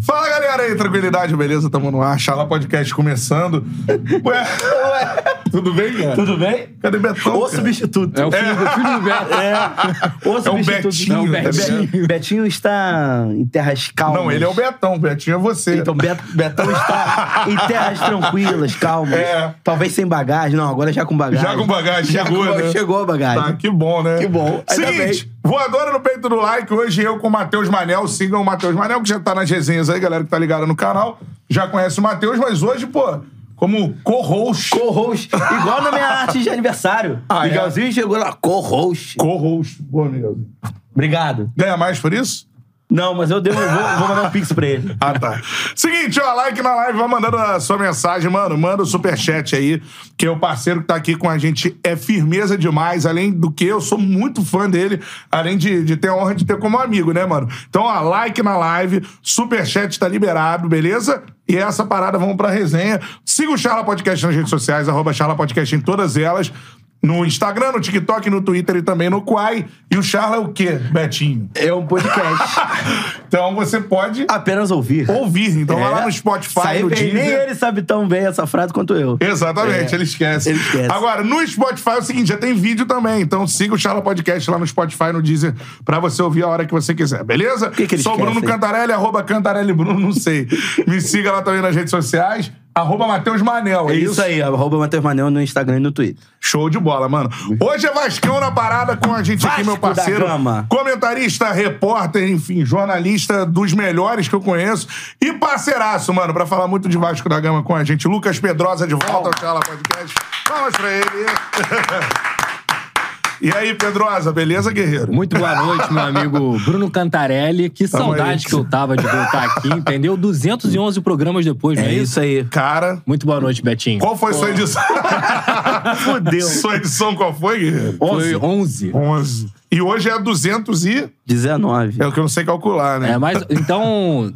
Fala galera aí, tranquilidade, beleza? Tamo no ar, Xalá Podcast começando. Ué, tudo bem, cara? Tudo bem? Cadê Betão? O cara? substituto. É o filho, do filho do Beto. É, o É o substituto. Betinho, Não, tá Betinho. Betinho está em terras calmas. Não, ele é o Betão, o Betinho é você. Então, Bet- Betão está em terras tranquilas, calmas. É. Talvez sem bagagem. Não, agora já com bagagem. Já com bagagem, Já chegou, com- né? Chegou a bagagem. Tá, que bom, né? Que bom. Seguinte, voadora no peito do like. Hoje eu com o Matheus Manel. Sigam o Matheus Manel, que já tá nas resenhas aí, galera que tá ligada no canal. Já conhece o Matheus, mas hoje, pô, como co-host. Co-host. Igual na minha arte de aniversário. Ah, é? Miguelzinho chegou lá, co-host. Co-host. Boa, Miguelzinho. Obrigado. Ganha mais por isso? Não, mas eu devo, vou, vou mandar um pix pra ele. Ah, tá. Seguinte, ó, like na live, vai mandando a sua mensagem, mano. Manda o superchat aí, que é o parceiro que tá aqui com a gente. É firmeza demais. Além do que, eu sou muito fã dele. Além de, de ter a honra de ter como amigo, né, mano? Então, ó, like na live, superchat tá liberado, beleza? E essa parada, vamos pra resenha. Siga o Charla Podcast nas redes sociais, arroba Charla Podcast em todas elas. No Instagram, no TikTok, no Twitter e também no Quai. E o Charla é o quê, Betinho? É um podcast. Então você pode Apenas ouvir. ouvir. Então vai lá no Spotify, Sai no bem. Nem Deezer. ele sabe tão bem essa frase quanto eu. Exatamente, É. ele esquece. Ele esquece. Agora, no Spotify é o seguinte, já tem vídeo também. Então siga o Charla Podcast lá no Spotify, no Deezer, pra você ouvir a hora que você quiser, beleza? que que ele Sou o esquece Bruno? Cantarelli, arroba Cantarelli Bruno, não sei. Me siga lá também nas redes sociais, arroba Matheus Manel, é, É isso aí, arroba Matheus Manel no Instagram e no Twitter. Show de bola, mano. Hoje é Vascão na parada com a gente aqui, Vasco meu parceiro. da Gama. Comentarista, repórter, enfim, jornalista dos melhores que eu conheço. E parceiraço, mano, pra falar muito de Vasco da Gama com a gente. Lucas Pedrosa de volta ao Chala Podcast. Vamos pra ele. E aí, Pedrosa, beleza, guerreiro? Muito boa noite, meu amigo Bruno Cantarelli. Que Tamo saudade aí. que eu tava de voltar aqui, entendeu? 211 programas depois, é, É isso aí. Cara, Muito boa noite, Betinho. qual foi sua edição? Fudeu. sua edição qual foi, guerreiro? Foi 11. 11. E hoje é a 200 e... 19. É o que eu não sei calcular, né? É, mas então.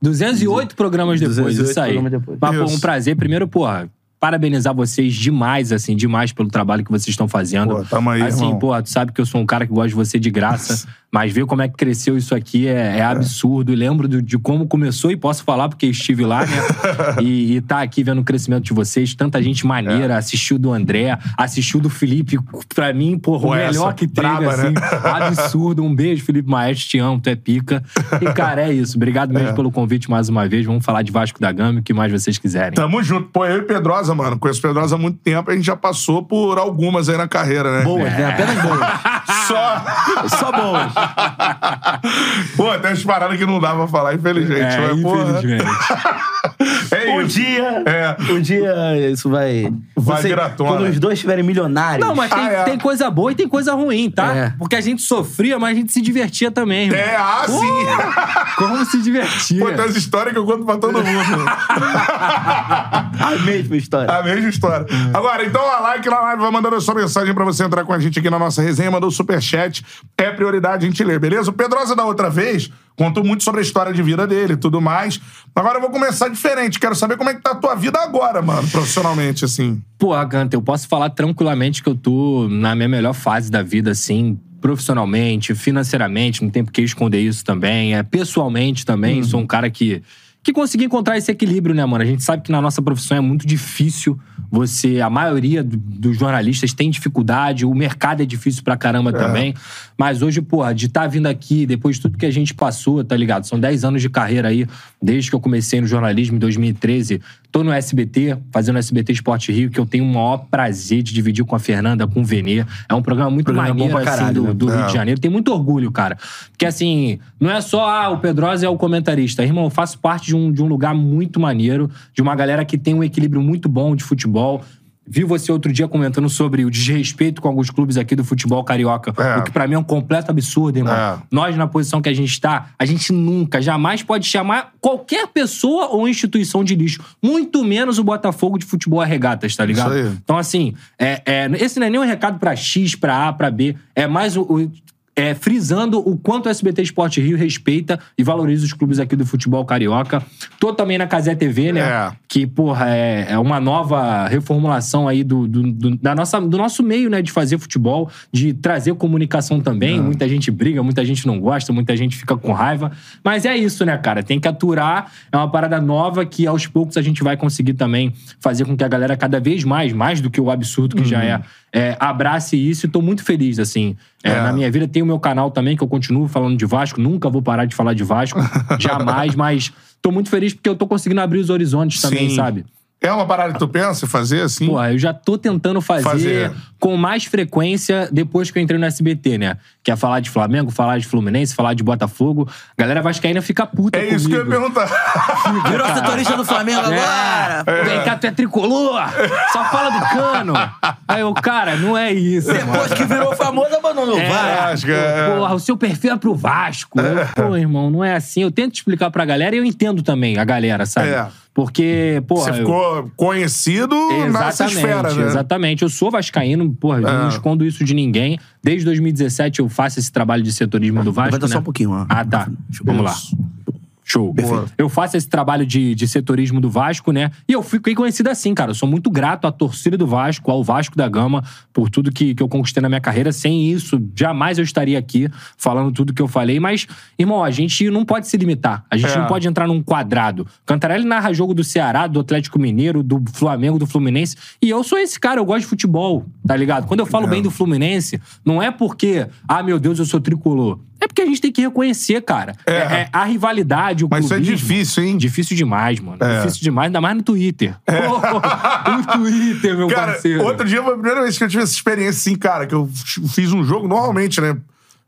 208 programas depois, 208 isso aí. programas depois. Mas foi Isso. um prazer. Primeiro, porra, parabenizar vocês demais, assim, demais pelo trabalho que vocês estão fazendo. Pô, tamo aí, Assim, irmão. pô, tu sabe que eu sou um cara que gosta de você de graça, mas ver como é que cresceu isso aqui é, é absurdo. E lembro do- de como começou e posso falar porque estive lá, né? e, e tá aqui vendo o crescimento de vocês. Tanta gente É. maneira, assistiu do André, assistiu do Felipe. Pra mim, porra, Pô, o melhor que teve, braba, assim. né? Absurdo. Um beijo, Felipe Maestro, te amo, tu é pica. E, cara, é isso. Obrigado mesmo pelo convite mais uma vez. Vamos falar de Vasco da Gama e o que mais vocês quiserem. Tamo junto. Pô, eu e Pedrosa, mano, conheço Pedrosa há muito tempo, a gente já passou por algumas aí na carreira, né? Boas, né? Apenas boas. Só. Só boas. Pô, tem umas paradas que não dá pra falar, infelizmente. É, mas, porra, infelizmente. é Um dia, É. um dia isso vai... Vai virar à tona. Quando os dois estiverem milionários... Não, mas tem, Ah, é. tem coisa boa e tem coisa ruim, tá? É. Porque a gente sofria, mas a gente se divertia também, irmão. É, ah, sim. Como se divertia. Pô, tem umas histórias que eu conto pra todo mundo. A mesma história. A mesma história. Agora, então, a like na live, vai mandando a sua mensagem pra você entrar com a gente aqui na nossa resenha, mandou o superchat. É prioridade a gente ler, beleza? O Pedrosa, da outra vez, contou muito sobre a história de vida dele e tudo mais. Agora eu vou começar diferente. Quero saber como é que tá a tua vida agora, mano, profissionalmente, assim. Pô, Ganta, eu posso falar tranquilamente que eu tô na minha melhor fase da vida, assim, profissionalmente, financeiramente, não tem por que esconder isso também. É, pessoalmente também, sou um cara que, que consegui encontrar esse equilíbrio, né, mano? A gente sabe que na nossa profissão é muito difícil. Você, a maioria do- dos jornalistas tem dificuldade, o mercado é difícil pra caramba também. Mas hoje, porra, de estar vindo aqui, depois de tudo que a gente passou, tá ligado? São 10 anos de carreira aí, desde que eu comecei no jornalismo em 2013. Tô no SBT, fazendo SBT Esporte Rio, que eu tenho o maior prazer de dividir com a Fernanda, com o Venê. É um programa muito Programa bom maneiro, assim, caralho, do, né? do Rio É. de Janeiro. Tem muito orgulho, cara. Porque, assim, não é só, ah, o Pedrosa é o comentarista. Irmão, eu faço parte de um, de um lugar muito maneiro, de uma galera que tem um equilíbrio muito bom de futebol. Vi você outro dia comentando sobre o desrespeito com alguns clubes aqui do futebol carioca, É. o que pra mim é um completo absurdo, irmão. É. Nós, na posição que a gente tá, a gente nunca, jamais pode chamar qualquer pessoa ou instituição de lixo. Muito menos o Botafogo de futebol a regatas, tá ligado? Isso aí. Então, assim, é, é, esse não é nem um recado pra X, pra A, pra B. É mais o. o- é, frisando o quanto o SBT Esporte Rio respeita e valoriza os clubes aqui do futebol carioca. Tô também na Casé TV, né? É. Que, porra, é, é uma nova reformulação aí do, do, do- da nossa, do nosso meio, né? De fazer futebol, de trazer comunicação também. Muita gente briga, muita gente não gosta, muita gente fica com raiva. Mas é isso, né, cara? Tem que aturar. É uma parada nova que aos poucos a gente vai conseguir também fazer com que a galera cada vez mais, mais do que o absurdo que já é, é, abrace isso. E tô muito feliz, assim. É, É. Na minha vida tem o meu canal também, que eu continuo falando de Vasco. Nunca vou parar de falar de Vasco. jamais, mas tô muito feliz porque eu tô conseguindo abrir os horizontes também, Sim. sabe? É uma parada que tu pensa em fazer assim? Porra, eu já tô tentando fazer, Fazer. com mais frequência depois que eu entrei no SBT, né? Que é falar de Flamengo, falar de Fluminense, falar de Botafogo. A galera vascaína fica puta é isso que eu ia comigo. perguntar. Virou setorista do Flamengo agora. É. Vem cá, tu é tricolor! Só fala do cano! Aí eu, cara, não é isso. mano. Depois que virou famoso, abandonou o É. Acho que é. Porra, o seu perfil é pro Vasco. Eu, Pô, irmão, não é assim. Eu tento explicar pra galera e eu entendo também a galera, sabe? É. Porque, porra. Você eu- ficou conhecido nessa Exatamente, esfera, né? exatamente. Eu sou vascaíno, porra, eu É. não escondo isso de ninguém. Desde 2017 eu faço esse trabalho de setorismo do Vasco, Levanta né? só um pouquinho, ó. Ah, tá. Vamos lá. Show. Eu faço esse trabalho de, de setorismo do Vasco, né? E eu fiquei conhecido assim, cara. Eu sou muito grato à torcida do Vasco, ao Vasco da Gama, por tudo que, que eu conquistei na minha carreira. Sem isso, jamais eu estaria aqui falando tudo que eu falei. Mas, irmão, a gente não pode se limitar. A gente É. não pode entrar num quadrado. Cantarelli narra jogo do Ceará, do Atlético Mineiro, do Flamengo, do Fluminense. E eu sou esse cara, eu gosto de futebol, tá ligado? Quando eu falo É. bem do Fluminense, não é porque, ah, meu Deus, eu sou tricolor. É porque a gente tem que reconhecer, cara. É. É, a rivalidade, o Mas isso é clubismo. difícil, hein? Difícil demais, mano. É. Difícil demais, ainda mais no Twitter. Pô, no Twitter, meu Cara, parceiro. outro dia foi a primeira vez que eu tive essa experiência, assim, cara, que eu fiz um jogo normalmente, né?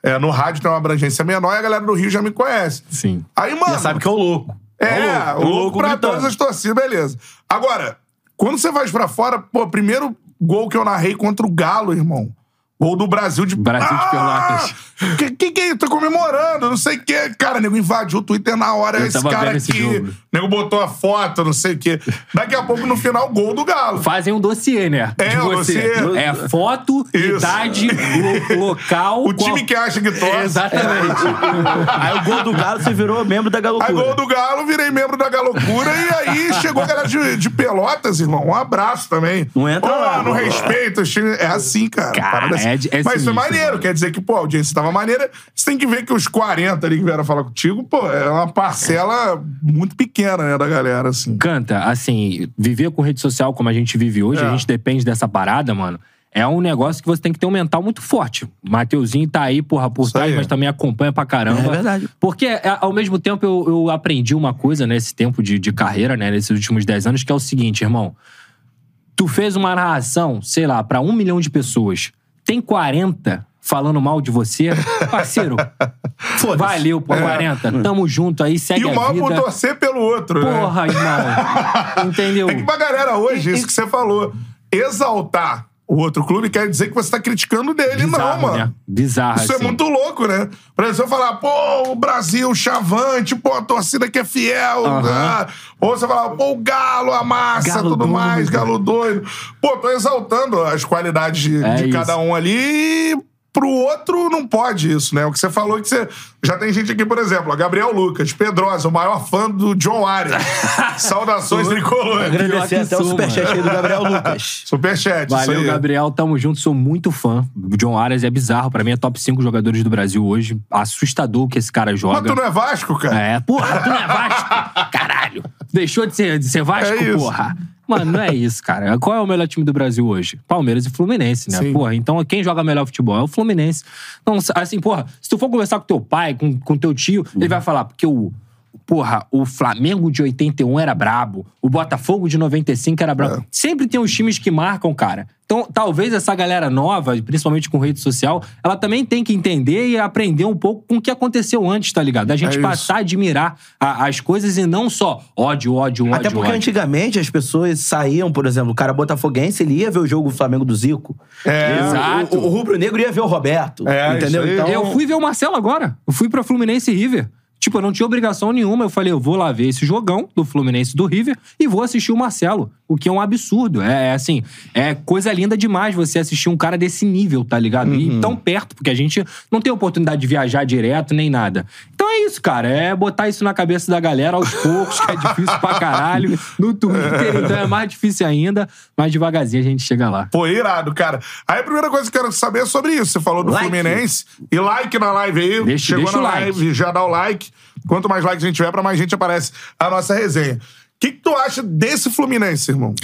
É, no rádio tem uma abrangência menor e a galera do Rio já me conhece. Sim. Aí, mano. Já sabe que é o louco. É, o louco pra gritando. todas as torcidas, beleza. Agora, quando você vai pra fora, pô, primeiro gol que eu narrei contra o Galo, irmão. Gol do Brasil de. Brasil de Pelotas. Que, que que é isso? Tá comemorando, não sei o quê. Cara, nego invadiu o Twitter na hora. Eu esse tava cara vendo esse aqui. jogo. Nego botou a foto, não sei o quê. Daqui a pouco, no final, gol do Galo. Fazem um dossiê, né? É, de um você. dossiê. É foto, Isso. idade, lo- local. O time qual- que acha que torce. Exatamente. Aí o gol do Galo, você virou membro da Aí, galocura. gol do Galo, virei membro da Galocura. e aí chegou a galera de, de Pelotas, irmão. Um abraço também. Não entra Pô, lá, no não. times- É assim, cara. Cara, Parada assim. É de- é Mas isso é sinistro, maneiro. mano. Quer dizer que, pô, a audiência tava maneira. Você tem que ver que os 40 ali que vieram falar contigo, pô, é uma parcela muito pequena, né, da galera, assim. Canta, assim, viver com rede social como a gente vive hoje, É. a gente depende dessa parada, mano. É um negócio que você tem que ter um mental muito forte. O Mateuzinho tá aí, porra, por Isso trás, aí. mas também acompanha pra caramba. É verdade. Porque, é, ao mesmo tempo, eu, eu aprendi uma coisa nesse tempo de, de carreira, né, nesses últimos 10 anos, que é o seguinte, irmão. Tu fez uma narração, sei lá, pra um milhão de pessoas. Tem 40 falando mal de você, parceiro. Valeu, pô, 40. Tamo junto aí, segue E o a mal vida. por torcer pelo outro, né? Porra, irmão. Entendeu? É que pra galera hoje, isso que você falou, exaltar o outro clube quer dizer que você tá criticando dele, Bizarro, não, mano. né? Bizarro, Isso é assim. muito louco, né? Pra você falar, pô, o Brasil, chavante, pô, a torcida que é fiel. Aham. ah. Ou você falar, pô, o Galo, a massa, Galo tudo doido. mais, Galo doido. Pô, tô exaltando as qualidades de, É de cada um ali e pro outro não pode isso, né? O que você falou que você. Já tem gente aqui, por exemplo, a Gabriel Lucas, Pedrosa, o maior fã do John Arias. Saudações tricolores. Agradecer até o superchat aí do Gabriel Lucas. Superchat, Valeu, isso aí. Gabriel. Tamo junto. Sou muito fã. O John Arias é bizarro. Pra mim é top 5 jogadores do Brasil hoje. Assustador o que esse cara Mas joga. tu não é Vasco, cara? É, porra, tu não é Vasco. Caralho. Deixou de ser, de ser Vasco, É isso. porra. Mano, não é isso, cara. Qual é o melhor time do Brasil hoje? Palmeiras e Fluminense, né? Sim. Porra, então quem joga melhor futebol é o Fluminense. Então, assim, porra, se tu for conversar com teu pai, com, com teu tio, ele vai falar, porque o, porra, o Flamengo de 81 era brabo, o Botafogo de 95 era brabo. Sempre tem os times que marcam, cara. Então, talvez essa galera nova, principalmente com rede social, ela também tem que entender e aprender um pouco com o que aconteceu antes, tá ligado? Da gente É passar a admirar a- as coisas e não só ódio, ódio, ódio, Até porque ódio. antigamente as pessoas saíam, por exemplo, o cara botafoguense, ele ia ver o jogo do Flamengo do Zico. É. Exato. O, o rubro-negro ia ver o Roberto. É, entendeu? Então, Eu fui ver o Marcelo agora. Eu fui pra Fluminense e River. Tipo, eu não tinha obrigação nenhuma. Eu falei, eu vou lá ver esse jogão do Fluminense do River e vou assistir o Marcelo. O que é um absurdo. É, é assim, é coisa linda demais você assistir um cara desse nível, tá ligado? E tão perto, porque a gente não tem oportunidade de viajar direto nem nada. É isso, cara. É botar isso na cabeça da galera aos poucos, que é difícil pra caralho. No Twitter, então é mais difícil ainda. Mas devagarzinho a gente chega lá. Pô, irado, cara. Aí a primeira coisa que eu quero saber é sobre isso. Você falou do Like. Fluminense. E like na live aí. Deixa- Chegou deixa na like. live, já dá o like. Quanto mais likes a gente tiver, pra mais gente aparece a nossa resenha. O que, que tu acha desse Fluminense, irmão?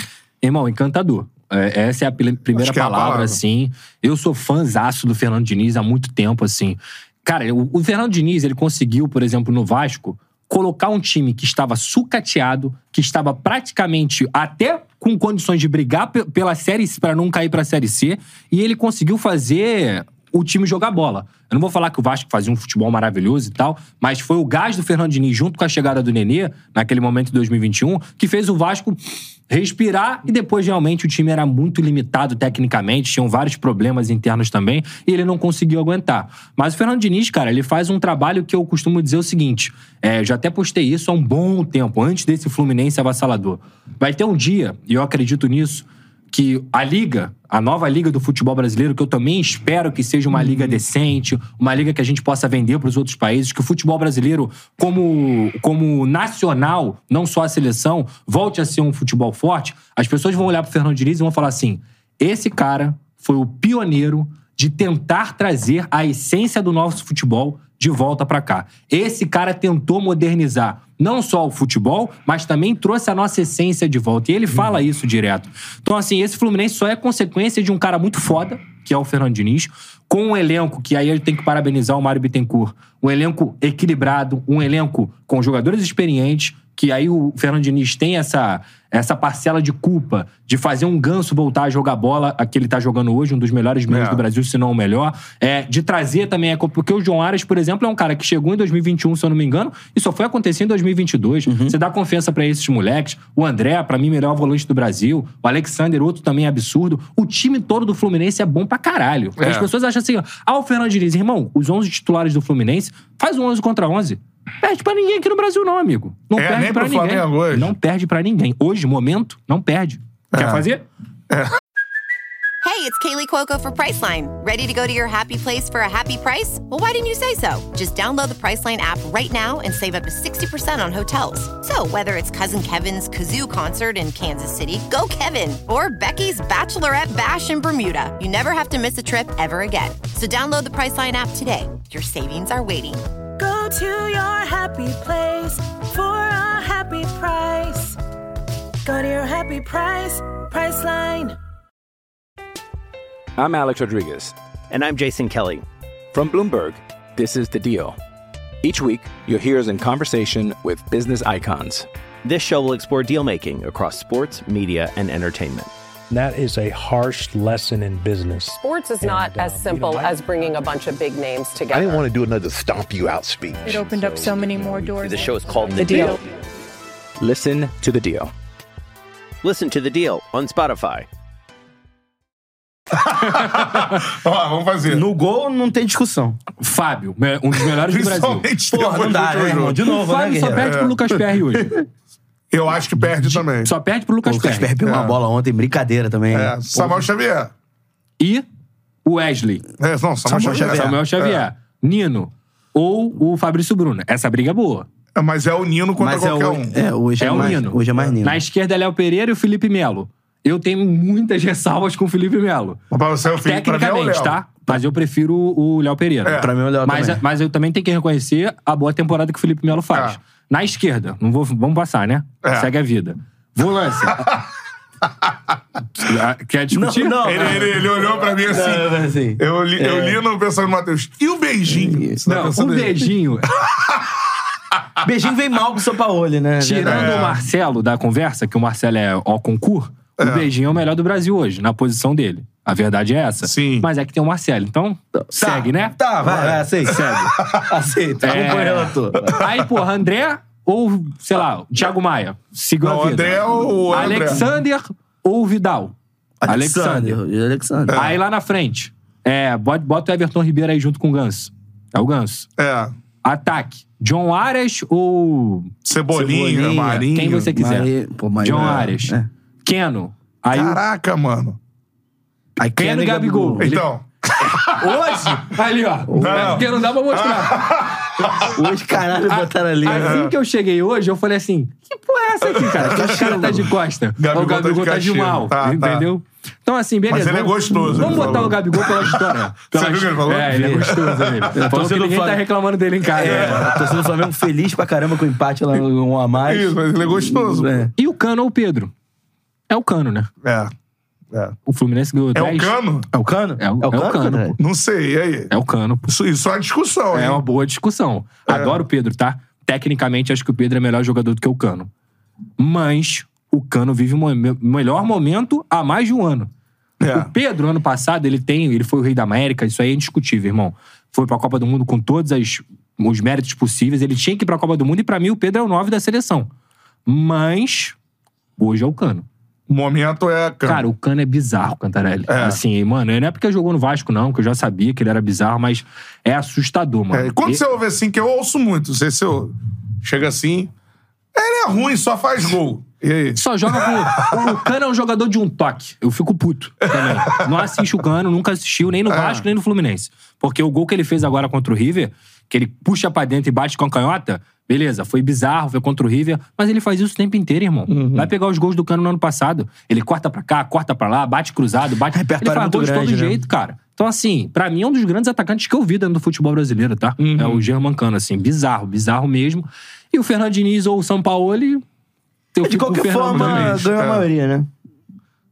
Irmão, encantador. É, essa é a primeira que é a palavra, palavra. assim. Eu sou fãzaço do Fernando Diniz há muito tempo, assim. Cara, o, Fernando Diniz, ele conseguiu, por exemplo, no Vasco, colocar um time que estava sucateado, que estava praticamente até com condições de brigar pe- pela Série para não cair pra Série C, e ele conseguiu fazer o time jogar bola. Eu não vou falar que o Vasco fazia um futebol maravilhoso e tal, mas foi o gás do Fernando Diniz junto com a chegada do Nenê, naquele momento de 2021, que fez o Vasco respirar e depois realmente o time era muito limitado tecnicamente, tinham vários problemas internos também e ele não conseguiu aguentar. Mas o Fernando Diniz, cara, ele faz um trabalho que eu costumo dizer o seguinte, é, eu já até postei isso há um bom tempo, antes desse Fluminense avassalador. Vai ter um dia, e eu acredito nisso, que a liga, a nova liga do futebol brasileiro, que eu também espero que seja uma liga decente, uma liga que a gente possa vender para os outros países, que o futebol brasileiro, como, como nacional, não só a seleção, volte a ser um futebol forte, as pessoas vão olhar para Fernando Diniz e vão falar assim: esse cara foi o pioneiro de tentar trazer a essência do nosso futebol de volta pra cá. Esse cara tentou modernizar não só o futebol, mas também trouxe a nossa essência de volta. E ele fala isso direto. Então, assim, esse Fluminense só é consequência de um cara muito foda, que é o Fernando Diniz, com um elenco que aí eu tenho que parabenizar o Mário Bittencourt. Um elenco equilibrado, um elenco com jogadores experientes, que aí o Fernando Diniz tem essa, essa parcela de culpa de fazer um ganso voltar a jogar bola, a que ele tá jogando hoje, um dos melhores meios É. do Brasil, se não o melhor. É, de trazer também, a culpa, porque o João Aras, por exemplo, é um cara que chegou em 2021, se eu não me engano, e só foi acontecer em 2022. Você dá confiança pra esses moleques. O André, pra mim, melhor volante do Brasil. O Alexander, outro também absurdo. O time todo do Fluminense é bom pra caralho. É. As pessoas acham assim, ó, ah, o Fernando Diniz, irmão, os 11 titulares do Fluminense, faz um 11 contra 11. Perde pra ninguém aqui no Brasil, não, amigo. Não É, perde nem pra pro ninguém. Flamengo hoje. Não perde pra ninguém. Hoje, momento, não perde. Quer É. fazer? Hey, it's Kaylee Cuoco for Priceline. Ready to go to your happy place for a happy price? Well, why didn't you say so? Just download the Priceline app right now and save up to 60% on hotels. So, whether it's Cousin Kevin's Kazoo concert in Kansas City, go Kevin, or Becky's Bachelorette Bash in Bermuda, you never have to miss a trip ever again. So, download the Priceline app today. Your savings are waiting. Go to your happy place for a happy price. Go to your happy price, Priceline. I'm Alex Rodriguez. And I'm Jason Kelly. From Bloomberg, this is The Deal. Each week, you'll hear us in conversation with business icons. This show will explore deal making across sports, media, and entertainment. That is a harsh lesson in business. Sports is not And, uh, as you simple know, I- as bringing a bunch of big names together. I didn't want to do another stomp you out speech. It opened up so many more doors. The show is called the deal. Listen to The Deal. Listen to the deal on Spotify. Ó, vamos fazer. no gol não tem discussão. Fábio, me- um dos melhores do Brasil. Principalmente Porra, não dá, né, irmão? De O novo, né, Fábio só Guerreiro? perde pro Lucas Perry hoje. Eu acho que perde também. Só perde pro Lucas O Lucas Perry. Pegou uma bola ontem, brincadeira também. É, Samuel Xavier. E o Wesley. É, não, Samuel, Samuel Xavier. Samuel Xavier. Nino. Ou o Fabrício Bruno. Essa briga é boa. É, mas é o Nino contra Mas é, qualquer o, um. é, hoje é, É o mais, Nino. Hoje é mais Nino. Na esquerda é Léo Pereira e o Felipe Melo. Eu tenho muitas ressalvas com o Felipe Melo. Mas pra você, o Felipe, pra mim é o Tecnicamente, tá? Mas eu prefiro o Léo Pereira. É. Pra mim, o Léo mas, também. mas eu também tenho que reconhecer a boa temporada que o Felipe Melo faz. É. Na esquerda, não vou, vamos passar, né? É. Segue a vida. Volância. Quer discutir? Não, não. Ele, ele, ele olhou pra mim assim. Não, não, assim. Eu li, eu li no pensamento do Matheus. E o beijinho? Você tá Não, pensando um beijinho. Beijinho vem mal com o São Paulo, né? Tirando É. o Marcelo da conversa, que o Marcelo é ó concurso, o Beijinho é o melhor do Brasil hoje, na posição dele. A verdade é essa. Sim. Mas é que tem o Marcelo. Então, segue, né? Tá, vai, vai, aceita. Segue. Aceita, É. acompanha o relator. Aí, porra, André ou, sei lá, o Thiago Maia. Seguiu Não, a vida. André ou André? Alexander ou Vidal. Alexander. Alexander. Aí lá na frente, é, bota, o Everton Ribeiro aí junto com o Ganso. É o Ganso. É. Ataque. John Arias ou Cebolinha, Cebolinha. Marinho. quem você quiser. Mari- Pô. John É. Arias. É. Keno. Aí o Caraca, mano. Aí Keno e Gabigol. Ele- Então. Hoje? Ali, ó. Não. Porque não dá pra mostrar. Hoje, caralho, botaram ali. Assim que eu cheguei hoje, eu falei assim: que porra é essa aqui, cara? Que os caras tá de costa. Gabigol o Gabigol tá tá de de, cachimbo. mal. Tá, tá. entendeu? Então, assim, beleza. Mas ele é gostoso, Vamos botar falou. o Gabigol pela história. Pela Você viu o que ele falou? É, ele é gostoso. Ele. Falou que ninguém tá Flamengo- reclamando dele em casa. É, a torcida do Flamengo feliz pra caramba com o empate lá no 1 a mais. Isso, mas ele é gostoso. É. E o Cano ou o Pedro? É o Cano, né? É. É. O Fluminense ganhou É 10. o cano? É o Cano? É o- é o Cano, caralho? pô. Não sei, e aí? É o Cano. pô. Isso, isso é uma discussão, hein? É uma boa discussão. Adoro o Pedro, tá? Tecnicamente, acho que o Pedro é melhor jogador do que o Cano. Mas o Cano vive o mo- melhor momento há mais de um ano. É. O Pedro, ano passado, ele tem, ele foi o rei da América, isso aí é indiscutível, irmão. Foi pra Copa do Mundo com todos as- os méritos possíveis, ele tinha que ir pra Copa do Mundo e pra mim o Pedro é o 9 da seleção. Mas hoje é o Cano. O momento é cano. Cara, o Cano é bizarro, Cantarelli. É. Assim, mano, não é porque jogou no Vasco, não, que eu já sabia que ele era bizarro, mas é assustador, mano. É, e quando E- você ouve assim, que eu ouço muito, não sei se eu... Chega assim... Ele é ruim, só faz gol. E aí? Só joga com. O Cano é um jogador de um toque. Eu fico puto também. Não assiste o Cano, nunca assistiu, nem no Vasco, nem no Fluminense. Porque o gol que ele fez agora contra o River, que ele puxa pra dentro e bate com a canhota, beleza, foi bizarro, foi contra o River, mas ele faz isso o tempo inteiro, irmão. Vai pegar os gols do Cano no ano passado. Ele corta pra cá, corta pra lá, bate cruzado, bate. Ele Repertório faz muito gol de todo né? jeito, cara. Então, assim, pra mim é um dos grandes atacantes que eu vi dentro do futebol brasileiro, tá? É o Germancano, assim, bizarro, bizarro mesmo. E o Fernando Diniz ou o São Paulo, ele. Eu De qualquer forma, ganhou a É. maioria, né?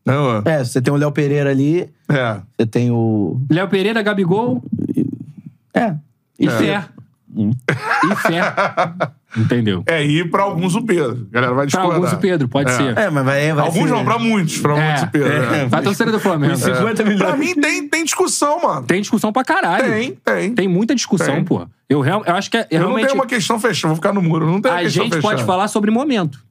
Não, É, você tem o Léo Pereira ali, é. você tem o. Léo Pereira, Gabigol É. e fé. E fé. Entendeu? É ir pra alguns o Pedro. A galera vai Pra discordar. alguns o Pedro, pode ser. É, mas vai. vai Alguns ser... não, pra muitos. Pra muitos o Pedro. É. é. Vai torcida do Flamengo. Os 50 Pra milhões. mim tem, tem discussão, mano. Tem discussão pra caralho. Tem, tem. Tem muita discussão, Tem. pô. Eu, real, eu acho que é, Eu não realmente. tenho uma questão fechada, vou ficar no muro. eu Não tenho a questão gente fechada. pode falar sobre momento.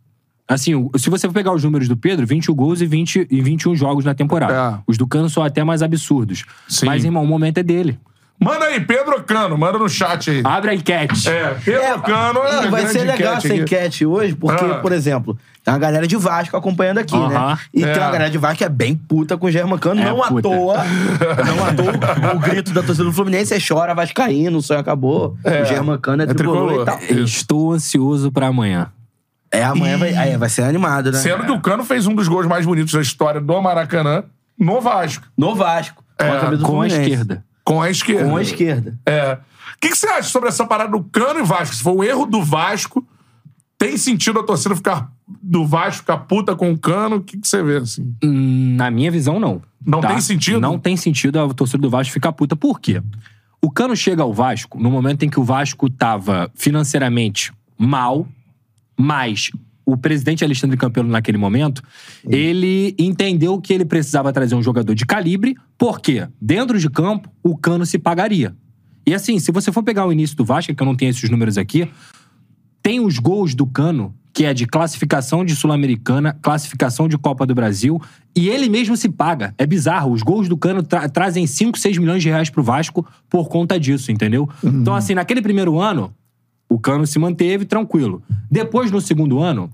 Assim, se você for pegar os números do Pedro, 21 gols e, 20, e 21 jogos na temporada. É. Os do Cano são até mais absurdos. Sim. Mas, irmão, o momento é dele. Manda aí, Pedro Cano, manda no chat aí. Abre a enquete. É, Pedro É, Cano é vai ser legal enquete essa aqui. enquete hoje, porque, Ah. por exemplo, tem uma galera de Vasco acompanhando aqui, né? Aham. E É. tem uma galera de Vasco que é bem puta com o Germancano. É não à puta. toa. Não à toa. O grito da torcida do Fluminense é chora, Vascaíno, o sonho acabou. É. O Germancano é, É tricolor, tricolor. e tal. Estou ansioso pra amanhã. É, amanhã vai, é, vai ser animado, né? Sendo que o Cano fez um dos gols mais bonitos da história do Maracanã no Vasco, No Vasco. Com a Com a esquerda. Com a esquerda. Com a esquerda. É. O que, que você acha sobre essa parada do Cano e Vasco? Se foi um erro do Vasco, tem sentido a torcida ficar do Vasco ficar puta com o Cano? O que, que você vê, assim? Hum, Na minha visão, não. Não tem sentido? Não tem sentido a torcida do Vasco ficar puta. Por quê? O Cano chega ao Vasco no momento em que o Vasco tava financeiramente mal, mas o presidente Alexandre Campelo, naquele momento, ele entendeu que ele precisava trazer um jogador de calibre, porque dentro de campo o Cano se pagaria. E assim, se você for pegar o início do Vasco, que eu não tenho esses números aqui, tem os gols do Cano, que é de classificação de Sul-Americana, classificação de Copa do Brasil, e ele mesmo se paga. É bizarro. Os gols do Cano tra- trazem 5, 6 milhões de reais pro Vasco por conta disso, entendeu? Então, assim, naquele primeiro ano, o Cano se manteve tranquilo. Depois, no segundo ano,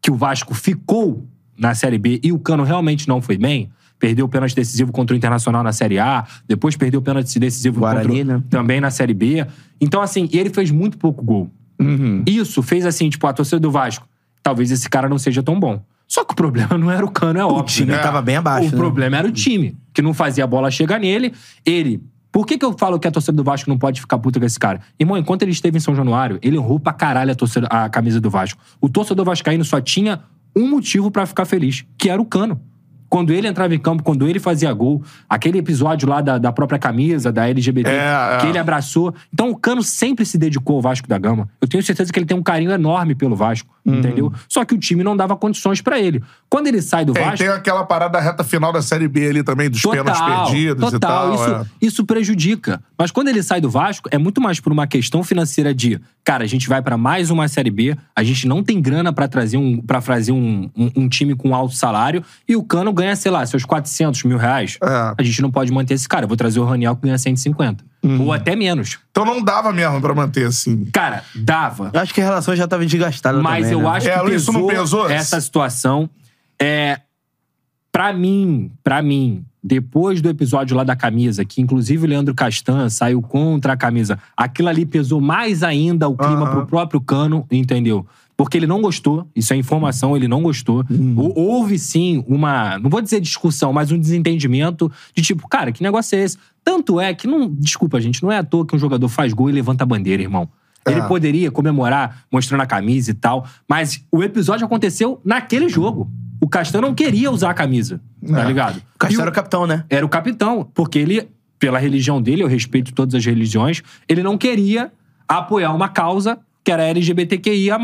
que o Vasco ficou na Série B e o Cano realmente não foi bem, perdeu o pênalti decisivo contra o Internacional na Série A, depois perdeu o pênalti decisivo Guarani, contra, o- né? também na Série B. Então, assim, ele fez muito pouco gol. Isso fez assim, tipo, a torcida do Vasco. Talvez esse cara não seja tão bom. Só que o problema não era o Cano, é óbvio. O time né? tava bem abaixo, O né? problema era o time, que não fazia a bola chegar nele. Ele. Por que, que eu falo que a torcida do Vasco não pode ficar puta com esse cara? Irmão, enquanto ele esteve em São Januário, ele honrou pra caralho a, torcida, a camisa do Vasco. O torcedor vascaíno só tinha um motivo pra ficar feliz, que era o Cano. Quando ele entrava em campo, quando ele fazia gol, aquele episódio lá da, da própria camisa, da LGBT, É, é. que ele abraçou. Então o Cano sempre se dedicou ao Vasco da Gama. Eu tenho certeza que ele tem um carinho enorme pelo Vasco, Uhum. entendeu? Só que o time não dava condições pra ele. Quando ele sai do É, e Vasco. tem aquela parada da reta final da Série B ali também, dos pênaltis perdidos total, e tal. Isso, é. isso prejudica. Mas quando ele sai do Vasco, é muito mais por uma questão financeira de, cara, a gente vai pra mais uma Série B, a gente não tem grana pra trazer um, pra fazer um, um, um time com alto salário, e o Cano ganha, sei lá, seus 400 mil reais. É. A gente não pode manter esse cara. Eu vou trazer o Raniel que ganha 150. Uhum. Ou até menos. Então não dava mesmo pra manter assim. Cara, dava. Eu acho que a relação já tava desgastada Mas também, eu né? acho É, que isso pesou, não pesou? essa situação. É, pra mim, pra mim, depois do episódio lá da camisa, que inclusive o Leandro Castan saiu contra a camisa, aquilo ali pesou mais ainda o clima Aham. pro próprio Cano, entendeu? Porque ele não gostou, isso é informação, ele não gostou. Uhum. Hou- Houve sim uma, não vou dizer discussão, mas um desentendimento de tipo, cara, que negócio é esse? Tanto é que não, desculpa, gente, não é à toa que um jogador faz gol e levanta a bandeira, irmão. Ele É. poderia comemorar mostrando a camisa e tal, mas o episódio aconteceu naquele jogo. O Castan não queria usar a camisa, tá É. ligado? O Castro E era o capitão, né? era o capitão, porque ele, pela religião dele, eu respeito todas as religiões, ele não queria apoiar uma causa que era LGBTQIA+.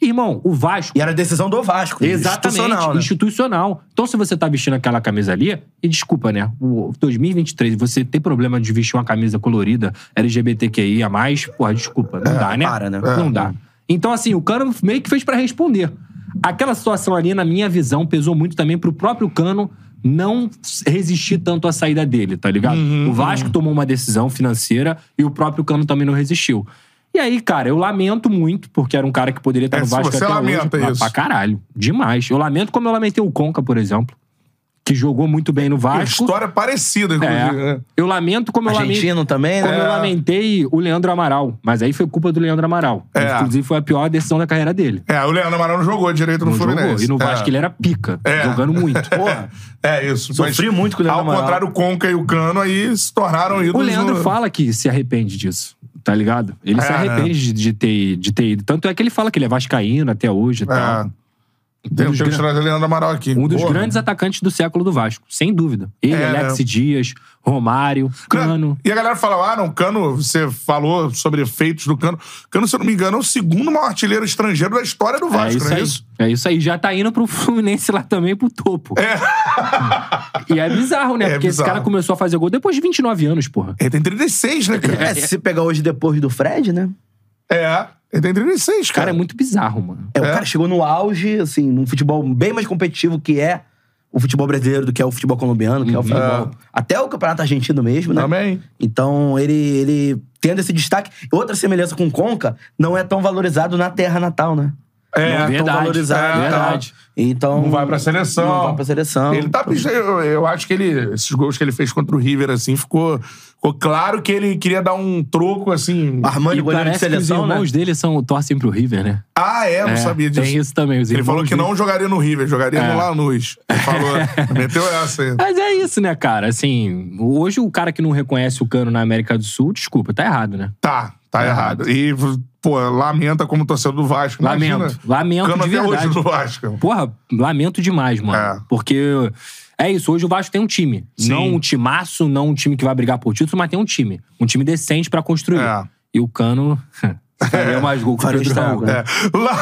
Irmão, o Vasco E era decisão do Vasco. Exatamente, institucional, né? institucional. Então, se você tá vestindo aquela camisa ali, e desculpa, né? O 2023, você tem problema de vestir uma camisa colorida LGBTQIA, porra, desculpa, não dá, né? para, né? Não dá. Então, assim, o Cano meio que fez pra responder. Aquela situação ali, na minha visão, pesou muito também pro próprio Cano não resistir tanto à saída dele, tá ligado? Uhum, o Vasco tomou uma decisão financeira e o próprio Cano também não resistiu. E aí, cara, eu lamento muito, porque era um cara que poderia estar É, no Vasco você até lamenta hoje. isso. Pra caralho. Demais. Eu lamento como eu lamentei o Conca, por exemplo. Que jogou muito bem no Vasco. História parecida, inclusive. É. né? Eu lamento como eu lamentei. Argentino também, Como né? eu lamentei o Leandro Amaral. Mas aí foi culpa do Leandro Amaral. É. Inclusive, foi a pior decisão da carreira dele. É, o Leandro Amaral não jogou direito no Não Fluminense. jogou. E no É. Vasco ele era pica. É. Jogando muito. Porra. É isso. Sofri mas, muito com o Leandro Ao Amaral. contrário, o Conca e o Cano aí se tornaram O ídolos. Leandro no- fala que se arrepende disso. Tá ligado? Ele se É, arrepende de, de ter, de ter ido. Tanto é que ele fala que ele é vascaíno até hoje e tal. É. Tem, Um dos gran- Leandro Amaral aqui. Um dos Porra. grandes atacantes do século do Vasco, sem dúvida. Ele, É, Alex né? Dias, Romário, Cano. E a galera fala, ah, não, Cano, você falou sobre feitos do Cano. Cano, se eu não me engano, é o segundo maior artilheiro estrangeiro da história do É Vasco, isso não é aí. isso? É isso aí. Já tá indo pro Fluminense lá também, pro topo. E é bizarro, né? É Porque esse bizarro. cara começou a fazer gol depois de 29 anos, porra. Ele tem 36, né, cara? É, se você pegar hoje depois do Fred, né? É, ele tem 36, O cara cara. é muito bizarro, mano. É, o É. cara chegou no auge, assim, num futebol bem mais competitivo que é o futebol brasileiro do que é o futebol colombiano, que é o futebol. Até o campeonato argentino mesmo, né? Também. Então, ele, ele tendo esse destaque. Outra semelhança com o Conca, não é tão valorizado na terra natal, né? É, não verdade, valorizado. verdade. Então. Não vai pra seleção. Não vai pra seleção. Ele tá. Eu, eu acho que ele. Esses gols que ele fez contra o River, assim, ficou. Ficou claro que ele queria dar um troco, assim. Armando E goleiro de que os seleção, né? irmãos dele são, torcem pro River, né? Ah, é? Não É, sabia disso. Tem isso também. Ele falou que dele- não jogaria no River, jogaria É. no Lanús. Ele falou. meteu essa aí. Mas é isso, né, cara? Assim, hoje o cara que não reconhece o Cano na América do Sul, desculpa, tá errado, né? Tá, tá errado. E, pô, lamenta como torcedor do Vasco. Imagina. Lamento. Lamento Cano de verdade. hoje do Vasco. Porra, lamento demais, mano. É. Porque é isso, hoje o Vasco tem um time. Sim. Não um timaço, não um time que vai brigar por título, mas tem um time. Um time decente pra construir. É. E o Cano faria mais gol que o estrago, né? É. Lá...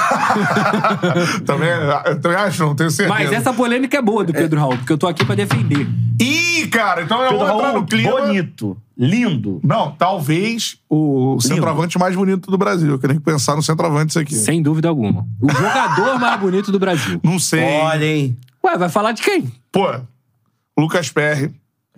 também, eu também acho, não tenho certeza. Mas essa polêmica é boa do Pedro Raul, porque eu tô aqui pra defender. Ih, cara, então eu Pedro vou entrar Raul, no clima. bonito, lindo. Não, talvez o centroavante mais bonito do Brasil. Eu queria pensar no centroavante isso aqui. Sem dúvida alguma. O jogador mais bonito do Brasil. Não sei. Olha, hein? Ué, vai falar de quem? Pô, Lucas Perry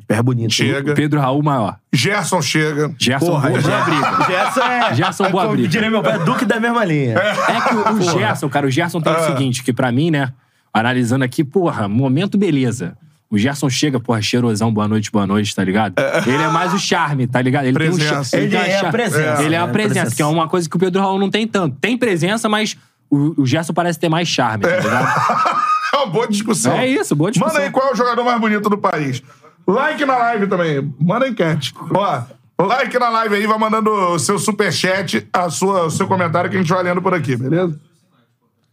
Pé bonito. chega. Pedro Raul maior. Gerson chega. Gerson Porra, boa, boa briga. Gerson é. Gerson, é boa briga. diria meu pai, Duque da mesma linha. É que o, o Gerson, cara, o Gerson tem o Ah. seguinte, que pra mim, né, analisando aqui, porra, momento beleza. O Gerson chega, porra, cheirosão, boa noite, boa noite, tá ligado? Ele é mais o charme, tá ligado? Ele tem um Presença. cha- Ele tem é a charme. presença, Ele é a presença, Presença. que é uma coisa que o Pedro Raul não tem tanto. Tem presença, mas o, o Gerson parece ter mais charme, tá ligado? É uma boa discussão. É isso, boa discussão. Manda aí qual é o jogador mais bonito do país. Like na live também. Manda enquete. Ó, like na live aí, vai mandando o seu superchat, a sua, o seu comentário que a gente vai lendo por aqui, beleza?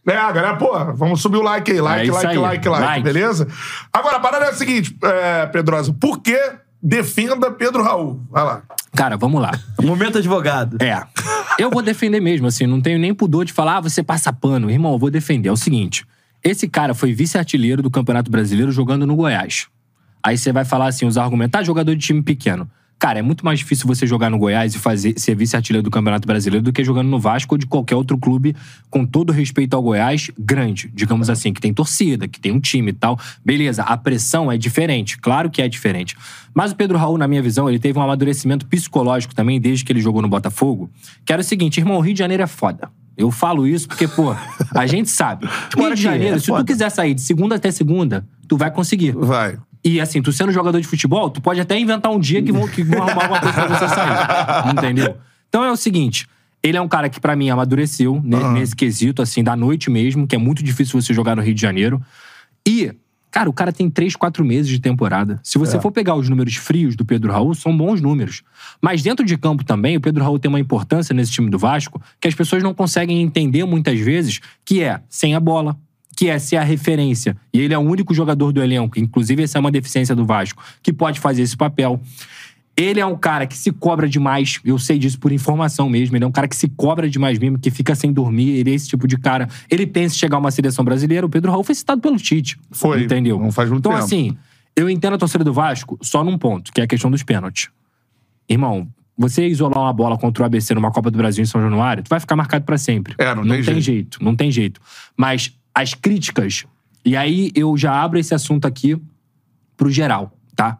É, galera, pô, vamos subir o like aí. Like, É like, aí. like, like, Like. beleza? Agora, a parada é a seguinte, é, Pedrosa. Por que defenda Pedro Raul? Vai lá. Cara, vamos lá. Momento advogado. É. Eu vou defender mesmo, assim, não tenho nem pudor de falar, ah, você passa pano. Irmão, eu vou defender. É o seguinte: esse cara foi vice-artilheiro do Campeonato Brasileiro jogando no Goiás. Aí você vai falar assim, os argumentos, ah, jogador de time pequeno. Cara, é muito mais difícil você jogar no Goiás e fazer, ser vice-artilheiro do Campeonato Brasileiro do que jogando no Vasco ou de qualquer outro clube, com todo respeito ao Goiás, grande, digamos assim, que tem torcida, que tem um time e tal. Beleza, a pressão é diferente, claro que é diferente. Mas o Pedro Raul, na minha visão, ele teve um amadurecimento psicológico também, desde que ele jogou no Botafogo, que era o seguinte, irmão, o Rio de Janeiro é foda. Eu falo isso porque, pô, a gente sabe. Rio de Janeiro, é se tu quiser sair de segunda até segunda, tu vai conseguir. Vai. E assim, tu sendo jogador de futebol, tu pode até inventar um dia que vão, que vão arrumar alguma coisa pra você sair. Entendeu? Então é o seguinte. Ele é um cara que, pra mim, amadureceu ne- nesse quesito, assim, da noite mesmo, que é muito difícil você jogar no Rio de Janeiro. E, cara, o cara tem três, quatro meses de temporada. Se você for pegar os números frios do Pedro Raul, são bons números. Mas dentro de campo também, o Pedro Raul tem uma importância nesse time do Vasco que as pessoas não conseguem entender muitas vezes, que é sem a bola, que é ser a referência. E ele é o único jogador do elenco, inclusive essa é uma deficiência do Vasco, que pode fazer esse papel. Ele é um cara que se cobra demais, eu sei disso por informação mesmo. Ele é um cara que se cobra demais mesmo, que fica sem dormir. Ele é esse tipo de cara. Ele pensa em chegar a uma seleção brasileira. O Pedro Raul foi citado pelo Tite. Foi, Entendeu? não faz muito então, tempo. assim, eu entendo a torcida do Vasco só num ponto, que é a questão dos pênaltis. Irmão, você isolar uma bola contra o ABC numa Copa do Brasil em São Januário, tu vai ficar marcado pra sempre. É, não tem jeito. Não tem jeito. Mas as críticas, e aí eu já abro esse assunto aqui pro geral, tá?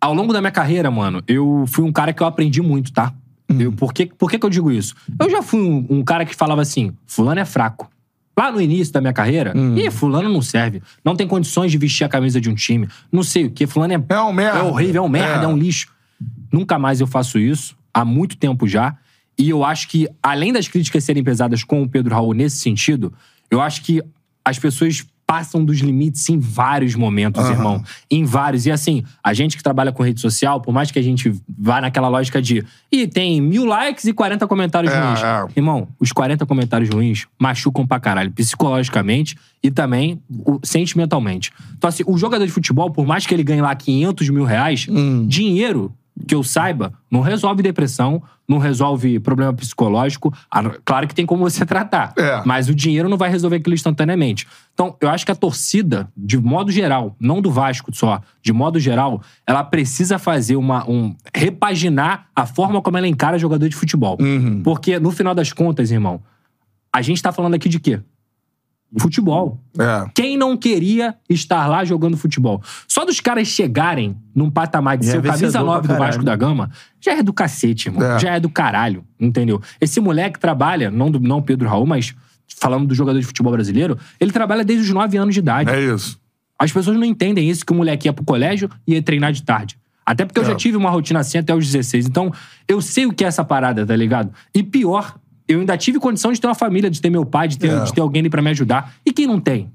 Ao longo da minha carreira, mano, eu fui um cara que eu aprendi muito, tá? Eu, por que, por que, que eu digo isso? Eu já fui um, um cara que falava assim: Fulano é fraco. Lá no início da minha carreira, ih, Fulano não serve. Não tem condições de vestir a camisa de um time. Não sei o quê. Fulano é, É um merda. é horrível, é um merda, É. é. um lixo. Nunca mais eu faço isso. Há muito tempo já. E eu acho que, além das críticas serem pesadas com o Pedro Raul nesse sentido, eu acho que as pessoas passam dos limites em vários momentos, irmão. Em vários. E assim, a gente que trabalha com rede social, por mais que a gente vá naquela lógica de. E tem mil likes e 40 comentários É, ruins. é. Irmão, os 40 comentários ruins machucam pra caralho, psicologicamente e também o- sentimentalmente. Então, assim, o jogador de futebol, por mais que ele ganhe lá 500 mil reais, Hum. dinheiro, que eu saiba, não resolve depressão, não resolve problema psicológico. Claro que tem como você tratar, É. mas o dinheiro não vai resolver aquilo instantaneamente. Então, eu acho que a torcida, de modo geral, não do Vasco só, de modo geral, ela precisa fazer uma. Um, repaginar a forma como ela encara jogador de futebol. Uhum. Porque, no final das contas, irmão, a gente tá falando aqui de quê? Futebol. É. Quem não queria estar lá jogando futebol? Só dos caras chegarem num patamar de Já ser é o camisa vencedor 9 pra do Vasco da Gama, já é do cacete, irmão. É. Já é do caralho, entendeu? Esse moleque trabalha, não do não Pedro Raul, mas falando do jogador de futebol brasileiro, ele trabalha desde os 9 anos de idade. É isso. As pessoas não entendem isso, que o moleque ia pro colégio e ia treinar de tarde. Até porque eu É. já tive uma rotina assim até os 16. Então, eu sei o que é essa parada, tá ligado? E pior, eu ainda tive condição de ter uma família, de ter meu pai, de ter, É. de ter alguém ali pra me ajudar. E quem não tem?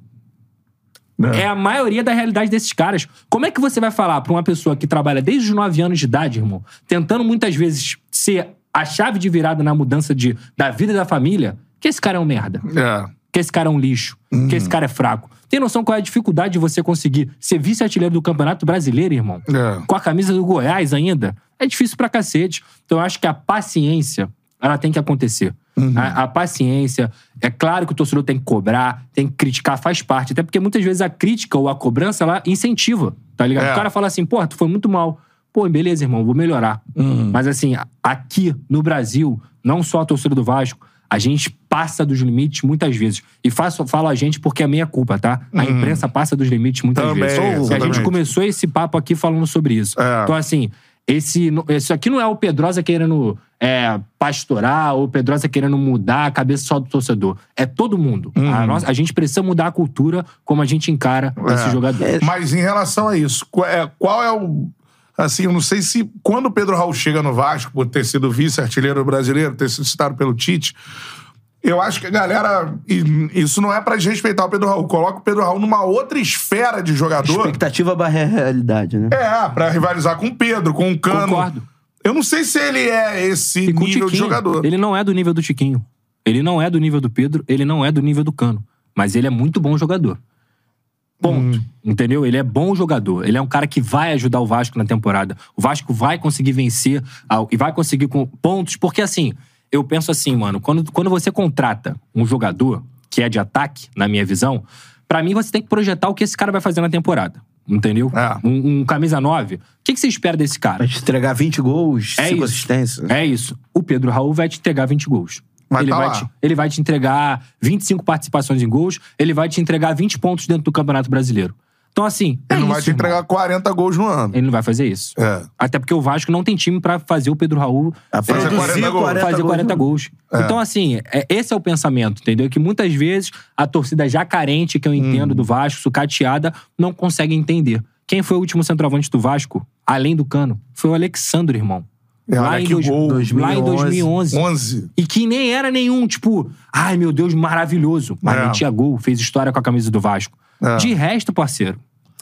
É. a maioria da realidade desses caras. Como é que você vai falar pra uma pessoa que trabalha desde os 9 anos de idade, irmão, tentando muitas vezes ser a chave de virada na mudança de, da vida da família, que esse cara é um merda? É. que esse cara é um lixo, que esse cara é fraco. Tem noção qual é a dificuldade de você conseguir ser vice-artilheiro do Campeonato Brasileiro, irmão? É. Com a camisa do Goiás ainda? É difícil pra cacete. Então eu acho que a paciência, ela tem que acontecer. A, a paciência, é claro que o torcedor tem que cobrar, tem que criticar, faz parte. Até porque muitas vezes a crítica ou a cobrança, ela incentiva, tá ligado? É. O cara fala assim, porra, tu foi muito mal. Pô, beleza, irmão, vou melhorar. Mas assim, aqui no Brasil, não só a torcida do Vasco, a gente passa dos limites muitas vezes. E faço, falo a gente porque é minha culpa, tá? A imprensa passa dos limites muitas Também, vezes. E a gente começou esse papo aqui falando sobre isso. É. Então, assim, esse, esse aqui não é o Pedrosa querendo é, pastorar ou o Pedrosa querendo mudar a cabeça só do torcedor. É todo mundo. A, nossa- a gente precisa mudar a cultura como a gente encara esse jogador. Mas em relação a isso, qual é, qual é o. Assim, eu não sei se quando o Pedro Raul chega no Vasco, por ter sido vice-artilheiro brasileiro, ter sido citado pelo Tite, eu acho que a galera. Isso não é pra desrespeitar o Pedro Raul. Coloca o Pedro Raul numa outra esfera de jogador. Expectativa barra realidade, né? É, pra rivalizar com o Pedro, com o Cano. Concordo. Eu não sei se ele é esse E nível de jogador. Ele não é do nível do Tiquinho. Ele não é do nível do Pedro, ele não é do nível do Cano. Mas ele é muito bom jogador. Ponto. Entendeu? Ele é bom jogador. Ele é um cara que vai ajudar o Vasco na temporada. O Vasco vai conseguir vencer ao- e vai conseguir com pontos, porque assim, eu penso assim, mano, quando, quando você contrata um jogador que é de ataque, na minha visão, pra mim você tem que projetar o que esse cara vai fazer na temporada. Entendeu? É. Um, um camisa 9. O que, que você espera desse cara? Pra gente entregar 20 gols, É 5 isso. assistências. É isso. O Pedro Raul vai te entregar 20 gols. Vai ele, tá vai te, ele vai te entregar 25 participações em gols, ele vai te entregar 20 pontos dentro do Campeonato Brasileiro. Então, assim. é Ele não vai isso, te entregar irmão. 40 gols no ano. Ele não vai fazer isso. É. Até porque o Vasco não tem time pra fazer o Pedro Raul A Fazer produzir 40 gols. fazer 40 gols. É. Então, assim, é- esse é o pensamento, entendeu? Que muitas vezes a torcida já carente, que eu entendo, Hum. do Vasco, sucateada, não consegue entender. Quem foi o último centroavante do Vasco, além do Cano? Foi o Alexandre, irmão. É, olha que gol. lá em 2011. 2011. 11. E que nem era nenhum, tipo, ai meu Deus, maravilhoso. Mas É. metia gol, fez história com a camisa do Vasco. É. De resto, parceiro,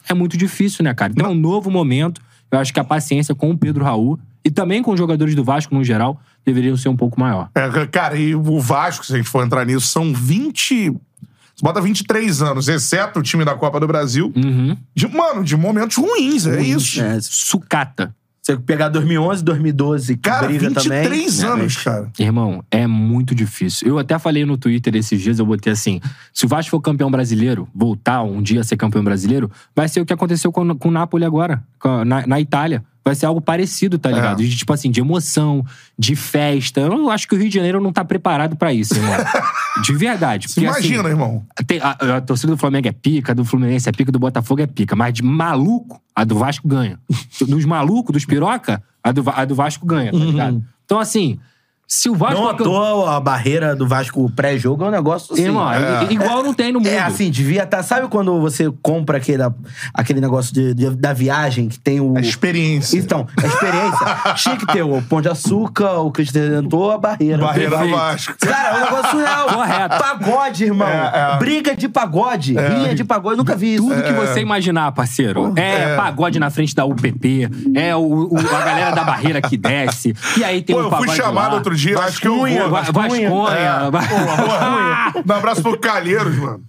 é muito difícil, né, cara? Então é um novo momento. Eu acho que a paciência com o Pedro Raul e também com os jogadores do Vasco no geral deveriam ser um pouco maior. É, cara, e o Vasco, se a gente for entrar nisso, são 20. Você bota 23 anos, exceto o time da Copa do Brasil. Uhum. De, mano, de momentos ruins, é isso. É, Sucata. Você pegar 2011, 2012, que Cara, briga 23 também. anos, cara. Irmão, é muito difícil. Eu até falei no Twitter esses dias, eu botei assim: se o Vasco for campeão brasileiro, voltar um dia a ser campeão brasileiro, vai ser o que aconteceu com, com o Napoli agora, na, na Itália. Vai ser algo parecido, tá ligado? É. De, tipo assim, de emoção, de festa. Eu acho que o Rio de Janeiro não tá preparado pra isso, irmão. de verdade. Porque, assim, imagina, irmão. tem- a, a torcida do Flamengo é pica, a do Fluminense é pica, do Botafogo é pica. Mas de maluco, a do Vasco ganha. dos malucos, dos piroca, a do, a do Vasco ganha, tá ligado? Então, assim, se o Vasco. Não à toa, a barreira do Vasco pré-jogo é um negócio assim. Irmão, é- igual não tem no mundo. É assim, devia estar. Sabe quando você compra aquele, aquele negócio de, de- da viagem que tem o. A experiência. Então, a experiência. Tinha que ter o Pão de Açúcar, o Cristo Redentor, a barreira. Barreira Perfeito. Vasco. Cara, é um negócio surreal. Correto. Pagode, irmão. É, é. Briga de pagode. Rinha de pagode. Nunca vi isso. Tudo que você imaginar, parceiro. É, pagode na frente da UPP, é o, o- a galera da barreira que desce. E aí tem Pô, um eu fui pagode chamado lá. outro dia, acho que eu vou. Va- Vasconha. É. Porra, um abraço pro Calheiros, mano.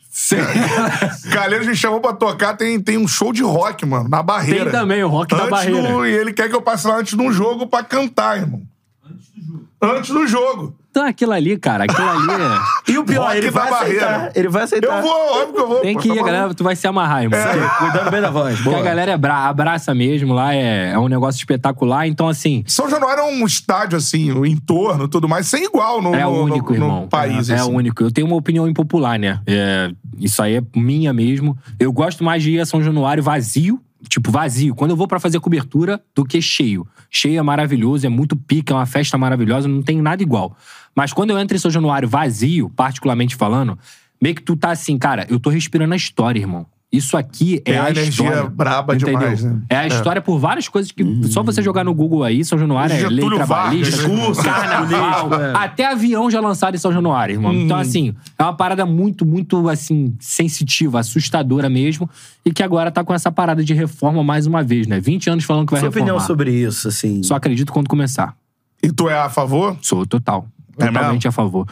Calheiros me chamou pra tocar, tem, tem um show de rock, mano, na barreira. Tem também o rock da Antes barreira. do- e ele quer que eu passe lá antes de um jogo pra cantar, irmão. Antes do jogo. Antes do jogo. Então aquilo ali, cara, aquilo ali é... E o pior, Rock ele vai barreira. aceitar. Ele vai aceitar. Eu vou, óbvio que eu vou. Tem que tá ir, galera. Tu vai se amarrar, irmão. Cuidando bem da voz. Porque a galera é bra- abraça mesmo lá, é, é um negócio espetacular. Então, assim, São Januário é um estádio, assim, o entorno tudo mais, sem igual no, é no- o único, no- no irmão. país. é assim. o único. Eu tenho uma opinião impopular, né? É, isso aí é minha mesmo. Eu gosto mais de ir a São Januário vazio, tipo vazio, quando eu vou pra fazer cobertura, do que cheio. Cheio é maravilhoso, é muito pica, é uma festa maravilhosa, não tem nada igual. Mas quando eu entro em São Januário vazio, particularmente falando, meio que tu tá assim, cara, eu tô respirando a história, irmão. Isso aqui é Tem a a energia história. braba entendeu? demais, né? É a história por várias coisas que só você jogar no Google aí, São Januário é lei trabalhista, Vargas, curso, carnaval, é. até avião já lançado em São Januário, irmão. Então, assim, é uma parada muito, muito, assim, sensitiva, assustadora mesmo, e que agora tá com essa parada de reforma mais uma vez, né? 20 anos falando que vai Sua reformar. opinião sobre isso, assim. Só acredito quando começar. E tu é a favor? Sou total. É Totalmente a favor.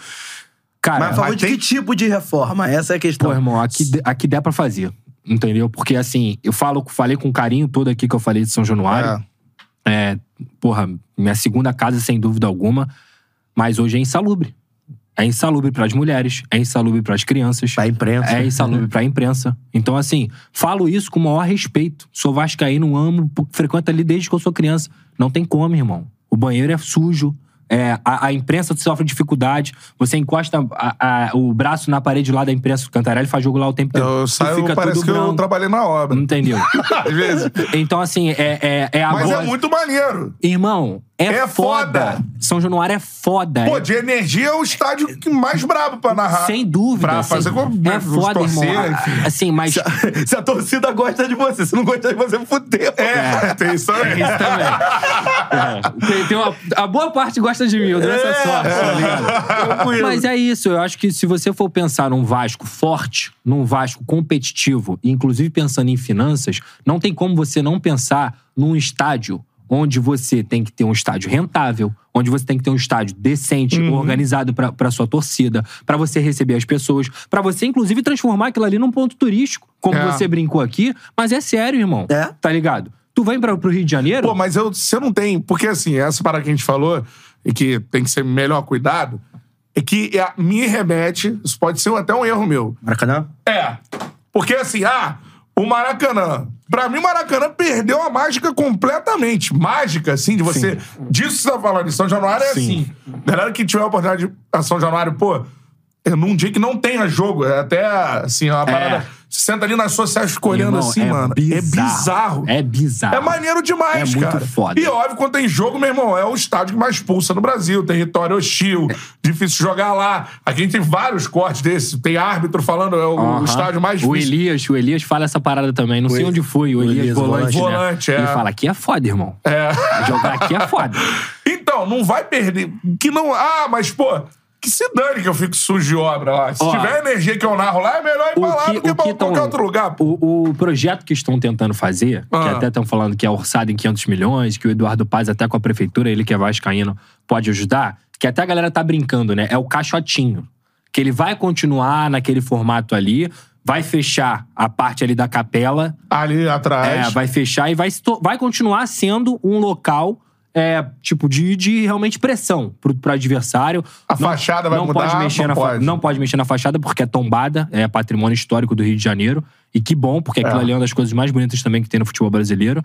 Cara, Mas a favor mas de tem- que tipo de reforma? Essa é a questão. Pô, irmão, aqui, aqui der pra fazer. Entendeu? Porque, assim, eu falo, falei com carinho todo aqui que eu falei de São Januário. É, porra, minha segunda casa, sem dúvida alguma. Mas hoje é insalubre. É insalubre pras mulheres, é insalubre pras crianças. Pra imprensa. É insalubre pra imprensa. Então, assim, falo isso com o maior respeito. Sou vascaíno, amo, frequento ali desde que eu sou criança. Não tem como, irmão. O banheiro é sujo. É, a, a imprensa sofre dificuldade. Você encosta a- a- o braço na parede lá da imprensa. O Cantarelli faz jogo lá o tempo inteiro. Eu saio, fica parece tudo que eu branco. trabalhei na obra. Entendeu? Às vezes. Então, assim, é, é, é a Mas voz- é muito maneiro. Irmão, é, É foda. foda. São Januário é foda. Pô, é de energia é o estádio que mais brabo pra narrar. Sem dúvida. Pra assim, fazer com É os foda, torcer, irmão. enfim. Assim, mas. Se a torcida gosta de você, se não gosta de você, fudeu. É, tem isso aí. Isso também. É. Tem, tem uma, a boa parte gosta de mim, eu dou essa sorte, tá ligado? Mas é isso, eu acho que se você for pensar num Vasco forte, num Vasco competitivo, inclusive pensando em finanças, não tem como você não pensar num estádio onde você tem que ter um estádio rentável, onde você tem que ter um estádio decente, Uhum. organizado pra pra sua torcida, pra você receber as pessoas, pra você inclusive transformar aquilo ali num ponto turístico, como É. você brincou aqui, mas é sério, irmão. É. Tá ligado? Tu vem pra, pro Rio de Janeiro? Pô, mas eu, você não tem. Porque assim, essa parada que a gente falou, e que tem que ser melhor cuidado, é que é- me remete. Isso pode ser até um erro meu. Maracanã? É. Porque assim, ah, o Maracanã. Pra mim, o Maracanã perdeu a mágica completamente. Mágica, assim, de você. Disso que você tá falando. Em São Januário é assim. Galera que tiver a oportunidade a São Januário, pô, é num dia que não tenha jogo. É até, assim, uma parada. Você senta ali nas sociais escolhendo Irmão, assim, é mano. É bizarro. É bizarro. É maneiro demais, É muito cara. foda. E óbvio, quando tem jogo, meu irmão, é o estádio que mais pulsa no Brasil. Território hostil, difícil jogar lá. Aqui a gente tem vários cortes desses. Tem árbitro falando, é o, o Aham. estádio mais O difícil. Elias, o Elias fala essa parada também. Não sei O onde foi. O Elias, Elias, volante, volante. né? Volante, é. Ele fala, aqui é foda, irmão. É. Jogar aqui é foda. Então, não vai perder. Que não. Ah, mas, pô, que se dane que eu fico sujo de obra lá. Se Ó, tiver energia que eu narro lá, é melhor ir pra lá do que, pra tão- qualquer outro lugar. pô. O, o projeto que estão tentando fazer, que Ah. até estão falando que é orçado em 500 milhões, que o Eduardo Paz, até com a prefeitura, ele que é vascaíno, pode ajudar, que até a galera tá brincando, né? É o caixotinho. Que ele vai continuar naquele formato ali, vai fechar a parte ali da capela, Ali atrás. é, vai fechar e vai, se to- vai continuar sendo um local. É, tipo, de, de realmente pressão pro, pro adversário. A fachada vai não mudar, Pode mexer não na pode. não pode mexer na fachada porque é tombada, é patrimônio histórico do Rio de Janeiro. E que bom, porque aquilo É. ali é uma das coisas mais bonitas também que tem no futebol brasileiro.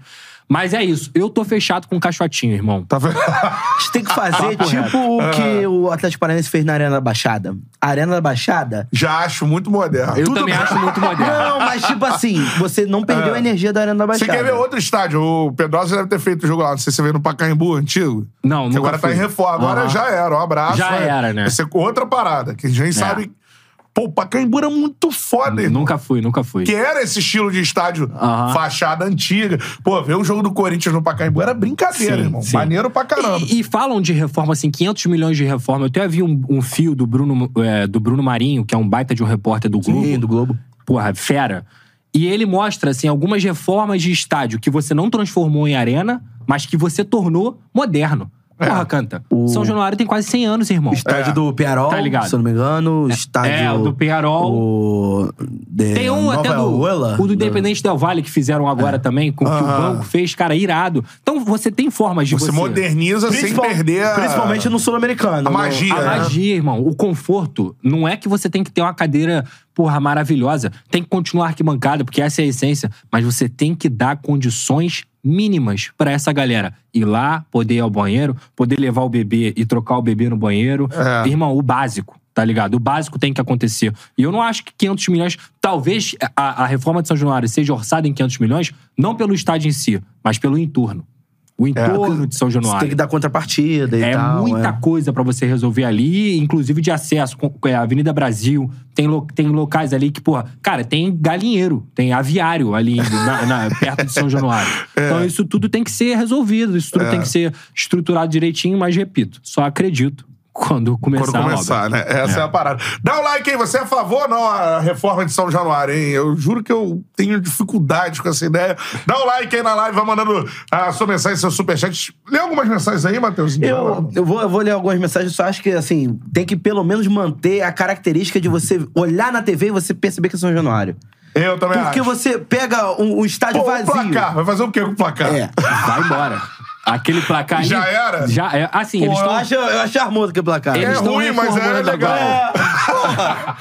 Mas é isso, eu tô fechado com o caixotinho, irmão. Tá vendo? A gente tem que fazer tipo o que o Atlético Paranaense fez na Arena da Baixada. A Arena da Baixada. Já acho muito moderno. Eu Tudo também bem. acho muito moderno. Não, mas tipo assim, você não perdeu a energia da Arena da Você Baixada. quer ver outro estádio? O Pedrosa deve ter feito o jogo lá. Não sei se você veio no Pacaembu antigo. Não, nunca agora tá fui. em reforma. Agora Aham. já era. Um abraço. Já vai- era, né? É. Vai ser outra parada. Que a gente sabe. Pô, o Pacaembu era muito foda, irmão. Nunca fui, nunca fui. Que era esse estilo de estádio Aham. fachada antiga. Pô, ver um jogo do Corinthians no Pacaembu era brincadeira, Sim, irmão. sim. Maneiro pra caramba. E, e falam de reforma, assim, 500 milhões de reforma. Eu até vi um, um fio do Bruno, é, do Bruno Marinho, que é um baita de um repórter do Globo. Sim, do Globo. Porra, fera. E ele mostra, assim, algumas reformas de estádio que você não transformou em arena, mas que você tornou moderno. Porra, canta. São Januário tem quase 100 anos, irmão. O estádio É. do Penharol, Tá ligado. se eu não me engano. O estádio... é, o do Penharol. O... de- Tem um Nova até do. Uela. O do Independente Del Vale que fizeram agora também, com o que o Aham. banco fez, cara, irado. Então você tem formas de Você, você. moderniza sem Principal- perder a... Principalmente no Sul-Americano. A magia, A né? magia, irmão. O conforto não é que você tem que ter uma cadeira, porra, maravilhosa. Tem que continuar arquibancada, porque essa é a essência. Mas você tem que dar condições mínimas pra essa galera. Ir lá, poder ir ao banheiro, poder levar o bebê e trocar o bebê no banheiro. É. Irmão, o básico. Tá ligado? O básico tem que acontecer. E eu não acho que 500 milhões. Talvez a, a reforma de São Januário seja orçada em 500 milhões, não pelo estádio em si, mas pelo entorno. O entorno de São É, Você Januário. tem que dar contrapartida e É tal. muita é. coisa pra você resolver ali, inclusive de acesso. com- é, Avenida Brasil, tem, lo- tem locais ali que, porra, cara, tem galinheiro, tem aviário ali na- na- perto de São Januário. Então isso tudo tem que ser resolvido, isso tudo tem que ser estruturado direitinho, mas repito, só acredito quando começar, Quando a começar, obra. né? Essa é. a parada. Dá o like aí, você é a favor ou não a reforma de São Januário, hein? Eu juro que eu tenho dificuldade com essa ideia. Dá o like aí na live, vai mandando a sua mensagem, seu superchat. Lê algumas mensagens aí, Matheus. Eu, eu, vou, eu vou ler algumas mensagens, só acho que, assim, tem que pelo menos manter a característica de você olhar na TV e você perceber que é São Januário. Eu também Porque acho. você pega um, um estádio Pô, o vazio. placar. Vai fazer o quê com o placar? É. Vai embora. Aquele placar ali- Já era? Já é. Assim, Pô, eles eu, estão. acho, eu acho charmoso aquele placar. É Eles tão ruim, mas é reformando legal. agora.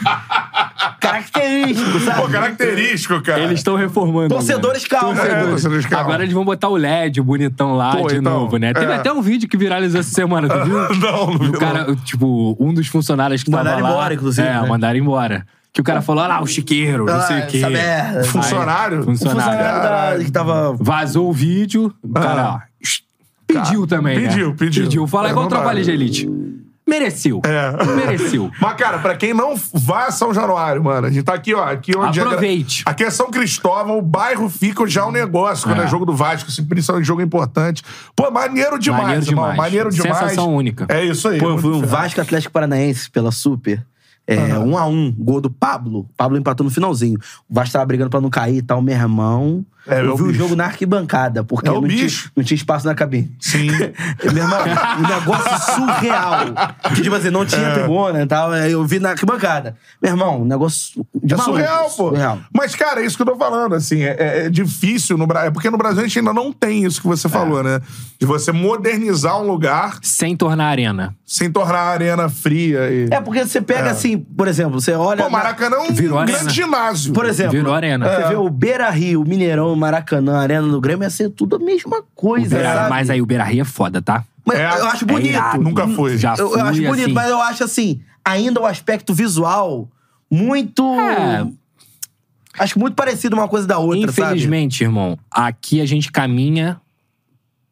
Característico, sabe? Pô, característico, cara. Eles estão reformando. Torcedores calma. É, torcedores. Agora eles vão botar o LED bonitão lá Pô, de então, novo, né? Teve é. até um vídeo que viralizou essa semana, tu viu? Não, não vi, O cara, tipo, um dos funcionários que Mandaram tava lá... embora, inclusive, É, né? mandaram embora. Que o cara falou, olha lá, o chiqueiro, não sei Ah, o quê. essa merda. Funcionário? O Funcionário. funcionário da, que tava. Vazou o vídeo, o cara, ó, pediu também, né? Pediu, pediu. Pediu. Fala É, igual não Trabalho de Elite. Mereceu. É. Mereceu. Mas, cara, pra quem não vai a São Januário, mano, a gente tá aqui, ó. Aqui onde Aproveite. É, aqui é São Cristóvão, o bairro fica já um negócio quando é, É. jogo do Vasco, assim, principalmente jogo importante. Pô, maneiro demais, Maneiro irmão. demais. Maneiro demais. Sensação única. É isso aí. Pô, muito foi um fera. Vasco Atlético Paranaense pela Super. É, um a um, gol do Pablo. Pablo empatou no finalzinho. O Vasco tava brigando pra não cair e tal, meu irmão. É, é eu o vi o bicho. jogo na arquibancada, porque É o não, tinha, bicho. não tinha espaço na cabine. Sim. Meu irmão, um negócio surreal. Que, tipo assim, não tinha tribuna e tal. Eu vi na arquibancada. Meu irmão, um negócio de É maluco, surreal, pô. surreal. Mas, cara, é isso que eu tô falando, assim, é, é- é difícil no Brasil. É porque no Brasil a gente ainda não tem isso que É. você falou, né? De você modernizar um lugar Sem tornar arena. sem tornar a arena fria. E... É porque você pega assim, por exemplo, você olha. Pô, Maracanã é um grande ginásio. Por exemplo, Virou arena. Você vê o Beira Rio, o Mineirão, o Maracanã, Arena do Grêmio, ia ser tudo a mesma coisa. Beira- sabe? mas aí o Beira Rio é foda, tá? Mas É, eu acho é bonito. irado. Nunca foi. Já eu, fui, eu acho bonito, assim. mas eu acho assim, ainda o aspecto visual muito. É. Acho muito parecido uma coisa da outra, sabe? Infelizmente, irmão, aqui a gente caminha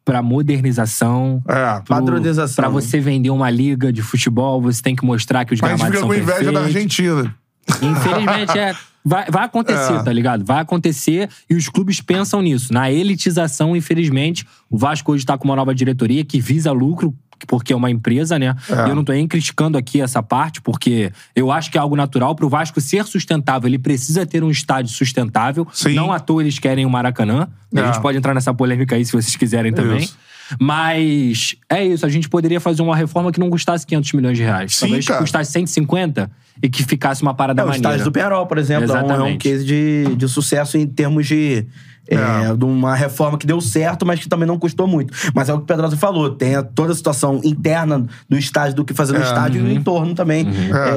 pra modernização. É. pro- Padronização. Pra você vender uma liga de futebol, você tem que mostrar que os Mas a gente gramados fica são com inveja da perfeitos. Argentina. Infelizmente, é. Vai, vai acontecer, É. tá ligado? Vai acontecer e os clubes pensam nisso. Na elitização, infelizmente, o Vasco hoje tá com uma nova diretoria que visa lucro, porque é uma empresa, né? É. E eu não tô nem criticando aqui essa parte, porque eu acho que é algo natural pro Vasco ser sustentável. Ele precisa ter um estádio sustentável. Sim. Não à toa eles querem o Maracanã. É. A gente pode entrar nessa polêmica aí se vocês quiserem também. Isso. Mas é isso, a gente poderia fazer uma reforma que não custasse 500 milhões de reais. Sim, Talvez cara. custasse 150 e que ficasse uma parada É, o maneira. estágio do Penarol, por exemplo, é um- é um Exatamente. case de, de sucesso em termos de. é, É. de uma reforma que deu certo, mas que também não custou muito. Mas é o que o Pedrosa falou: tem a- toda a situação interna do estádio, do que fazer no É. estádio e Uhum. o entorno também.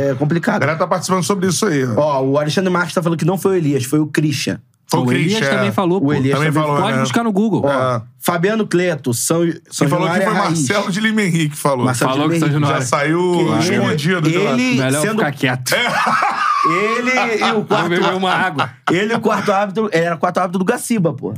É A complicado. galera tá participando sobre isso aí. ó. Ó, o Alexandre Marques tá falando que não foi o Elias, foi o Christian. Foi o O Elias Christian, também é. falou, O pô. Elias Também falou, Pode né? buscar no Google. Ó, É. Fabiano Cleto, São, São Quem falou que foi é raiz. Marcelo de Lima Henrique que falou. Marcelo Falou de que São Lima Januário. Já saiu Que escondido de lá. ele- Melhor sendo- ficar quieto. Ele e o Vou quarto beber uma água. Ele e o quarto árbitro. Era o quarto árbitro do Gaciba, pô.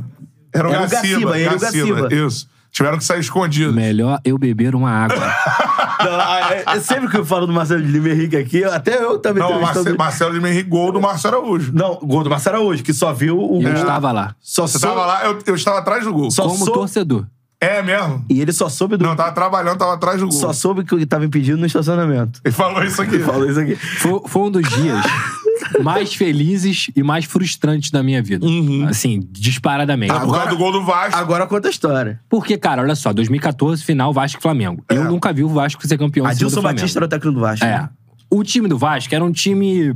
Era o Era o Gaciba. Gaciba, ele e o Gaciba. Isso. Tiveram que sair escondidos. Melhor eu beber uma água. Não, é- é sempre que eu falo do Marcelo de Lima Henrique aqui, até eu também Não, tenho Marcelo, Marcelo de Lima Henrique, gol do Márcio Araújo. Não, gol do Marcelo Araújo, que só viu o Eu gol. estava lá. Só Você sou- tava lá, eu, eu estava atrás do gol. Só Como sou- torcedor. É mesmo? E ele só soube do. Não, tava trabalhando, tava atrás do gol. Só soube que ele tava impedido no estacionamento. Ele falou isso aqui. Ele falou isso aqui. Foi, foi um dos dias mais felizes e mais frustrantes da minha vida. Assim, disparadamente. Ah, por causa do gol do Vasco. Agora conta a história. Porque, cara, olha só, 2014, final Vasco e Flamengo. Eu nunca vi o Vasco ser campeão em cima do Adilson Flamengo. Batista era o técnico do Vasco. É. O time do Vasco era um time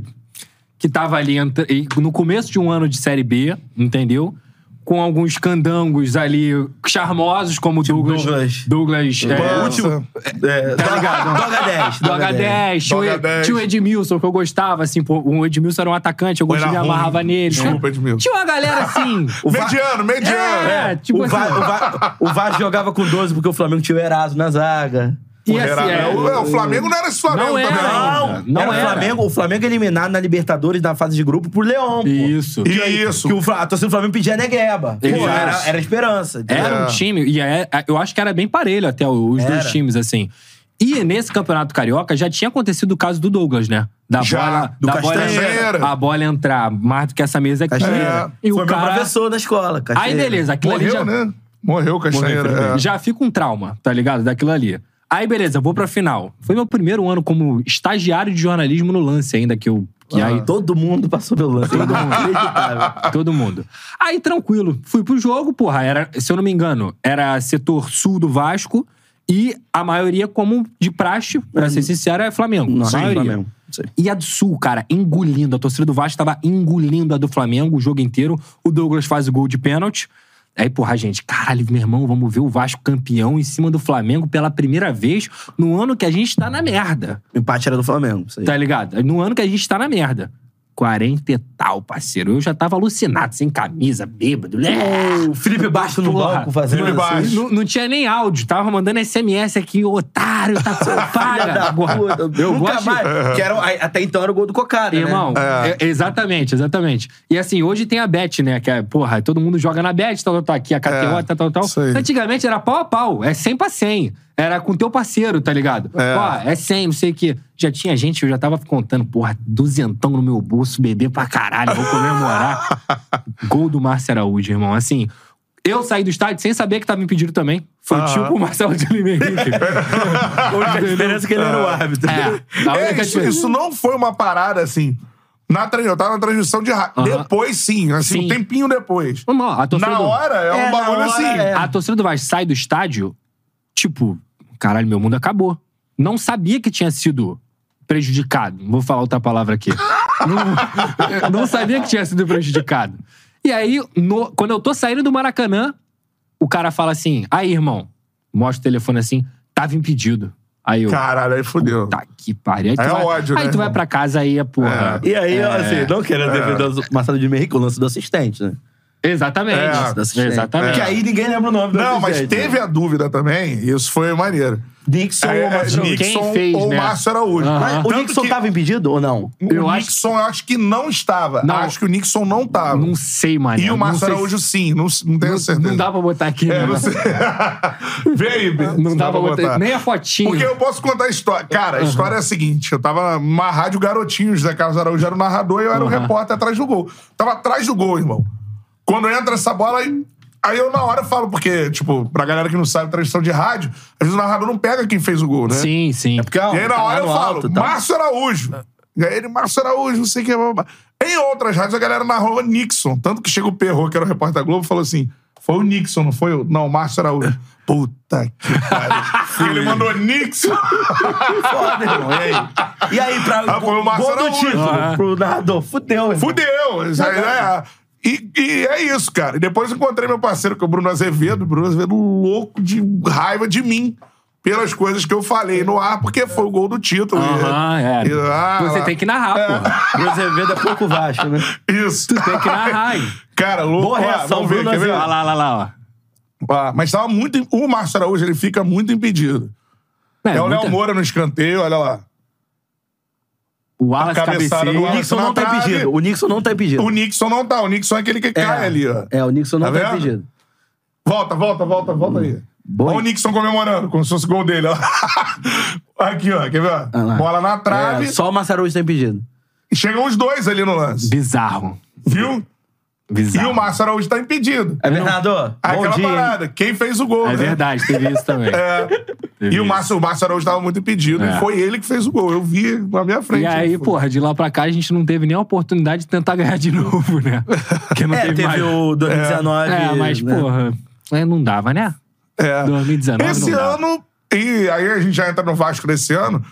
que tava ali no começo de um ano de Série B, entendeu? Com alguns candangos ali charmosos, como Douglas. Douglas. Douglas. é, Pança. último- É, Tá ligado? Do H10. do H10, tinha, o- Do H10. tinha o Edmilson, que eu gostava, assim, pô, o Edmilson era um atacante, eu gostava, me amarrava nele. Desculpa, Edmilson. Tinha uma galera assim. O Mediano, mediano. É, tipo o, assim. Va- o, Va- o Vasco jogava com 12 porque o Flamengo tinha o Eraso na zaga. E Era- assim, é, o, o Flamengo não era esse Flamengo Não era também. ainda. Não era, era. O, Flamengo, o Flamengo eliminado na Libertadores na fase de grupo por Leão, pô. Isso. E isso. Que o, a torcida do Flamengo pedia Negueba. Pô, era, era esperança. entendeu? Era um time, e é- eu acho que era bem parelho até os Era. dois times, assim. E nesse Campeonato Carioca já tinha acontecido o caso do Douglas, né? Da Já, bola, do da bola, Castanheira. a bola entrar mais do que essa mesa aqui. Castanheira. E Foi o meu cara. professor na escola. Aí Castanheira. beleza, aquilo ali Morreu, já, né? Morreu, Castanheira. é. já fica um trauma, tá ligado? Daquilo ali. Aí beleza, vou pra final. Foi meu primeiro ano como estagiário de jornalismo no lance ainda que eu. Que aí, Todo mundo passou pelo lance. Todo mundo. Todo mundo. Aí, tranquilo. Fui pro jogo, porra. Era, se eu não me engano, era setor sul do Vasco e a maioria, como de praxe, pra ser sincero, é Flamengo. Não, a maioria. Flamengo. Sim. E a do Sul, cara, engolindo. A torcida do Vasco tava engolindo a do Flamengo o jogo inteiro. O Douglas faz o gol de pênalti. Aí, porra, gente, caralho, meu irmão, vamos ver o Vasco campeão em cima do Flamengo pela primeira vez no ano que a gente tá na merda. O empate era do Flamengo. Isso aí. Tá ligado? No ano que a gente tá na merda. 40 e tal, parceiro. Eu já tava alucinado, sem camisa, bêbado. É. O Felipe Baixo no Porra, banco fazendo Felipe assim. Baixo. Não, não tinha nem áudio, tava mandando SMS aqui, otário, tá Filha paga. eu Nunca gosto. mais. Que era, até então era o gol do Cocada, Irmão, né? é, exatamente, exatamente. E assim, hoje tem a Bet, né? Que é, porra, todo mundo joga na Bet, tal, tal, tal, aqui a KTO, É, tal, tal, tal. Antigamente era pau a pau, é 100 pra 100. Era com teu parceiro, tá ligado? É. Ó, é 100, não sei o quê. Já tinha gente, eu já tava contando, porra, duzentão no meu bolso, bebê pra caralho, vou comemorar. Gol do Márcio Araújo, irmão. Assim, eu saí do estádio sem saber que tava impedido também. Foi Aham. tipo o Marcelo de Lima Henrique. A diferença é que ele era o árbitro. É, a É, isso, isso não foi uma parada assim. Na tra- eu tava na transmissão de rádio. Aham. Depois, sim. Assim, Sim. um tempinho depois. Lá, a torcida Na do- hora, é, um É, na bagulho hora, assim. é. A torcida do Vasco sai do estádio, tipo, caralho, meu mundo acabou. Não sabia que tinha sido prejudicado. Não vou falar outra palavra aqui. não, não sabia que tinha sido prejudicado. E aí, no- quando eu tô saindo do Maracanã, o cara fala assim: aí, irmão, mostra o telefone assim, tava impedido. Aí eu. Caralho, aí fudeu. Tá que pariu. Aí tu, é vai, ódio, aí né, tu vai pra casa aí, é porra. E aí, É. assim, não querendo defender o Marcelo de Henrique, o lance do assistente, né? Exatamente. É. Exatamente. Que aí ninguém lembra o nome do Não, mas teve né? a dúvida também, isso foi maneiro. Dixon É, ou é, Marcelo? Quem Nixon fez, ou né? Márcio Araújo. Aham. Mas o Nixon que- tava impedido ou não? O Eu acho- Nixon, eu acho que não estava. Não. Acho que o Nixon não tava. Não sei, mano. E o Márcio Araújo, se- sim. Não, não tenho Não, certeza. não dá pra botar aqui, É, né? não sei. Vê aí, se Não dá pra botar. Nem a fotinho. Porque eu posso contar a história. Cara, a história é a seguinte: eu tava numa rádio Garotinhos, Zé Carlos Araújo era o narrador e eu era o repórter atrás do gol. Tava atrás do gol, irmão. Quando entra essa bola, aí, aí eu na hora falo, porque, tipo, pra galera que não sabe transmissão de rádio, às vezes o narrador não pega quem fez o gol, né? Sim, sim. É porque, ó, E aí na tá hora eu falo, alto, tá? Márcio Araújo. E aí ele, Márcio Araújo, não sei o que. blá, blá, blá. Em outras rádios a galera narrou Nixon. Tanto que chega o Perro, que era o repórter da Globo, falou assim: foi o Nixon, não foi o. Não, Márcio Araújo. Puta que pariu. ele mandou Nixon. Foda, irmão. E aí? E aí, pra Ah, foi o Márcio Araújo. título, Ah. pro narrador. Fudeu, irmão. Fudeu. Isso aí, é. E, e é isso, cara. E depois encontrei meu parceiro, que é o Bruno Azevedo. O Bruno Azevedo louco de raiva de mim. Pelas coisas que eu falei no ar, porque foi o gol do título. Aham, E- é. e- ah, Você lá. tem que narrar, porra. O Azevedo é pouco Vasco, né? Isso. Tem que narrar, hein? Cara, louco. Boa reação, vamos ver, Bruno ver? Olha lá, lá, lá, ó. Ah, mas tava muito. O Márcio Araújo, ele fica muito impedido. É, o muita- Léo Moura no escanteio, olha lá. O Wallace cabeceia. O. Nixon não tá impedido. O Nixon não tá impedido. O Nixon não tá. O Nixon é aquele que cai ali, ó. É, o Nixon não Tá tá, impedido. Volta, volta, volta, volta aí. Olha o Nixon comemorando, como se fosse gol dele, ó. Aqui, ó, quer ver? Ah. Bola na trave. É, só o Massarujo tá impedido. E chegam os dois ali no lance. Bizarro. Viu? E Bizarro. o Márcio Araújo tá impedido. É, Bernardo? Aquela dia. hein? parada. Quem fez o gol, É né? verdade, teve isso também. É. Teve E o. Márcio, o Márcio Araújo tava muito impedido. É. E foi ele que fez o gol. Eu vi na minha frente. E aí, porra, de lá pra cá a gente não teve nem a oportunidade de tentar ganhar de novo, né? Porque não É, teve, teve mais. o 2019. É, mas, né? porra, é, não dava, né? É. 2019 Esse não dava. ano, e aí a gente já entra no Vasco desse ano.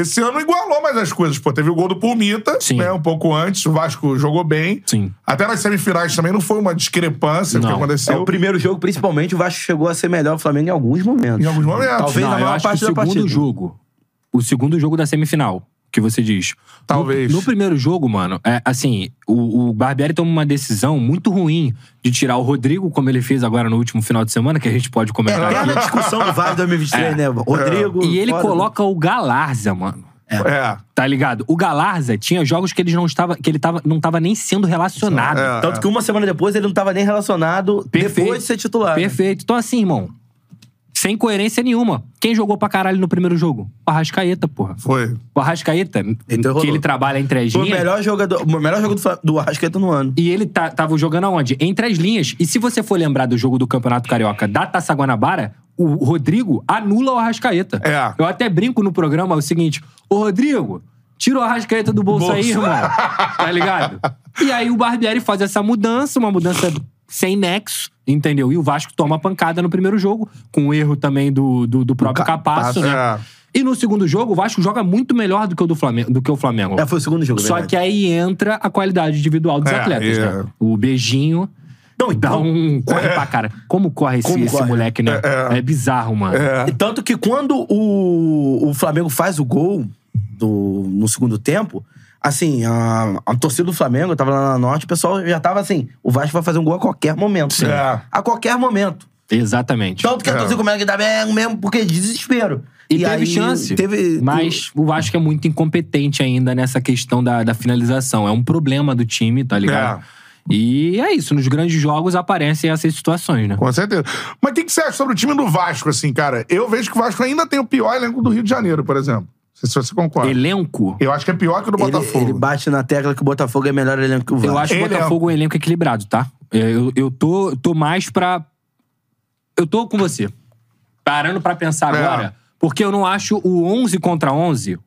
Esse ano igualou mais as coisas. Pô, teve o gol do Pulmita, Sim. né? Um pouco antes. O Vasco jogou bem. Sim. Até nas semifinais também não foi uma discrepância o que Não. É, aconteceu. o primeiro jogo, principalmente, o Vasco chegou a ser melhor que o Flamengo em alguns momentos. Em alguns momentos. Talvez Não, na eu maior parte o da segundo partida. jogo, o segundo jogo da semifinal, que você diz. Talvez. No, no primeiro jogo, mano, é assim, o, o Barbieri toma uma decisão muito ruim de tirar o Rodrigo, como ele fez agora no último final de semana, que a gente pode É comentar eterna aqui. discussão do Vasco 2023, É. né? Rodrigo. E ele fora- coloca o Galarza, mano. É. Tá ligado? O Galarza tinha jogos que ele não estava, que ele tava, não tava nem sendo relacionado. É. Tanto que uma semana depois ele não tava nem relacionado Perfeito. depois de ser titular. né? Perfeito. Então, assim, irmão, sem coerência nenhuma. Quem jogou pra caralho no primeiro jogo? O Arrascaeta, porra. Foi. O Arrascaeta, Então que ele trabalha entre as Foi o linhas. melhor jogador, o melhor jogo do, do Arrascaeta no ano. E ele tá, tava jogando aonde? Entre as linhas. E se você for lembrar do jogo do Campeonato Carioca da Taça Guanabara, o Rodrigo anula o Arrascaeta. É. Eu até brinco no programa o seguinte: Ô Rodrigo, tira o Arrascaeta do bolso, aí, Bolso. irmão. Tá ligado? E aí o Barbieri faz essa mudança, uma mudança sem nexo, entendeu? E o Vasco toma pancada no primeiro jogo, com o erro também do, do, do próprio Capasso, né? é. E no segundo jogo, o Vasco joga muito melhor do que o do Flamengo. Do que o Flamengo. É, foi o segundo jogo, Só verdade. que aí entra a qualidade individual dos É, atletas, é. né? O beijinho. Não, Dá então, um. Corre pra cara. Como corre esse, Como esse corre? moleque, né? É, bizarro, mano. E tanto que quando o, o Flamengo faz o gol do, no segundo tempo, assim, a, a torcida do Flamengo, eu tava lá na Norte, o pessoal já tava assim, o Vasco vai fazer um gol a qualquer momento. Sim. É. A qualquer momento. Exatamente. Tanto que a torcida começa a gritar bem mesmo, porque é desespero. E, teve aí chance. Teve, Mas o Vasco é muito incompetente ainda nessa questão da, da finalização. É um problema do time, tá ligado? E é isso. Nos grandes jogos aparecem essas situações, né? Com certeza. Mas o que, que você acha sobre o time do Vasco, assim, cara? Eu vejo que o Vasco ainda tem o pior elenco do Rio de Janeiro, por exemplo. Não sei se você concorda. Elenco. Eu acho que é pior que o do Ele, Botafogo. ele bate na tecla que o Botafogo é melhor elenco que o Vasco. Eu acho o Elenco. Botafogo um elenco equilibrado, tá? Eu, eu tô, tô mais pra. Eu tô com você. Parando pra pensar É. agora. Porque eu não acho o 11 contra 11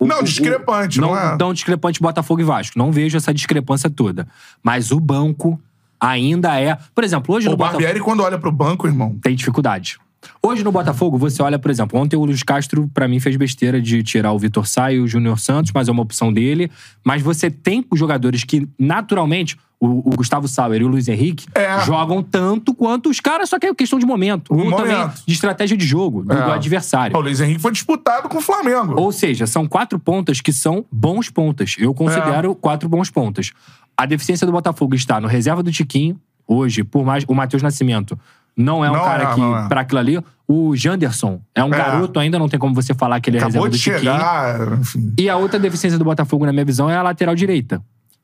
o- Não, o- discrepante, não é? Não discrepante Botafogo e Vasco. Não vejo essa discrepância toda. Mas o banco ainda é. Por exemplo, hoje O no Botafogo. Barbieri, quando olha pro banco, irmão. Tem dificuldade. Hoje no Botafogo, você olha, por exemplo, ontem o Luiz Castro, pra mim, fez besteira de tirar o Vitor Sá e o Júnior Santos, mas é uma opção dele. Mas você tem jogadores que, naturalmente, o, o Gustavo Sauer e o Luiz Henrique É. jogam tanto quanto os caras, só que é questão de momento. Um Um também momento. de estratégia de jogo, do, É. do adversário. O Luiz Henrique foi disputado com o Flamengo. Ou seja, são quatro pontas que são bons pontas. Eu considero quatro bons pontas. A deficiência do Botafogo está no reserva do Tiquinho, hoje, por mais. O Matheus Nascimento não é um Não cara é, que, é. pra aquilo ali. O Janderson é um É. garoto, ainda não tem como você falar que ele é Acabou reserva de do Tiquinho. chegar, enfim. E a outra deficiência do Botafogo, na minha visão, é a lateral direita.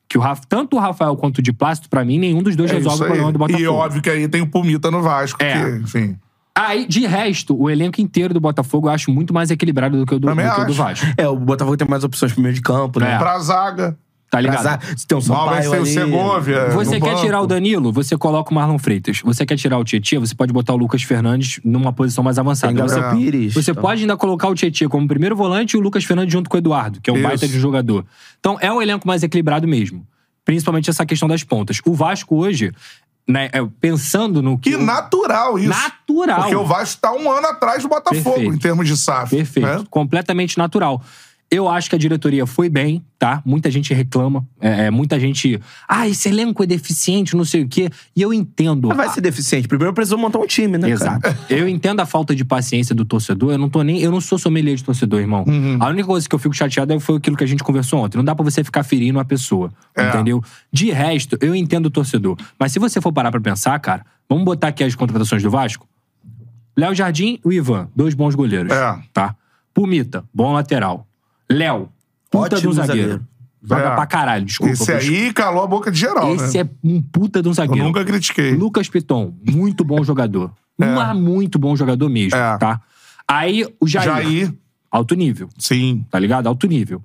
Que o Raf- tanto o Rafael quanto o Di Plácido, pra mim, nenhum dos dois É resolve o problema do Botafogo. E óbvio que aí tem o Pumita no Vasco, É. que, enfim. Aí, de resto, o elenco inteiro do Botafogo eu acho muito mais equilibrado do que o do, do, que o do. Vasco. É, o Botafogo tem mais opções pro meio de campo, né? É. Pra zaga. Tá ligado? Pra tem um Mal vai ser o. Segovia. Você no quer banco. tirar o Danilo, você coloca o Marlon Freitas. Você quer tirar o Tietchan, você pode botar o Lucas Fernandes numa posição mais avançada. Tem Você, Pires. você então. pode ainda colocar o Tietchan como primeiro volante e o Lucas Fernandes junto com o Eduardo, que é um Isso. baita de jogador. Então é um elenco mais equilibrado mesmo. Principalmente essa questão das pontas. O Vasco hoje, né, é, pensando no que. Que natural isso. Natural. Porque o Vasco tá um ano atrás do Botafogo, Perfeito. em termos de SAF. Perfeito. né? Completamente natural. Eu acho que a diretoria foi bem, tá? Muita gente reclama. É, é, muita gente. Ah, esse elenco é deficiente, não sei o quê. E eu entendo. Mas vai ser deficiente. Primeiro precisou montar um time, né, Exato. cara? Eu entendo a falta de paciência do torcedor. Eu não tô nem. Eu não sou sommelier de torcedor, irmão. Uhum. A única coisa que eu fico chateado foi aquilo que a gente conversou ontem. Não dá pra você ficar ferindo uma pessoa. É. Entendeu? De resto, eu entendo o torcedor. Mas se você for parar pra pensar, cara, vamos botar aqui as contratações do Vasco. Léo Jardim e o Ivan, dois bons goleiros. É. Tá? Pumita, bom lateral. Léo, puta Ótimo de um zagueiro. zagueiro. Joga É. pra caralho, desculpa. Esse aí calou a boca de geral, Esse né? é um puta de um Eu zagueiro. nunca critiquei. Lucas Piton, muito bom jogador. Um muito bom jogador mesmo, É. tá? Aí o Jair, Jair, alto nível, sim. tá ligado? Alto nível.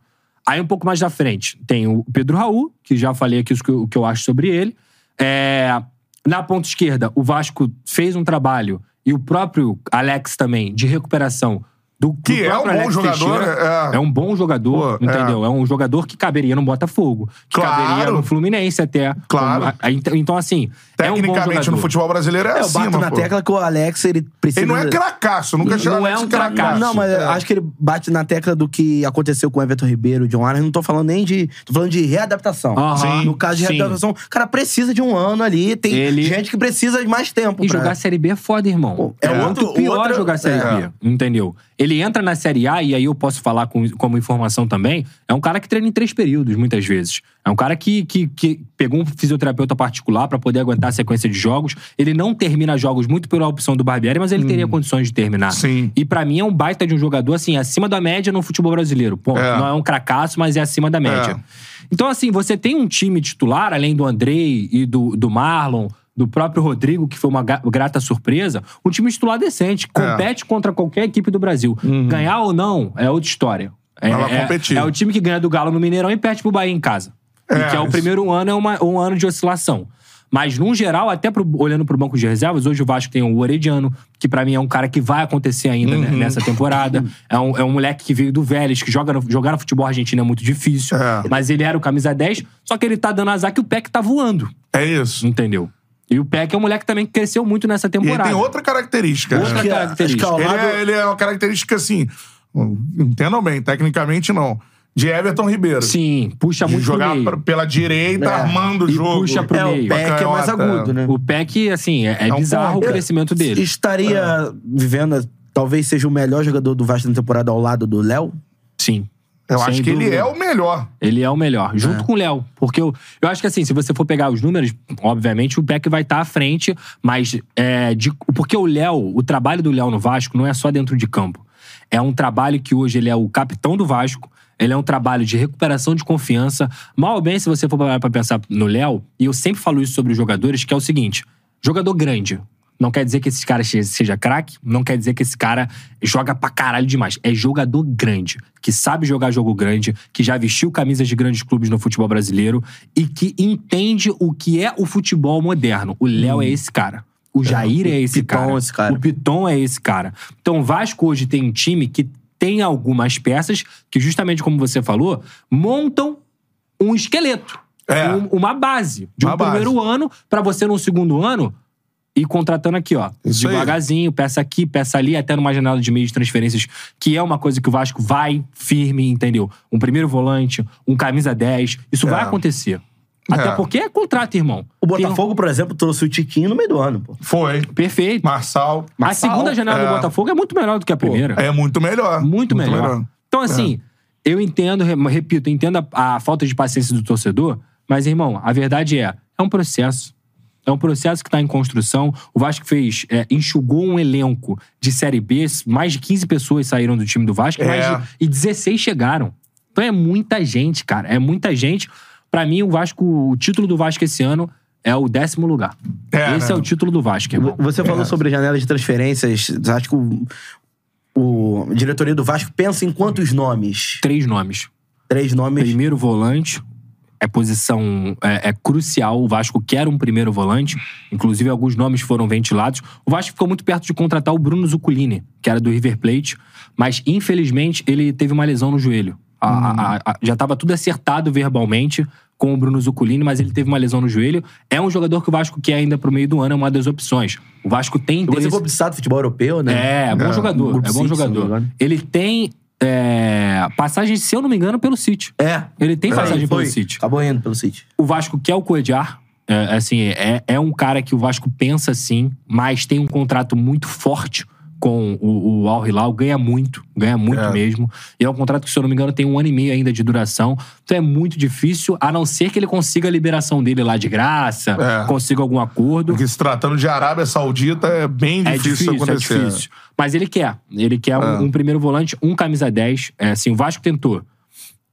Aí um pouco mais da frente tem o Pedro Raul, que já falei aqui o que eu, o que eu acho sobre ele. É, na ponta esquerda, o Vasco fez um trabalho, e o próprio Alex também, de recuperação do do Que é um Alex jogador, Teixeira. é. um bom jogador, Pô, entendeu? É. um jogador que caberia no Botafogo. Que Claro. caberia no Fluminense até. Claro. Como- aí, Então, assim, é um bom Tecnicamente, jogador. no futebol brasileiro é, É, eu acima, bato na pô. tecla que o Alex, ele precisa... Ele não é cracaço, nunca Não achei o é Alex um cracaço. Não, mas É. eu acho que ele bate na tecla do que aconteceu com o Everton Ribeiro, John Arnes. Não tô falando nem de. Tô falando de readaptação. Aham. Sim, No caso de sim. readaptação, o cara precisa de um ano ali. Tem Ele- gente que precisa de mais tempo. E pra- jogar Série B é foda, irmão. É É, outro- pior outra- jogar Série é. B, entendeu? Ele entra na Série A, e aí eu posso falar com- como informação também, é um cara que treina em três períodos, muitas vezes. É um cara que, que, que pegou um fisioterapeuta particular pra poder aguentar a sequência de jogos. Ele não termina jogos muito pela opção do Barbieri, mas ele teria condições de terminar. Hum. Sim. E pra mim é um baita de um jogador, assim, acima da média no futebol brasileiro. Pô, É. não é um cracaço, mas é acima da média. É. Então, assim, você tem um time titular, além do Andrei e do, do Marlon, do próprio Rodrigo, que foi uma grata surpresa, um time titular decente, É. compete contra qualquer equipe do Brasil. Ganhar ou não é outra história. É, Ela é- é o time que ganha do Galo no Mineirão e perde pro Bahia em casa. É, que é o isso. primeiro ano, é uma- um ano de oscilação. Mas, num geral, até pro- olhando pro banco de reservas, hoje o Vasco tem o Orediano, que pra mim é um cara que vai acontecer ainda né, Uhum. nessa temporada. É um, é um moleque que veio do Vélez, que joga no, jogar no futebol argentino é muito difícil. É. Mas ele era o camisa 10, só que ele tá dando azar que o Peck tá voando. É isso. Entendeu? E o Peck é um moleque também que cresceu muito nessa E ele temporada. tem outra característica. Outra né? É- característica. acho que ao Ele, é, ele é uma característica assim. Entendam bem, tecnicamente não. De Everton Ribeiro. Sim, puxa De muito pro jogar meio. pra- pela direita, É. armando o E jogo. puxa pro É, o meio. Peck é mais agudo, né? O Peck, assim, é, é um bizarro o crescimento dele. Estaria vivendo, talvez seja o melhor jogador do Vasco na temporada ao lado do Léo? Sim. Eu Sem acho que ele dúvida. é o melhor. Ele é o melhor, junto com o Léo. Porque eu, eu acho que assim, se você for pegar os números, obviamente o Peck vai estar à frente, mas é, de- porque o Léo, o trabalho do Léo no Vasco não é só dentro de campo. É um trabalho que hoje ele é o capitão do Vasco, ele é um trabalho de recuperação de confiança. Mal ou bem, se você for parar pra pensar no Léo, e eu sempre falo isso sobre os jogadores, que é o seguinte: jogador grande. Não quer dizer que esse cara seja- craque, não quer dizer que esse cara joga pra caralho demais. É jogador grande, que sabe jogar jogo grande, que já vestiu camisas de grandes clubes no futebol brasileiro e que entende o que é o futebol moderno. O Léo é esse cara. O Jair é, o esse Piton cara. é esse cara. O Piton é esse cara. Então o Vasco hoje tem um time que tem algumas peças que, justamente como você falou, montam um esqueleto. É. um- uma base de Uma um base. primeiro ano pra você, no segundo ano, ir contratando aqui, ó. Isso aí. devagarzinho, peça aqui, peça ali, até numa janela de meio de transferências, que é uma coisa que o Vasco vai firme, entendeu? Um primeiro volante, um camisa 10. Isso vai É. acontecer. Até É. porque é contrato, irmão. O Botafogo, por exemplo, trouxe o Tiquinho no meio do ano, pô. Foi. Perfeito. Marçal. A segunda janela é. do Botafogo é muito melhor do que a primeira. É muito melhor. Muito, melhor. Então, assim, eu entendo, re- repito, eu entendo a, a falta de paciência do torcedor, mas, irmão, a verdade é, é um processo. É um processo que está em construção. O Vasco fez, é, enxugou um elenco de Série B, mais de 15 pessoas saíram do time do Vasco É. mais de- e 16 chegaram. Então é muita gente, cara. É muita gente. Pra mim, o Vasco, o título do Vasco esse ano é o décimo lugar. É, esse né? é o título do Vasco, irmão. Você falou É. sobre a janela de transferências. Acho que o, o a diretoria do Vasco pensa em quantos nomes? Três nomes. Três nomes. Primeiro volante é posição é, é crucial. O Vasco quer um primeiro volante. Inclusive, alguns nomes foram ventilados. O Vasco ficou muito perto de contratar o Bruno Zuculini, que era do River Plate. Mas, infelizmente, ele teve uma lesão no joelho. A- a- a- a- já estava tudo acertado verbalmente com o Bruno Zuculini, mas ele teve uma lesão no joelho. É um jogador que o Vasco quer ainda pro meio do ano, é uma das opções. O Vasco tem interesse... desenvolviçado do futebol europeu, né? É, é bom jogador. Grupo É bom me jogador. engano. Ele tem é, passagem, se eu não me engano, pelo City. É. Ele tem passagem Foi. pelo City. Acabou indo pelo City. O Vasco quer o Coediar. É, assim, é, é um cara que o Vasco pensa sim, mas tem um contrato muito forte com o, o Al Hilal, ganha muito, ganha muito É. mesmo. E é um contrato que, se eu não me engano, tem um ano e meio ainda de duração. Então é muito difícil, a não ser que ele consiga a liberação dele lá de graça, É. consiga algum acordo. Porque se tratando de Arábia Saudita, é bem É difícil, difícil, é acontecer. difícil. Mas ele quer. Ele quer um, É. um primeiro volante, um camisa 10. É, assim, o Vasco tentou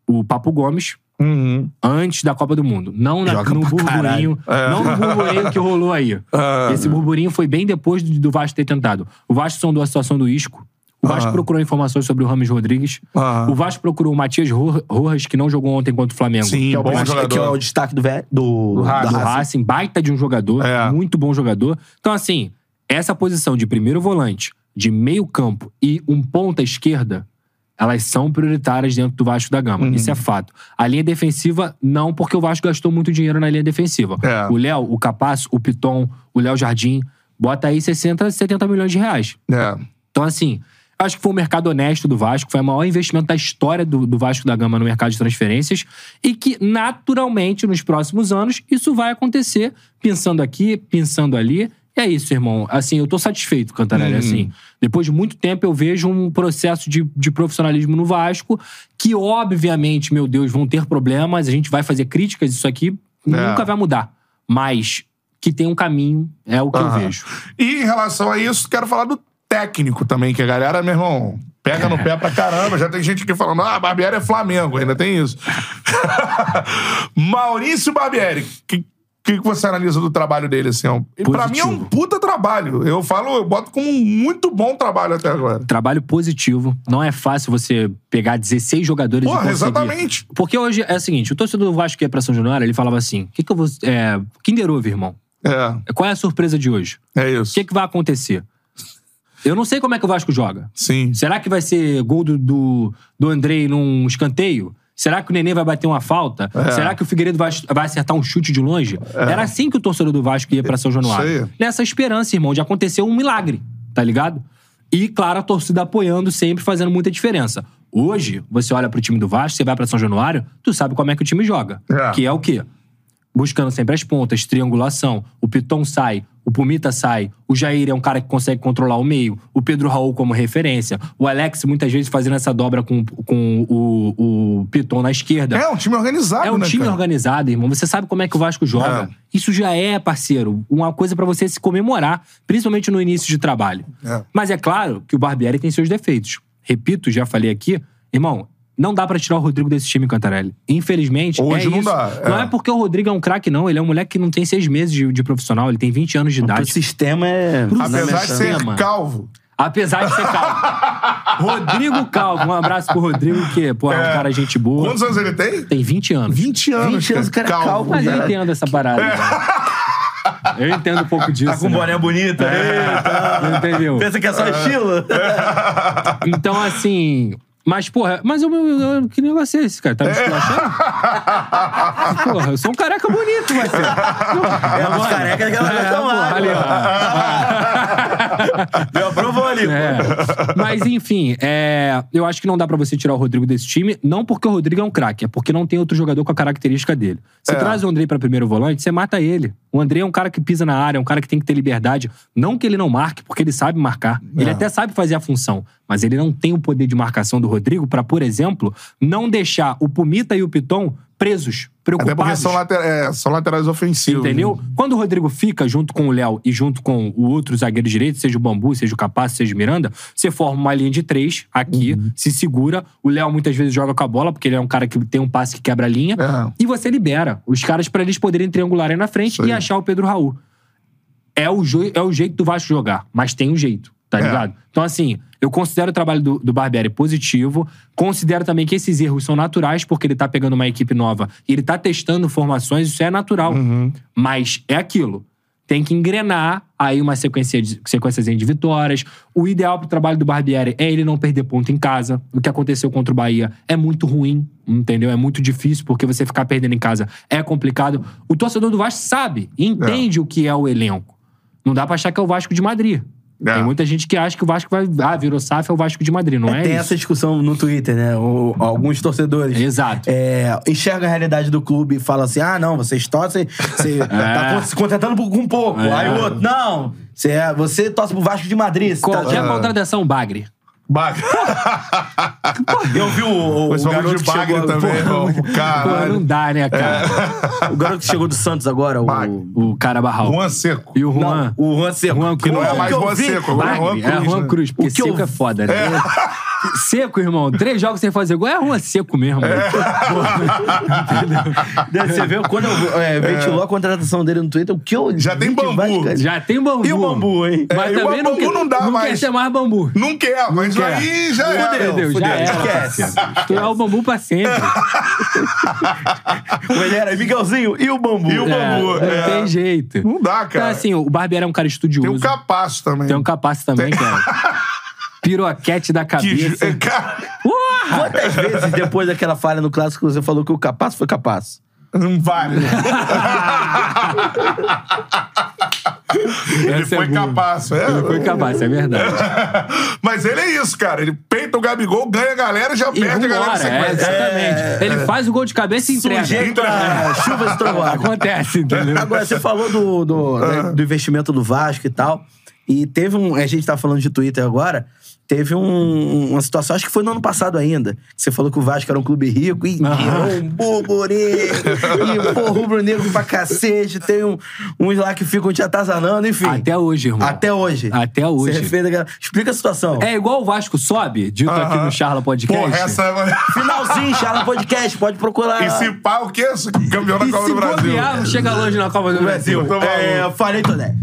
o Papo Gomes Uhum. antes da Copa do Mundo. Não na- no burburinho. É. Não no burburinho que rolou aí. É. Esse burburinho foi bem depois do, do Vasco ter tentado. O Vasco sondou a situação do Isco. O Vasco Aham. procurou informações sobre o Rames Rodrigues. Aham. O Vasco procurou o Matias Ro- Rojas, que não jogou ontem contra o Flamengo. Sim, Que é o, bom que jogador. é o destaque do, vé- do, Do Racing. do Racing, baita de um jogador, É. muito bom jogador. Então, assim, essa posição de primeiro volante, de meio campo e um ponta esquerda, elas são prioritárias dentro do Vasco da Gama. Uhum. Isso é fato. A linha defensiva, não, porque o Vasco gastou muito dinheiro na linha defensiva. É. O Léo, o Capasso, o Piton, o Léo Jardim, bota aí 60, 70 milhões de reais. É. Então, assim, acho que foi um mercado honesto do Vasco, foi o maior investimento da história do, do Vasco da Gama no mercado de transferências e que, naturalmente, nos próximos anos, isso vai acontecer, pensando aqui, pensando ali. É isso, irmão. Assim, eu tô satisfeito, Cantarelli. Uhum. Assim, depois de muito tempo, eu vejo um processo de, de profissionalismo no Vasco que, obviamente, meu Deus, vão ter problemas, a gente vai fazer críticas, isso aqui nunca vai mudar. Mas que tem um caminho, é o que eu Aham. vejo. E em relação a isso, quero falar do técnico também, que a galera, meu irmão, pega no pé pra caramba. Já tem gente aqui falando, ah, Barbieri é Flamengo, ainda tem isso. Maurício Barbieri, que que que você analisa do trabalho dele, assim? ó? E pra mim é um puta trabalho. Eu falo, eu boto como um muito bom trabalho até agora. Trabalho positivo. Não é fácil você pegar 16 jogadores e Porra, conseguir. exatamente. Porque hoje é o seguinte, o torcedor do Vasco que ia pra São Januário, ele falava assim, o que que eu vou... É, Kinder Ovo, irmão. É, Qual é a surpresa de hoje? é O isso. que que vai acontecer? Eu não sei como é que o Vasco joga. Sim. Será que vai ser gol do, do, do Andrei num escanteio? Será que o Nenê vai bater uma falta? É. Será que o Figueiredo vai, vai acertar um chute de longe? Era assim que o torcedor do Vasco ia pra São Januário. Nessa esperança, irmão, de acontecer um milagre, tá ligado? E, claro, a torcida apoiando sempre, fazendo muita diferença. Hoje, você olha pro time do Vasco, você vai pra São Januário, tu sabe como é que o time joga. É. Que é o quê? Buscando sempre as pontas, triangulação. O Piton sai, o Pumita sai, o Jair é um cara que consegue controlar o meio, o Pedro Raul como referência, o Alex muitas vezes fazendo essa dobra com, com o, o Piton na esquerda. É um time organizado, É um né, time cara? organizado, irmão. Você sabe como é que o Vasco joga. É. Isso já é, parceiro, uma coisa pra você se comemorar, principalmente no início de trabalho. É. Mas é claro que o Barbieri tem seus defeitos. Repito, já falei aqui, irmão. Não dá pra tirar o Rodrigo desse time, Cantarelli. Infelizmente, Hoje é não isso. dá, é. Não é porque o Rodrigo é um craque, não. Ele é um moleque que não tem seis meses de, de profissional. Ele tem 20 anos de idade. sistema é. Pro Apesar de ser calvo. Apesar de ser calvo. Rodrigo Calvo. Um abraço pro Rodrigo, que, pô, é um É. cara gente boa. Quantos anos ele tem? Tem 20 anos. 20 anos, 20 anos, cara, calvo, Mas eu entendo essa parada. né? Eu entendo um pouco disso. Tá com né? boné bonito aí. tá. Entendeu? Pensa que é só estilo? Então, assim. Mas, porra, mas eu, eu, eu- que negócio é esse, cara? Tá me esculachando? porra, eu sou um careca bonito, Marcelo. É uma careca que ela vai tomar. porra, ali, ó. Ali. É. Mas, enfim, é, eu acho que não dá pra você tirar o Rodrigo desse time, não porque o Rodrigo é um craque, é porque não tem outro jogador com a característica dele. Você É. traz o Andrei pra primeiro volante, você mata ele. O Andrei é um cara que pisa na área, é um cara que tem que ter liberdade. Não que ele não marque, porque ele sabe marcar. Ele até sabe fazer a função, mas ele não tem o poder de marcação do Rodrigo pra, por exemplo, não deixar o Pumita e o Piton presos, Até porque preocupados. são, later- é, são laterais ofensivos. Entendeu? Quando o Rodrigo fica junto com o Léo e junto com o outro zagueiro direito, seja o Bambu, seja o Capaz, seja o Miranda, você forma uma linha de três aqui, Uhum. se segura. O Léo muitas vezes joga com a bola, porque ele é um cara que tem um passe que quebra a linha. É. E você libera os caras pra eles poderem triangular aí na frente e achar o Pedro Raul. É o, é o jeito do Vasco jogar, mas tem um jeito, tá É. ligado? Então, assim, eu considero o trabalho do, do Barbieri positivo. Considero também que esses erros são naturais, porque ele tá pegando uma equipe nova e ele tá testando formações, isso é natural. Uhum. Mas é aquilo. Tem que engrenar aí uma sequência de, de vitórias. O ideal pro trabalho do Barbieri é ele não perder ponto em casa. O que aconteceu contra o Bahia é muito ruim, entendeu? É muito difícil, porque você ficar perdendo em casa é complicado. O torcedor do Vasco sabe, entende o que é o elenco. Não dá pra achar que é o Vasco de Madrid. É. Tem muita gente que acha que o Vasco vai. Ah, virou SAF é o Vasco de Madrid, não é, Tem isso? essa discussão no Twitter, né? O- alguns torcedores. Exato. é, enxergam a realidade do clube e falam assim: ah, não, vocês torcem, você tá con- se contentando por- com pouco. É. Aí o outro, não, você, é- você torce pro Vasco de Madrid. você tá- Qualquer contratação, Bagre. Bagre. Eu vi o, o, o garoto de chegou... também, Pô. Pô, não Caralho. dá, né, cara? o garoto que chegou do Santos agora, o... O cara Barral. Juan Seco. E o Juan. Não, o Juan Seco. Juan Que não é Cruz. mais eu Juan Seco, agora é Juan é Cruz. Juan né? Cruz, porque O que eu- seco é foda, né? Seco, irmão. Três jogos sem fazer gol é Juan Seco mesmo. Daí Você vê, quando eu é, ventilou a contratação dele no Twitter, o que eu... Já tem bambu. Já tem bambu. E o bambu, hein? Mas É, e o também não, bambu quer, não dá não mais. quer ser mais bambu. Não quer, mas quer. aí já era. Fudeu, Entendeu? fudeu, Já esquece. Estourar o bambu pra sempre. Ele era, Miguelzinho e o bambu. E o bambu. É, é. Não tem jeito. Não dá, cara. Então, assim, o Barbieri é um cara estudioso. Tem um capaço também. Tem um capaço também, cara. Piroquete da Que cabeça. Cara, Porra! Quantas vezes depois daquela falha no clássico você falou que o capaz foi capaz? não vale. Ele Essa é foi boa. capaz. É. Ele foi capaz, é verdade. Mas ele é isso, cara. Ele peita o Gabigol, ganha a galera e já E perde a galera vambora, é, sequência. exatamente. Ele faz o gol de cabeça e entrega. Sujeito a chuvas e trovoadas. Acontece, entendeu? Agora, você falou do, do, né, do investimento do Vasco e tal. E teve um. A gente tá falando de Twitter agora. Teve um- uma situação, acho que foi no ano passado ainda. Que você falou que o Vasco era um clube rico e virou um burburinho. e, pô, rubro-negro pra cacete. Tem um- uns lá que ficam te atazanando, enfim. Até hoje, irmão. Até hoje. Até hoje. Você fez aquela- Explica a situação. É igual o Vasco sobe, dito aqui no Charla Podcast. Porra, essa é. Finalzinho, Charla Podcast, pode procurar. E se pá, o quê? Campeão da Copa do Brasil. bobear, chega longe na Copa do Brasil. Tô É, falei Toné.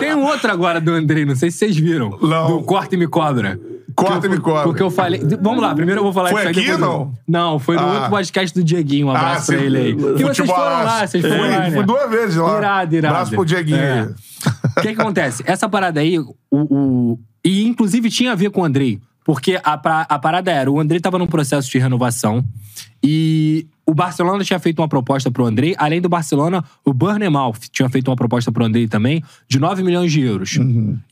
Tem um outro agora do Andrei, não sei se vocês viram. Não. Do Corta e Me Cobra. Corta e me cobra. Porque eu falei. Vamos lá, primeiro eu vou falar Foi isso aqui, depois eu- não? Não, foi no Ah. outro podcast do Dieguinho. Um abraço Ah, pra sim. ele aí. E vocês foram lá, vocês foram lá, né? fui duas vezes lá. Irado, irado. Abraço pro Dieguinho. É. O que, que acontece? Essa parada aí, o, o- e inclusive tinha a ver com o Andrei. Porque a, a parada era, o Andrei tava num processo de renovação e o Barcelona tinha feito uma proposta pro Andrei. Além do Barcelona, o Burnemouth tinha feito uma proposta pro Andrei também de 9 milhões de euros.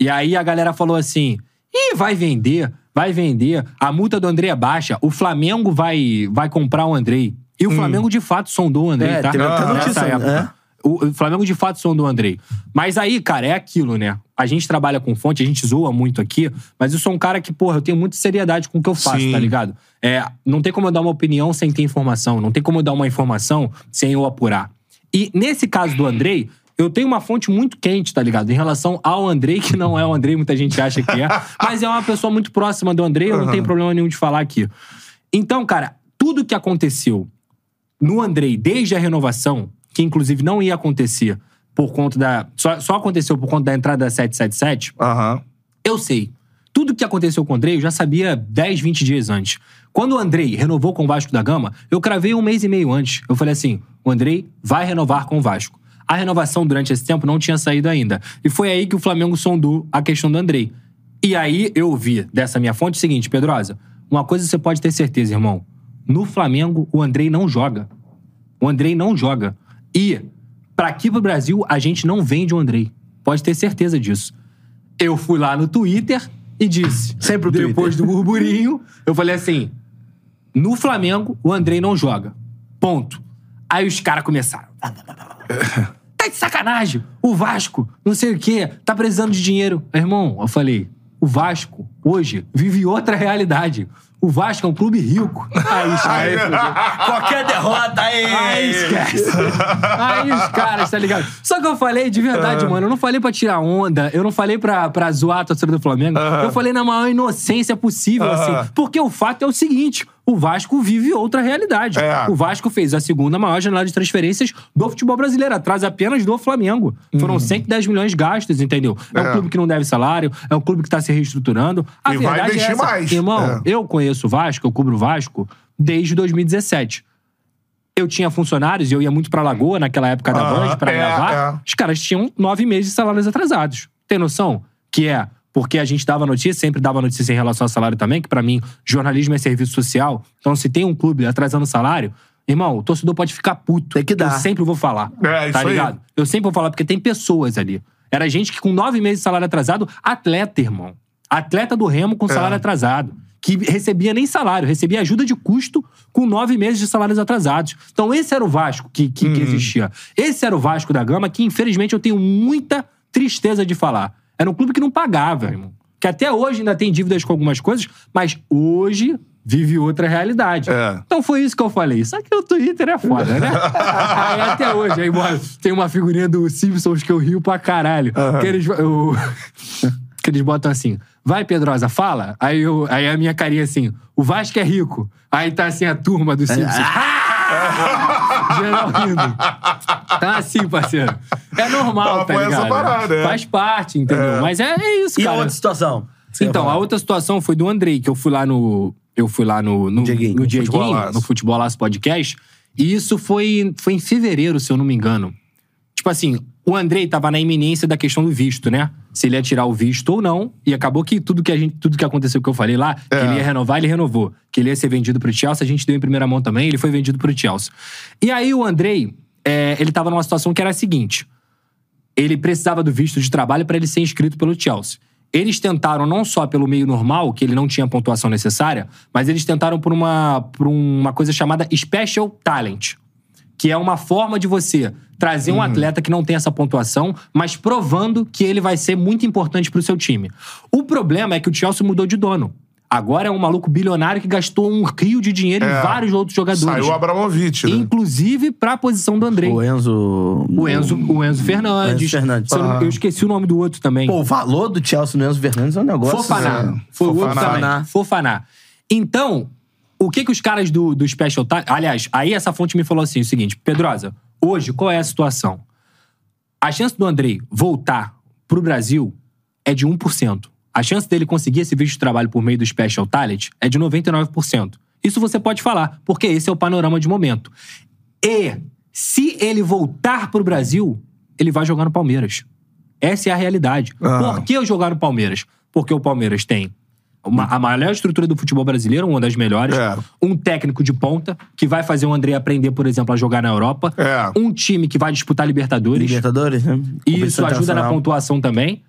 E aí a galera falou assim, ih, vai vender, vai vender. A multa do Andrei é baixa, o Flamengo vai, vai comprar o Andrei. E o Flamengo, de fato, sondou o Andrei, É, tá? teve Nessa notícia, época. né? O Flamengo de fato sondou o Andrei. Mas aí, cara, é aquilo, né? A gente trabalha com fonte, a gente zoa muito aqui, mas eu sou um cara que, porra, eu tenho muita seriedade com o que eu faço, Sim. tá ligado? É, não tem como eu dar uma opinião sem ter informação, não tem como eu dar uma informação sem eu apurar. E nesse caso do Andrei, eu tenho uma fonte muito quente, tá ligado? Em relação ao Andrei, que não é o Andrei, muita gente acha que é, mas é uma pessoa muito próxima do Andrei, eu não tenho problema nenhum de falar aqui. Então, cara, tudo que aconteceu no Andrei desde a renovação, que inclusive não ia acontecer por conta da. Só, só aconteceu por conta da entrada da 777, Aham. eu sei. Tudo que aconteceu com o Andrei eu já sabia 10, 20 dias antes. Quando o Andrei renovou com o Vasco da Gama, eu cravei um mês e meio antes. Eu falei assim: o Andrei vai renovar com o Vasco. A renovação durante esse tempo não tinha saído ainda. E foi aí que o Flamengo sondou a questão do Andrei. E aí eu ouvi dessa minha fonte o seguinte, Pedrosa, uma coisa você pode ter certeza, irmão. No Flamengo, o Andrei não joga. O Andrei não joga. E, pra aqui pro Brasil, a gente não vende o Andrei. Pode ter certeza disso. Eu fui lá no Twitter e disse. Sempre o Depois do burburinho, eu falei assim: no Flamengo, o Andrei não joga. Ponto. Aí os caras começaram. Tá de sacanagem. O Vasco, não sei o quê, tá precisando de dinheiro. Irmão, eu falei, o Vasco, hoje, vive outra realidade. O Vasco é um clube rico. Aí, qualquer derrota aí. Aí esquece. Aí os caras, tá ligado? Só que eu falei de verdade, mano. Eu não falei pra tirar onda. Eu não falei pra, pra zoar a torcida do Flamengo. Eu falei na maior inocência possível, assim. Porque o fato é o seguinte: o Vasco vive outra realidade. É. O Vasco fez a segunda maior janela de transferências do futebol brasileiro, atrás apenas do Flamengo. Foram 110 milhões gastos, entendeu? É, um É. clube que não deve salário, é um clube que tá se reestruturando. A E vai verdade investir é essa. mais. Irmão, É. eu conheço o Vasco, eu cubro o Vasco desde 2017 eu tinha funcionários e eu ia muito pra Lagoa naquela época da Ah, Band pra é, gravar. é. Os caras tinham nove meses de salários atrasados. Tem noção? Que é porque a gente dava notícia, sempre dava notícia em relação ao salário também, que pra mim, jornalismo é serviço social. Então, se tem um clube atrasando salário, irmão, o torcedor pode ficar puto. Tem que dar. Eu sempre vou falar. É, tá isso aí. ligado? Eu sempre vou falar, porque tem pessoas ali. Era gente que com nove meses de salário atrasado, atleta, irmão. Atleta do Remo com salário atrasado. Que recebia nem salário, recebia ajuda de custo com nove meses de salários atrasados. Então, esse era o Vasco que, que, que existia. Esse era o Vasco da Gama, que infelizmente eu tenho muita tristeza de falar. Era um clube que não pagava, irmão. Que até hoje ainda tem dívidas com algumas coisas, mas hoje vive outra realidade. É. Então foi isso que eu falei. Só que o Twitter é foda, né? aí até hoje, aí tem uma figurinha do Simpsons que eu rio pra caralho. Que, eles, eu- que eles botam assim, vai Pedrosa, fala. Aí, eu, aí a minha carinha assim, o Vasco é rico. Aí tá assim a turma do Simpsons. Geral rindo. Tá assim, parceiro. É normal, Ah, tá foi essa ligado? parada, é. Faz parte, entendeu? Mas é, é isso, E a cara. outra situação? Você Então, a outra situação foi do Andrei, que eu fui lá no. Eu fui lá no. No Dieguinho, no, no Dieguinho, Futebolaço. no Futebolaço Podcast. E isso foi, foi em fevereiro, se eu não me engano. Tipo assim, o Andrei tava na iminência da questão do visto, né? Se ele ia tirar o visto ou não. E acabou que tudo que, a gente, tudo que aconteceu que eu falei lá, que ele ia renovar, ele renovou. Que ele ia ser vendido pro Chelsea, a gente deu em primeira mão também, ele foi vendido pro Chelsea. E aí o Andrei, é, ele tava numa situação que era a seguinte ele precisava do visto de trabalho para ele ser inscrito pelo Chelsea. Eles tentaram não só pelo meio normal, que ele não tinha a pontuação necessária, mas eles tentaram por uma, por uma coisa chamada Special Talent, que é uma forma de você trazer um atleta que não tem essa pontuação, mas provando que ele vai ser muito importante pro seu time. O problema é que o Chelsea mudou de dono. Agora é um maluco bilionário que gastou um rio de dinheiro É. em vários outros jogadores. Saiu o Abramovich, né? Inclusive pra posição do Andrei. O Enzo... O Enzo, o Enzo Fernandes. Enzo Fernandes. Se eu, esqueci o nome do outro também. Pô, o valor do Chelsea no Enzo Fernandes é um negócio... Fofaná. né? Foi o outro Fofaná. também. Fofaná. Então, o que que os caras do, do Special Talent... Aliás, aí essa fonte me falou assim, o seguinte. Pedrosa, hoje, qual é a situação? A chance do Andrei voltar pro Brasil é de 1%. A chance dele conseguir esse visto de trabalho por meio do Special Talent é de 99%. Isso você pode falar, porque esse é o panorama de momento. E se ele voltar pro Brasil, ele vai jogar no Palmeiras. Essa é a realidade. Ah. Por que eu jogar no Palmeiras? Porque o Palmeiras tem uma- a maior estrutura do futebol brasileiro, uma das melhores. É. Um técnico de ponta, que vai fazer o André aprender, por exemplo, a jogar na Europa. É. Um time que vai disputar Libertadores. Libertadores, né? Isso Competição ajuda na pontuação também.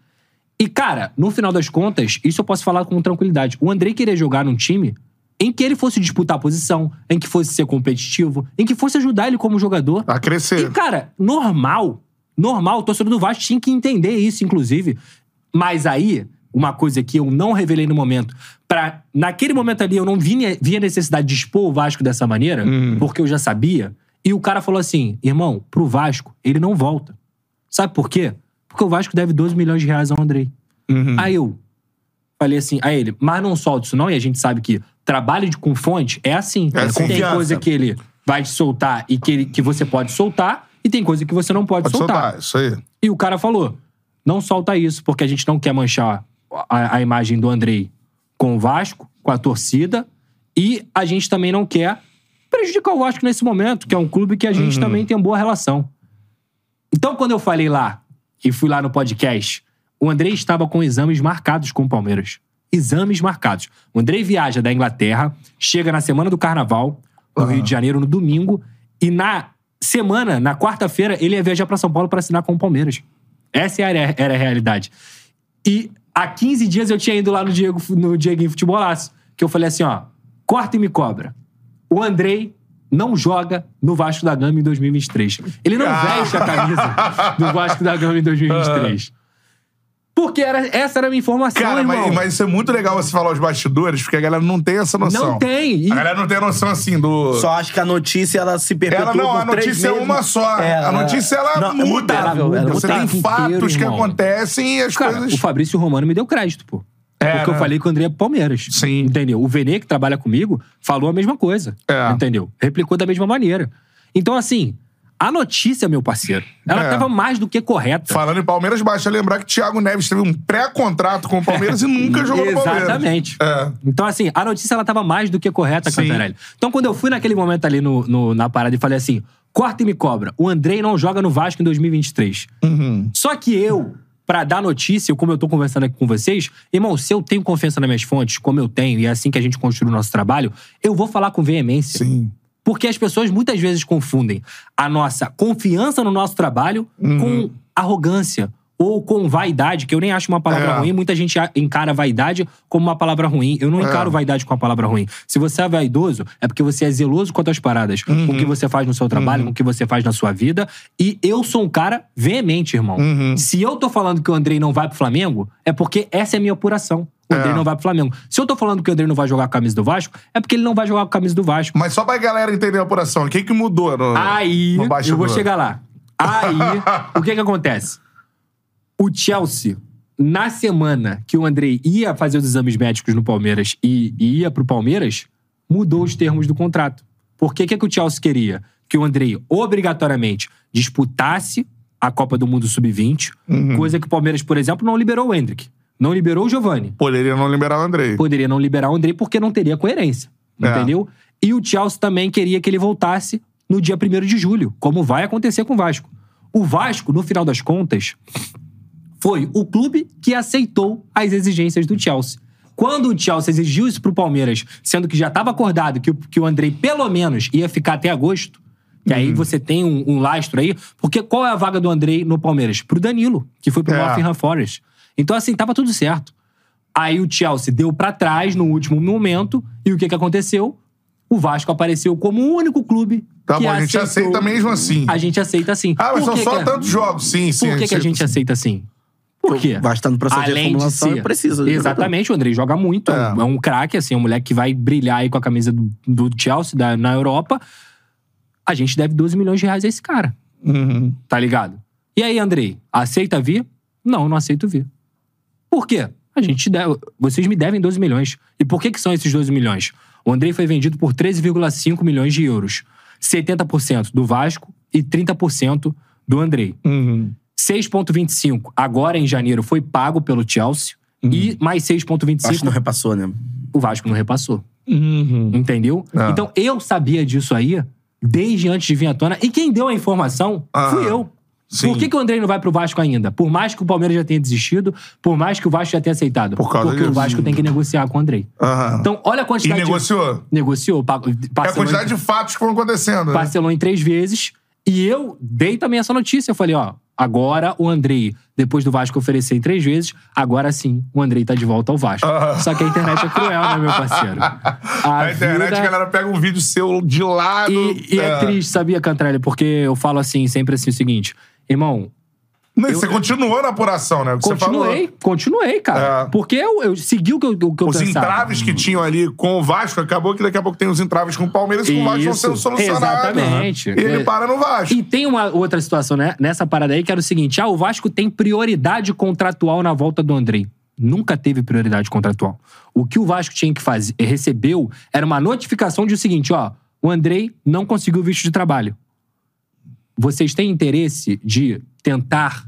E, cara, no final das contas, isso eu posso falar com tranquilidade. O André queria jogar num time em que ele fosse disputar a posição, em que fosse ser competitivo, em que fosse ajudar ele como jogador. A crescer. E, cara, normal. Normal. O torcedor do Vasco tinha que entender isso, inclusive. Mas aí, uma coisa que eu não revelei no momento, pra, naquele momento ali eu não vi, vi a necessidade de expor o Vasco dessa maneira, porque eu já sabia. E o cara falou assim: irmão, pro Vasco, ele não volta. Sabe por quê? Porque o Vasco deve 12 milhões de reais ao Andrei. Aí eu falei assim, a ele, mas não solta isso não, e a gente sabe que trabalho de, com fonte é assim. É tem confiança. coisa que ele vai te soltar e que, ele- que você pode soltar, e tem coisa que você não pode, Pode soltar. soltar, isso aí. E o cara falou: não solta isso, porque a gente não quer manchar a, a imagem do Andrei com o Vasco, com a torcida, e a gente também não quer prejudicar o Vasco nesse momento, que é um clube que a gente também tem boa relação. Então, quando eu falei lá e fui lá no podcast, o Andrei estava com exames marcados com o Palmeiras. Exames marcados. O Andrei viaja da Inglaterra, chega na semana do Carnaval, no Rio de Janeiro, no domingo, e na semana, na quarta-feira, ele ia viajar para São Paulo para assinar com o Palmeiras. Essa era, era a realidade. E há 15 dias eu tinha ido lá no Diego, no Dieguinho Futebolaço, que eu falei assim, ó, corta e me cobra. O Andrei não joga no Vasco da Gama em 2023. Ele não veste a camisa do Vasco da Gama em 2023. Porque era, essa era a minha informação, Cara, irmão. mas, mas isso é muito legal você falar os bastidores, porque a galera não tem essa noção. Não tem. E- A galera não tem a noção, assim, do... Só acho que a notícia, ela se perpetua Ela não, por a notícia é uma só. É, a notícia, ela não, é muda. ela Você muda tem fatos inteiro, que irmão. acontecem e as Cara, coisas... o Fabrício Romano me deu crédito, pô. É, Porque eu né? falei que o André é Palmeiras. Sim. Entendeu? O Vene, que trabalha comigo, falou a mesma coisa. É. Entendeu? Replicou da mesma maneira. Então, assim, a notícia, meu parceiro, ela É. estava mais do que correta. Falando em Palmeiras, basta lembrar que Thiago Neves teve um pré-contrato com o Palmeiras e nunca jogou no Palmeiras. Exatamente. É. Então, assim, a notícia ela tava mais do que correta, Sim. Cantarelli. Então, quando eu fui naquele momento ali no, no- na parada e falei assim: corta e me cobra, o Andrei não joga no Vasco em 2023. Uhum. Só que eu, pra dar notícia, como eu tô conversando aqui com vocês, irmão, se eu tenho confiança nas minhas fontes, como eu tenho, e é assim que a gente construi o nosso trabalho, eu vou falar com veemência. Sim. Porque as pessoas muitas vezes confundem a nossa confiança no nosso trabalho Uhum. com arrogância ou com vaidade, que eu nem acho uma palavra É. ruim. Muita gente encara vaidade como uma palavra ruim. Eu não É. encaro vaidade com a palavra ruim. Se você é vaidoso, é porque você é zeloso quanto às paradas, Uhum. com o que você faz no seu trabalho, com o que você faz na sua vida. E eu sou um cara veemente, irmão. Uhum. Se eu tô falando que o Andrei não vai pro Flamengo, é porque essa é a minha apuração. O É. Andrei não vai pro Flamengo. Se eu tô falando que o Andrei não vai jogar com a camisa do Vasco, é porque ele não vai jogar com a camisa do Vasco. Mas só pra galera entender a apuração, o que que mudou no, Aí, no eu vou chegar lá. Aí, o que que acontece? O Chelsea, na semana que o Andrei ia fazer os exames médicos no Palmeiras e, e ia pro Palmeiras, mudou os termos do contrato. Por que que, que o Chelsea queria? Que o Andrei, obrigatoriamente, disputasse a Copa do Mundo Sub-20, Uhum. coisa que o Palmeiras, por exemplo, não liberou o Hendrick. Não liberou o Giovani Poderia não liberar o Andrei. poderia não liberar o Andrei porque não teria coerência. É. Entendeu? E o Chelsea também queria que ele voltasse no dia 1 de julho, como vai acontecer com o Vasco. O Vasco, no final das contas, foi o clube que aceitou as exigências do Chelsea. Quando o Chelsea exigiu isso pro Palmeiras, sendo que já estava acordado que o, que o Andrei, pelo menos, ia ficar até agosto, que aí Uhum. você tem um, um lastro aí, porque qual é a vaga do Andrei no Palmeiras? Pro Danilo, que foi pro É. Nottingham Forest. Então, assim, tava tudo certo. Aí o Chelsea deu pra trás no último momento, e o que que aconteceu? O Vasco apareceu como o único clube Tá que bom, a gente aceitou- aceita mesmo assim. A gente aceita assim. Ah, mas Por são só que é- tantos jogos. Sim, sim. Por que, que a gente aceita assim? Por quê? Vai estar no processo de Além reformulação ser- e precisa. de Exatamente, o Andrei joga muito. É, um, É. é um craque, assim, um moleque que vai brilhar aí com a camisa do, do Chelsea da- na Europa. A gente deve 12 milhões de reais a esse cara. Uhum. Tá ligado? E aí, Andrei, aceita vir? Não, não aceito vir. Por quê? A gente deve, vocês me devem 12 milhões. E por que, que são esses 12 milhões? O Andrei foi vendido por 13,5 milhões de euros. 70% do Vasco e 30% do Andrei. Uhum. 6,25 agora em janeiro foi pago pelo Chelsea. E mais Acho que 6,25 não repassou, né? o Vasco não repassou. Uhum. Entendeu? Ah. Então eu sabia disso aí desde antes de vir à tona. E quem deu a informação Ah. fui eu. Sim. Por que, que o Andrei não vai pro Vasco ainda? Por mais que o Palmeiras já tenha desistido, por mais que o Vasco já tenha aceitado. Por causa Porque o disso. Vasco tem que negociar com o Andrei. Aham. Então, olha a E quantidade negociou? de... Negociou. É a parcelou em- quantidade de fatos que foram acontecendo. né? parcelou em três vezes. E eu dei também essa notícia. Eu falei, ó, agora o Andrei, depois do Vasco oferecer em três vezes, agora sim o Andrei tá de volta ao Vasco. Ah. Só que a internet é cruel, né, meu parceiro? A Na internet, vida- a galera pega um vídeo seu de lado. E, e é. triste, sabia, Cantrelli? Porque eu falo assim, sempre assim, o seguinte. Irmão, Não, e você continuou na apuração, né? Continuei, continuei, cara. É. Porque eu, eu segui o que eu, o que eu Os pensava. entraves que tinham ali com o Vasco, acabou que daqui a pouco tem os entraves com o Palmeiras e com o Vasco vão sendo solucionados. exatamente. E ele É. para no Vasco. E tem uma outra situação né, nessa parada aí que era o seguinte: ah, o Vasco tem prioridade contratual na volta do Andrei. Nunca teve prioridade contratual. O que o Vasco tinha que fazer, recebeu, era uma notificação de o seguinte: ó, o Andrei não conseguiu visto de trabalho. Vocês têm interesse de tentar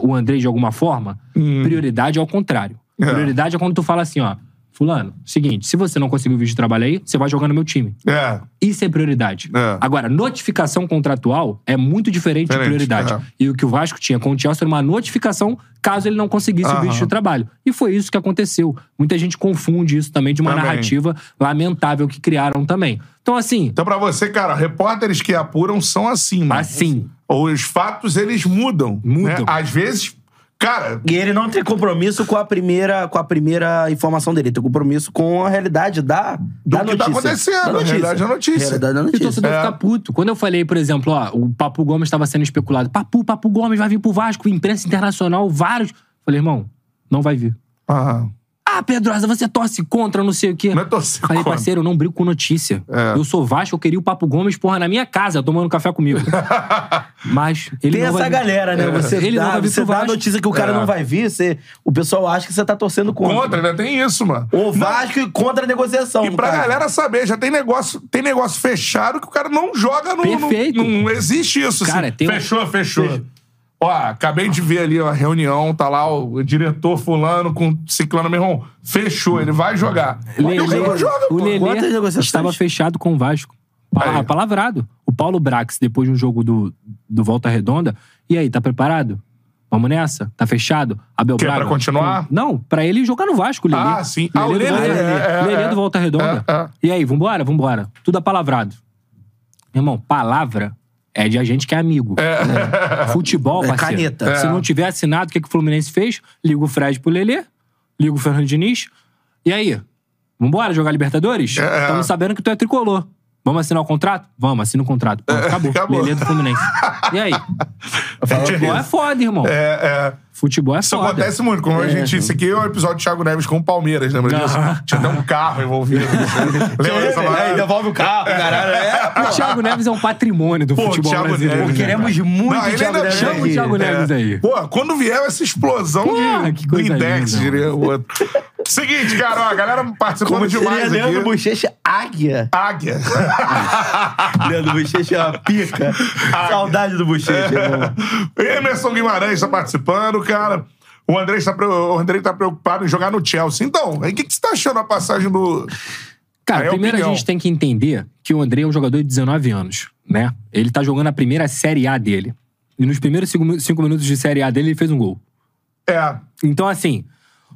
o Andrei de alguma forma? Prioridade é ao contrário. É. Prioridade é quando tu fala assim, ó. Fulano, seguinte, se você não conseguiu visto de trabalho aí, você vai jogar no meu time. É. Isso é prioridade. É. Agora, notificação contratual é muito diferente, Diferente, de prioridade. é. E o que o Vasco tinha com o Chelsea era uma notificação caso ele não conseguisse o Aham. visto de trabalho. E foi isso que aconteceu. Muita gente confunde isso também de uma Também. narrativa lamentável que criaram também. Então, assim, Então, pra você, cara, repórteres que apuram são assim, mano. assim, Os fatos, eles mudam. Mudam. né? Às vezes, cara, E ele não tem compromisso com a primeira, com a primeira informação dele. Ele tem compromisso com a realidade da, da que notícia. tá acontecendo, Da a realidade da notícia. Realidade da E o notícia. torcedor É. fica puto. Quando eu falei, por exemplo, ó, o Papu Gomes estava sendo especulado. Papu, Papu Gomes vai vir pro Vasco, imprensa internacional, vários. Falei, irmão, não vai vir. ah, Ah, Pedrosa, você torce contra, não sei o quê. Não é torcer Falei, contra. parceiro, eu não brigo com notícia. É. Eu sou Vasco, eu queria o Papo Gomes, porra, na minha casa, tomando café comigo. Mas ele Tem não vai essa vir. galera, né? Você Ele dá, não vai vir você dá a notícia que o cara É. não vai vir, você, o pessoal acha que você tá torcendo contra. contra, ainda tem isso, mano. O Vasco e contra a negociação. E pra caso. galera saber, já tem negócio, tem negócio fechado que o cara não joga no. Perfeito. não existe isso. Cara, assim. tem um- fechou, fechou. Ó, acabei de ver ali ó, a reunião, tá lá o diretor fulano com ciclano, meu irmão. Fechou, ele vai jogar. Lelê- o não joga, o pô. Lelê estava fechado com o Vasco. Pa- Aí. Palavrado. O Paulo Brax, depois de um jogo do, do Volta Redonda, e aí, tá preparado? Vamos nessa? Tá fechado? Abel Que é Braga. pra continuar? Não, pra ele jogar no Vasco, Lelê. Ah, sim. Ah, o do Lelê, é, é, Lelê é. do Volta Redonda. É, é. E aí, vambora? Vambora. Tudo apalavrado. Meu irmão, palavra é de a gente que é amigo. Futebol, É parceiro. caneta. Se É. não tiver assinado, o que, que o Fluminense fez? Liga o Fred pro Lelê, liga o Fernando Diniz. E aí? Vambora jogar Libertadores? É. Estamos sabendo que tu é tricolor. Vamos assinar o contrato? Vamos, assina o contrato. Pronto, acabou. acabou. Lelê do Fluminense. E aí? Futebol é foda, irmão. É, é. Futebol é Isso foda. acontece muito. Como a gente. Isso aqui é um episódio de Thiago Neves com o Palmeiras, lembra disso? Aham. Tinha até um carro envolvido. lembra dessa É, devolve o carro, caralho. É, O Thiago Neves é um patrimônio do Pô, futebol Thiago brasileiro. Neves, né, queremos cara? muito Não, ele Thiago ainda Neves Chama o aqui. Thiago Neves aí. Pô, quando vier essa explosão Porra, de, que do coisa index, linda. diria o outro. Seguinte, cara, ó, a galera participando Como demais seria Leandro aqui. Bochecha Águia. Águia. Leandro Bochecha é uma pica. Saudade do Bochecha, irmão. Emerson Guimarães tá participando, cara. O André está, o André tá preocupado em jogar no Chelsea. Então, o que, que você tá achando a passagem do. Cara, Aí é primeiro opinião. a gente tem que entender que o André é um jogador de 19 anos, né? Ele tá jogando a primeira Série A dele. E nos primeiros cinco, cinco minutos de Série A dele, ele fez um gol. É. Então, assim,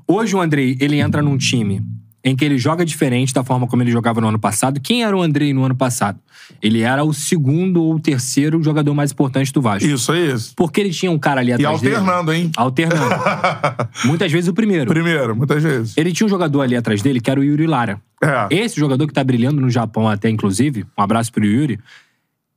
hoje o Andrei, ele entra num time em que ele joga diferente da forma como ele jogava no ano passado. Quem era o Andrei no ano passado? Ele era o segundo ou terceiro jogador mais importante do Vasco. Isso, é isso. Porque ele tinha um cara ali E atrás dele. alternando, hein? Alternando. Muitas vezes o primeiro. Primeiro, muitas vezes. Ele tinha um jogador ali atrás dele que era o Yuri Lara. É. Esse jogador que tá brilhando no Japão até, inclusive, um abraço pro Yuri,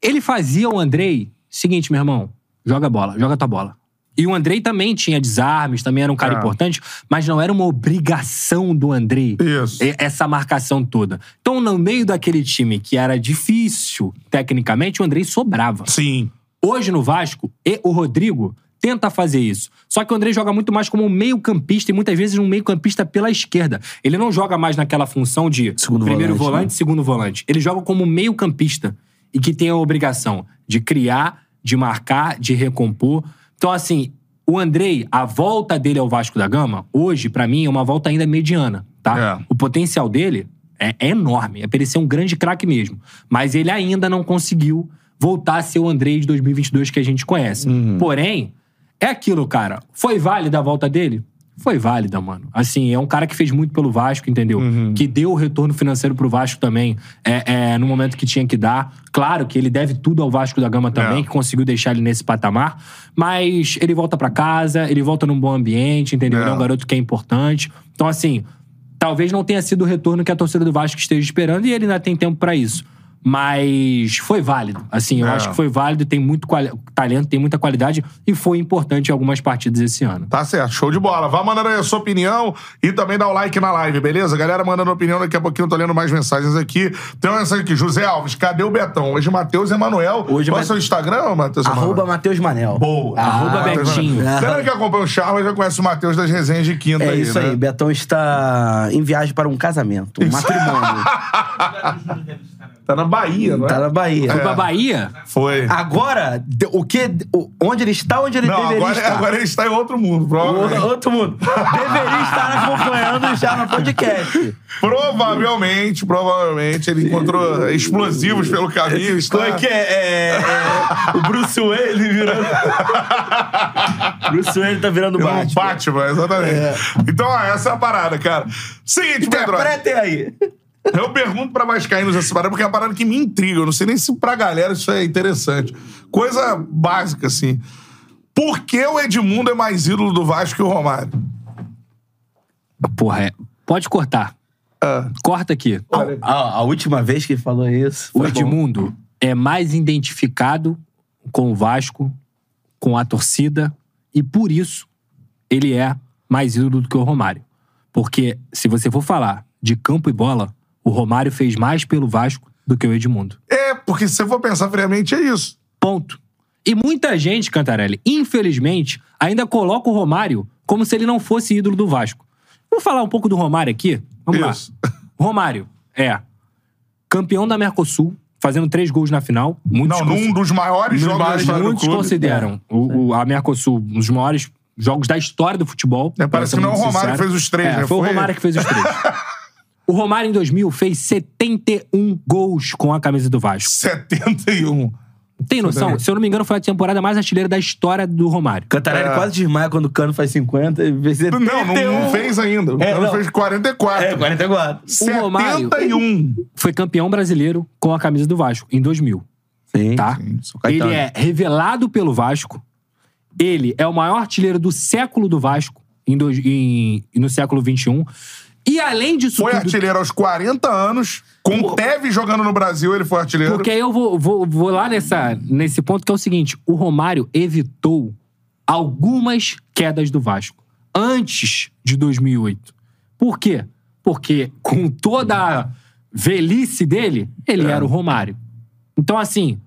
ele fazia o Andrei, seguinte, meu irmão, joga bola, joga tua bola. E o Andrei também tinha desarmes, também era um cara É. importante, mas não era uma obrigação do Andrei Isso. essa marcação toda. Então, no meio daquele time que era difícil, tecnicamente, o Andrei sobrava. Sim. Hoje no Vasco, e o Rodrigo tenta fazer isso. Só que o André joga muito mais como um meio-campista e muitas vezes um meio-campista pela esquerda. Ele não joga mais naquela função de Segundo primeiro volante, volante, né? segundo volante. Ele joga como meio-campista e que tem a obrigação de criar, de marcar, de recompor. Então, assim, o Andrei, a volta dele ao Vasco da Gama, hoje, pra mim, é uma volta ainda mediana, tá? É. O potencial dele é, é enorme. É pra ele ser um grande craque mesmo. Mas ele ainda não conseguiu voltar a ser o Andrei de 2022 que a gente conhece. Porém, é aquilo, cara. Foi válida a volta dele? Foi válida, mano. Assim, é um cara que fez muito pelo Vasco, entendeu? Que deu o retorno financeiro pro Vasco também é, é, no momento que tinha que dar. Claro que ele deve tudo ao Vasco da Gama também, É. que conseguiu deixar ele nesse patamar. Mas ele volta pra casa, ele volta num bom ambiente, entendeu? É. Ele é um garoto que é importante. Então, assim, talvez não tenha sido o retorno que a torcida do Vasco esteja esperando e ele ainda tem tempo pra isso. Mas foi válido. Assim, eu É. acho que foi válido, tem muito quali- talento, tem muita qualidade e foi importante em algumas partidas esse ano. Tá certo, show de bola. Vá mandando aí a sua opinião e também dá o like na live, beleza? Galera mandando opinião, daqui a pouquinho eu tô lendo mais mensagens aqui. Tem uma mensagem aqui, José Alves, cadê o Betão? Hoje Matheus Emanuel. Hoje Qual é o seu Instagram, Matheus Arroba Emanuel? Matheus Manel. Boa. Arroba Matheus Betinho. Galera que acompanha o Charles já conhece o Matheus das resenhas de quinta É aí, isso né? aí, Betão está em viagem para um casamento, um matrimônio. Tá na Bahia, não é? Tá na Bahia. Foi pra Bahia? Foi. Agora, o que, onde ele está, onde ele Não, deveria agora, estar. agora ele está em outro mundo, O- provavelmente. Outro mundo. Deveria estar acompanhando já no podcast. Provavelmente, provavelmente, ele encontrou explosivos pelo caminho. Está... Como é que é? É, é, o Bruce Wayne virando. Bruce Wayne tá virando Um Batman. Batman, exatamente. Então, ó, essa é a parada, cara. Seguinte, Pedro. Interpretem aí. Eu pergunto pra Vascaínos essa parada, porque é uma parada que me intriga. Eu não sei nem se pra galera isso é interessante. Coisa básica, assim. Por que o Edmundo é mais ídolo do Vasco que o Romário? Porra, é. Pode cortar. Ah, Corta aqui. A, a última vez que ele falou isso. O foi bom. Edmundo é mais identificado com o Vasco, com a torcida, e por isso ele é mais ídolo do que o Romário. Porque se você for falar de campo e bola, o Romário fez mais pelo Vasco do que o Edmundo. é, porque se você for pensar friamente, é isso. Ponto. E muita gente, Cantarelli, infelizmente, ainda coloca o Romário como se ele não fosse ídolo do Vasco. Vou falar um pouco do Romário aqui. Vamos Isso. lá. Romário é campeão da Mercosul, fazendo três gols na final. Muitos Não, num dos maiores jogos da história do muitos clube. consideram o, o- a Mercosul um dos maiores jogos da história do futebol. É, parece que não é o Romário sincero. que fez os três, É, né? Foi o Foi Romário ele. que fez os três. o Romário, em 2000, fez 71 gols com a camisa do Vasco. 71. Tem noção? Se eu não me engano, foi a temporada mais artilheira da história do Romário. Cantarelli É. quase desmaia quando o Cano faz 50 e fez 71. Não, não, não fez ainda. O É, cara não. fez 44. É, 44. O Romário- 71. Foi campeão brasileiro com a camisa do Vasco, em 2000. Sim. Tá? Caetano. Ele é revelado pelo Vasco. Ele é o maior artilheiro do século do Vasco, em dois- em- no século XXI. E além disso Foi tudo... artilheiro aos 40 anos. Com o Tevez jogando no Brasil, ele foi artilheiro. Porque aí eu vou, vou, vou lá nessa, nesse ponto que é o seguinte: o Romário evitou algumas quedas do Vasco antes de 2008. Por quê? Porque com toda a velhice dele, ele É. era o Romário. Então, assim,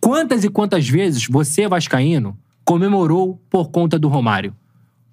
quantas e quantas vezes você, Vascaíno, comemorou por conta do Romário?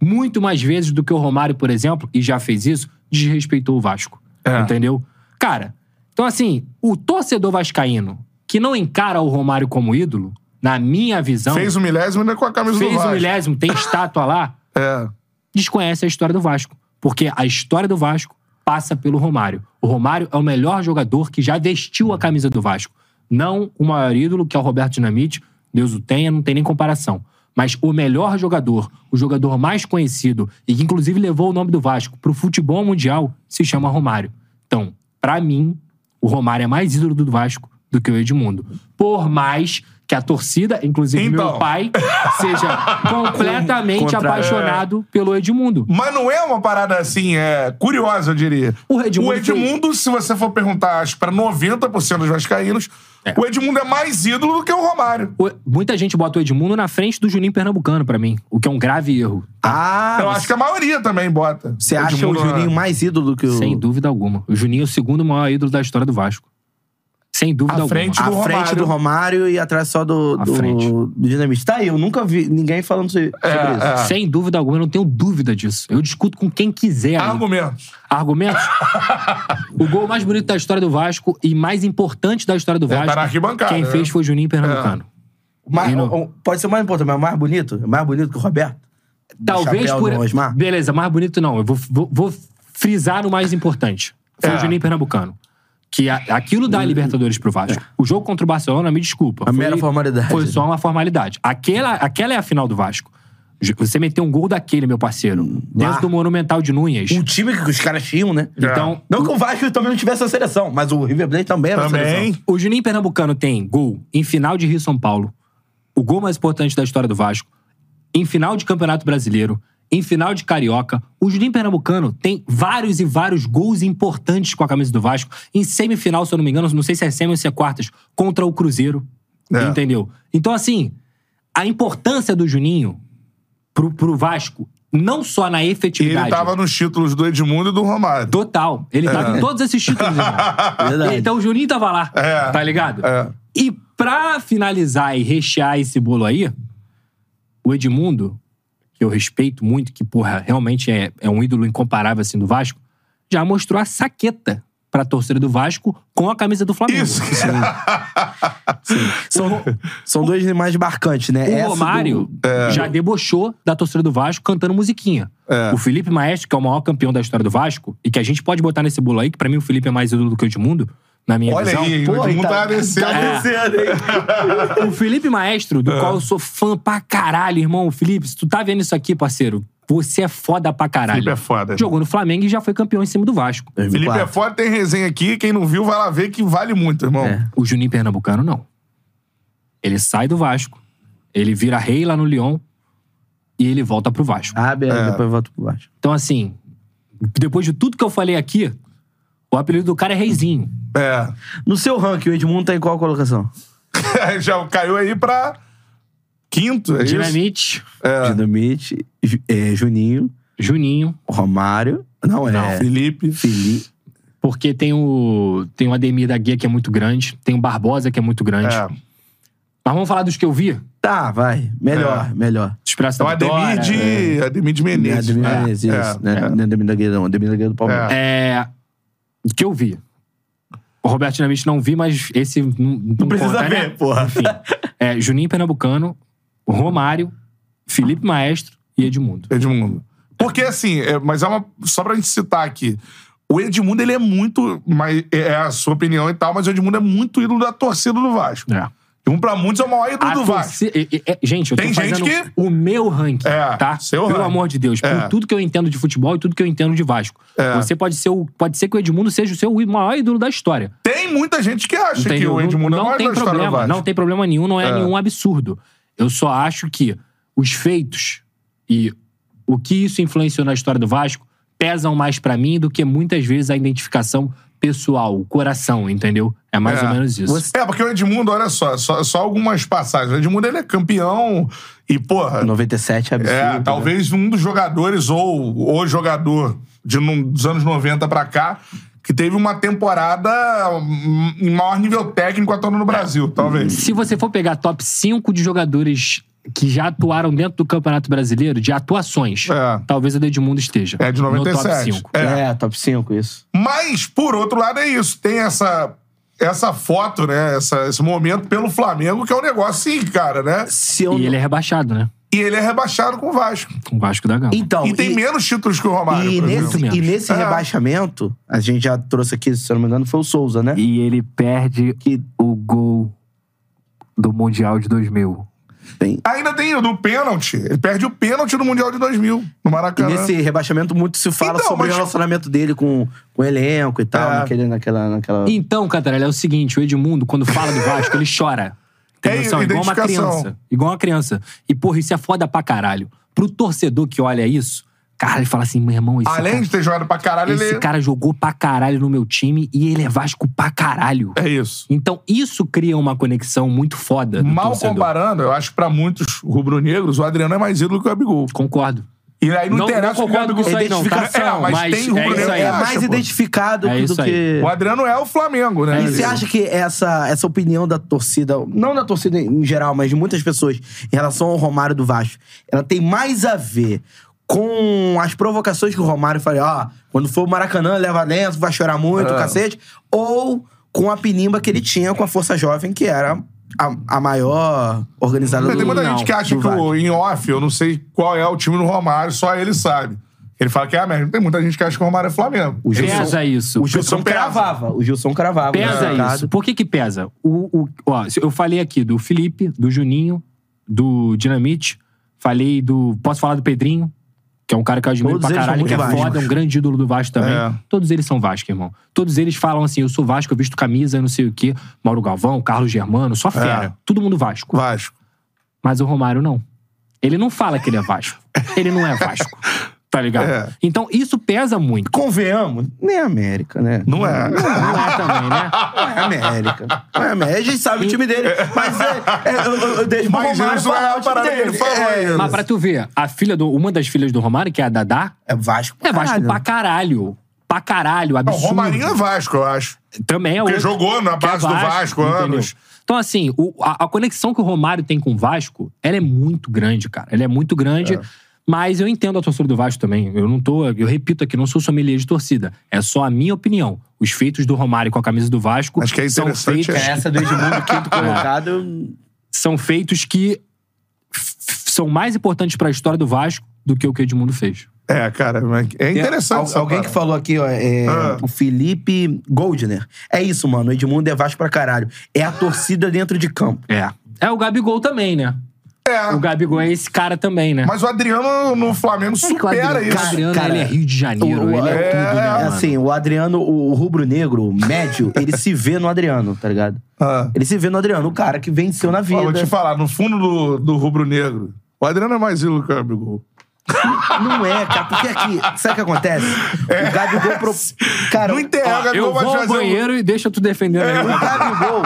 Muito mais vezes do que o Romário, por exemplo, e já fez isso, desrespeitou o Vasco. É. Entendeu? Cara, então assim, o torcedor vascaíno que não encara o Romário como ídolo, na minha visão, Fez o milésimo ainda com a camisa do fez Vasco. o milésimo, tem estátua lá, É. desconhece a história do Vasco. Porque a história do Vasco passa pelo Romário. O Romário é o melhor jogador que já vestiu a camisa do Vasco. Não o maior ídolo, que é o Roberto Dinamite, Deus o tenha, não tem nem comparação. Mas o melhor jogador, o jogador mais conhecido e que inclusive levou o nome do Vasco pro futebol mundial, se chama Romário. Então, pra mim, o Romário é mais ídolo do Vasco do que o Edmundo. Por mais que a torcida, inclusive Então. meu pai, seja completamente Contra- apaixonado pelo Edmundo. Mas não é uma parada assim, é curiosa, eu diria. O Edmundo O Edmundo, se você for perguntar, acho, pra 90% dos vascaínos, É. o Edmundo é mais ídolo do que o Romário. O- Muita gente bota o Edmundo na frente do Juninho Pernambucano, pra mim. O que é um grave erro. Ah, Eu acho que a maioria também bota. você acha o Juninho mais ídolo que o... Sem dúvida alguma. O Juninho é o segundo maior ídolo da história do Vasco. Sem dúvida À alguma. frente À do frente Romário. do Romário e atrás só do, À do, frente. do Dinamite. Tá aí, eu nunca vi ninguém falando sobre, sobre isso. é. Sem dúvida alguma, eu não tenho dúvida disso. Eu discuto com quem quiser. aí. Argumentos. Argumentos? o gol mais bonito da história do Vasco e mais importante da história do É, tá Vasco. arquibancada, quem né? fez foi o Juninho Pernambucano. Mas, o- o- pode ser o mais importante, mas o mais bonito? Mais bonito que o Roberto? Talvez por. Beleza, mais bonito não. Eu vou, vou- vou frisar no mais importante. Foi É. o Juninho Pernambucano. Que a- aquilo dá a Libertadores pro Vasco. O jogo contra o Barcelona, me desculpa. A foi- mera formalidade. Foi só uma formalidade. Aquela, aquela é a final do Vasco. Você meteu um gol daquele, meu parceiro. Dentro lá. do Monumental de Núñez. Um time que os caras tinham, né? Então, Não que o Vasco também não tivesse a seleção, mas o River Plate também era a Também. seleção. O Juninho Pernambucano tem gol em final de Rio São Paulo, o gol mais importante da história do Vasco, em final de Campeonato Brasileiro, em final de Carioca. O Juninho Pernambucano tem vários e vários gols importantes com a camisa do Vasco. Em semifinal, se eu não me engano, não sei se é semi ou se é quartas, contra o Cruzeiro. É. Entendeu? Então, assim, a importância do Juninho pro, pro Vasco, não só na efetividade. ele tava nos títulos do Edmundo e do Romário. Total. Ele tava em todos esses títulos. Então o Juninho tava lá. É. Tá ligado? É. E pra finalizar e rechear esse bolo aí, o Edmundo, que eu respeito muito, que, porra, realmente é, é um ídolo incomparável assim do Vasco, já mostrou a saqueta pra torcida do Vasco com a camisa do Flamengo. Isso. São, são duas imagens marcantes, né? O Essa Romário do- já debochou da torcida do Vasco cantando musiquinha. É. O Felipe Maestro, que é o maior campeão da história do Vasco, e que a gente pode botar nesse bolo aí, que pra mim o Felipe é mais ídolo do que o Edmundo, na minha Olha visão. aí, Pô, o mundo tá- tá descendo. tá descendo, hein? O Felipe Maestro, do qual eu sou fã pra caralho, irmão. Felipe, se tu tá vendo isso aqui, parceiro, você é foda pra caralho. Felipe é foda. Jogou no Flamengo e já foi campeão em cima do Vasco. Felipe é foda, tem resenha aqui. Quem não viu, vai lá ver que vale muito, irmão. É. O Juninho Pernambucano, não. Ele sai do Vasco, ele vira rei lá no Lyon e ele volta pro Vasco. Abre, aí, depois volta pro baixo. Então, assim, depois de tudo que eu falei aqui, o apelido do cara é Reizinho. É. No seu ranking, o Edmundo tá em qual colocação? Já caiu aí pra quinto, é isso? Dinamite, É. Dinamite, é, Juninho, Juninho, Romário. Não, é. Felipe. Felipe. porque tem o, tem o Ademir da Guia, que é muito grande, tem o Barbosa, que é muito grande. É. Mas vamos falar dos que eu vi? Tá, vai. Melhor, melhor. Expresso Então, da Ademir de, Ademir de Menezes. Ademir né? Menezes, É. isso. Né? Não é Ademir da Guia, não. Ademir da Guia do Palmeiras. É. O que eu vi? O Roberto Dinamite não vi, mas esse não, não precisa conta, ver, né? porra. Enfim. É, Juninho Pernambucano, Romário, Felipe Maestro e Edmundo. Edmundo. Porque, assim, é, mas é uma. Só pra gente citar aqui. O Edmundo, ele é muito. Mas é a sua opinião e tal, mas o Edmundo é muito ídolo da torcida do Vasco. É. Um pra muitos é o maior ídolo A do Vasco. torci- é- gente, eu tô Tem gente fazendo que- o meu ranking, É, tá? seu Pelo ranking. amor de Deus. É. Por tudo que eu entendo de futebol e tudo que eu entendo de Vasco. É. Você pode ser o. Pode ser que o Edmundo seja o seu maior ídolo da história. Tem muita gente que acha que o Edmundo não, é o maior tem da história do Vasco. não tem problema nenhum, não é, É. nenhum absurdo. Eu só acho que os feitos e o que isso influenciou na história do Vasco pesam mais pra mim do que muitas vezes a identificação pessoal, o coração, entendeu? É mais É. ou menos isso. É, porque o Edmundo, olha só, só, só algumas passagens. O Edmundo, ele é campeão e, porra... 97 é absurdo. É, né? talvez um dos jogadores ou o jogador de, dos anos 90 pra cá que teve uma temporada hum, em maior nível técnico atuando no Brasil, talvez. Se você for pegar top 5 de jogadores que já atuaram dentro do Campeonato Brasileiro, de atuações, É. talvez o do Edmundo esteja. É de No 97. top 5. É. É, top 5, isso. Mas, por outro lado, é isso. Tem essa, essa foto, né? Essa, esse momento pelo Flamengo, que é um negócio assim, cara, né? Se eu E ele é rebaixado, né? E ele é rebaixado com o Vasco. Com o Vasco da Gama. Então, e tem menos títulos que o Romário, E nesse, e nesse É. rebaixamento, a gente já trouxe aqui, se eu não me engano, foi o Souza, né? E ele perde o gol do Mundial de 2000. Tem. Ainda tem o do pênalti. Ele perde o pênalti no Mundial de 2000, no E Maracanã. nesse rebaixamento muito se fala Então, sobre mas- o relacionamento dele com, com o elenco e tal, É. naquele, naquela, naquela... Então, Cantarelli, é o seguinte: o Edmundo, quando fala do Vasco, ele chora. Tem É noção? Igual uma criança. Igual uma criança. E, porra, isso é foda pra caralho. Pro torcedor que olha isso, cara, ele fala assim: meu irmão, esse, Além cara, de ter jogado pra caralho, esse ele... cara jogou pra caralho no meu time e ele é Vasco pra caralho. É isso. Então, isso cria uma conexão muito foda. Mal torcedor. comparando, eu acho que pra muitos rubro-negros, o Adriano é mais ídolo que o Gabigol. Concordo. E aí não, Não- interessa não o que o concordo com isso aí, não, tá? É, mas, Mas tem é rubro-negro isso aí. que É mais pô. identificado É do aí. que... O Adriano é o Flamengo, né? É E você acha que essa, essa opinião da torcida, não da torcida em geral, mas de muitas pessoas, em relação ao Romário do Vasco, ela tem mais a ver com as provocações que o Romário fala, ó, quando for o Maracanã, leva dentro, vai chorar muito, É. cacete, ou com a pinimba que ele tinha com a Força Jovem, que era a, a maior organizada Mas do tem muita não, gente que acha que o, em off, eu não sei qual é o time do Romário, só ele sabe. Ele fala que é a mesma. Tem muita gente que acha que o Romário é Flamengo. O Gilson, Pesa isso. o Gilson cravava. O Gilson cravava. Pesa né? isso. Por que que pesa? O, o- ó, eu falei aqui do Felipe, do Juninho, do Dinamite. Falei do... Posso falar do Pedrinho? Que é um cara que eu admiro Todos pra caralho, que é muito foda, Vascos. um grande ídolo do Vasco também. É. Todos eles são Vasco, irmão. Todos eles falam assim, eu sou Vasco, eu visto camisa, não sei o quê. Mauro Galvão, Carlos Germano, só fera. É. Todo mundo Vasco. Vasco. Mas o Romário não. Ele não fala que ele é Vasco. Ele não é Vasco. Tá ligado? É. Então isso pesa muito. Convenhamos, nem América, né? Não é. Não é também, né? Não é América. Não é América. A gente sabe o time dele. Mas é, é, eu, eu, eu deixo Mas Romário isso é falar a o time dele. ele falou É. Mas pra tu ver, a filha do, uma das filhas do Romário, que é a Dadá, é Vasco. é Vasco caralho. pra caralho. Pra caralho, Não, o absurdo. Romarinho é Vasco, eu acho. Também é Porque outro. jogou na que é base do Vasco entendeu? anos. Então, assim, o- a, a conexão que o Romário tem com o Vasco, ela é muito grande, cara. Ela é muito grande. Mas eu entendo a torcida do Vasco também. Eu não tô. Eu repito aqui, não sou sommelier de torcida. É só a minha opinião. Os feitos do Romário com a camisa do Vasco Acho que é são feitos. é. Essa do Edmundo, quinto colocado, eu- São feitos que são mais importantes pra história do Vasco do que o que o Edmundo fez. É, cara, mas é interessante. Al- essa alguém que parada. falou aqui, ó, é Ah. o Felipe Goldner. É isso, mano. O Edmundo é Vasco pra caralho. É a torcida dentro de campo. É. É o Gabigol também, né? É. O Gabigol é esse cara também, né? Mas o Adriano no Flamengo É supera Adriano, isso. o Adriano Cara, ele é Rio de Janeiro, O- ele é, é, tudo, né? É mano? assim, o Adriano, o, o rubro-negro médio, ele se vê no Adriano, tá ligado? Ah. Ele se vê no Adriano, o cara que venceu na Ó, vou vida. te falar, no fundo do, do rubro-negro, o Adriano é mais ídolo que o Gabigol. Não é, cara, porque aqui, sabe o que acontece? O Gabigol. Pro... Cara, Não o Eu Gabigol vai vou ao fazer um- banheiro e deixa tu defendendo aí. O Gabigol,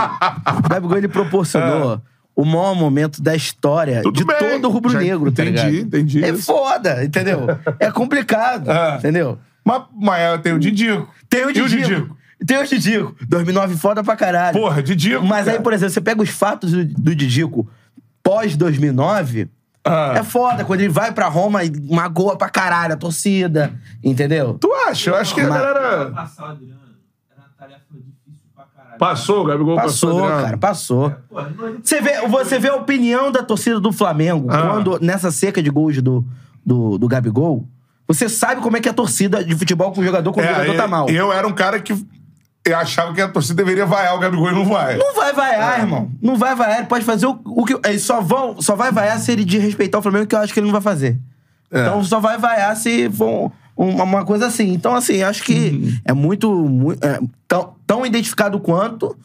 o Gabigol ele proporcionou o maior momento da história. Tudo de bem. todo o rubro-negro, tá ligado? entendi, entendi É isso. foda, entendeu? É complicado, É. entendeu? Mas, mas tem o Didico. Tem o E o Didico. Didico? Tem o Didico. 2009 foda pra caralho. Porra, Didico. Mas aí, cara. por exemplo, você pega os fatos do, do Didico pós 2009, Ah. é foda. Quando ele vai pra Roma e magoa pra caralho a torcida, entendeu? Tu acha? Eu acho que a galera. Passar o Adriano era tarefa. Passou, o Gabigol passou. Passou, cara, passou. Você vê, você vê a opinião da torcida do Flamengo Ah. quando, nessa seca de gols do, do, do Gabigol, você sabe como é que é a torcida de futebol com o jogador quando o jogador É, tá mal. eu era um cara que eu achava que a torcida deveria vaiar o Gabigol e não vai. Não vai vaiar, É. irmão. Não vai vaiar. Ele pode fazer o, o que. Ele só, vão, só vai vaiar se ele de respeitar o Flamengo, que eu acho que ele não vai fazer. É. Então só vai vaiar se for uma, uma coisa assim. Então, assim, acho que Uhum. é muito. mui- é, tão, tão identificado quanto.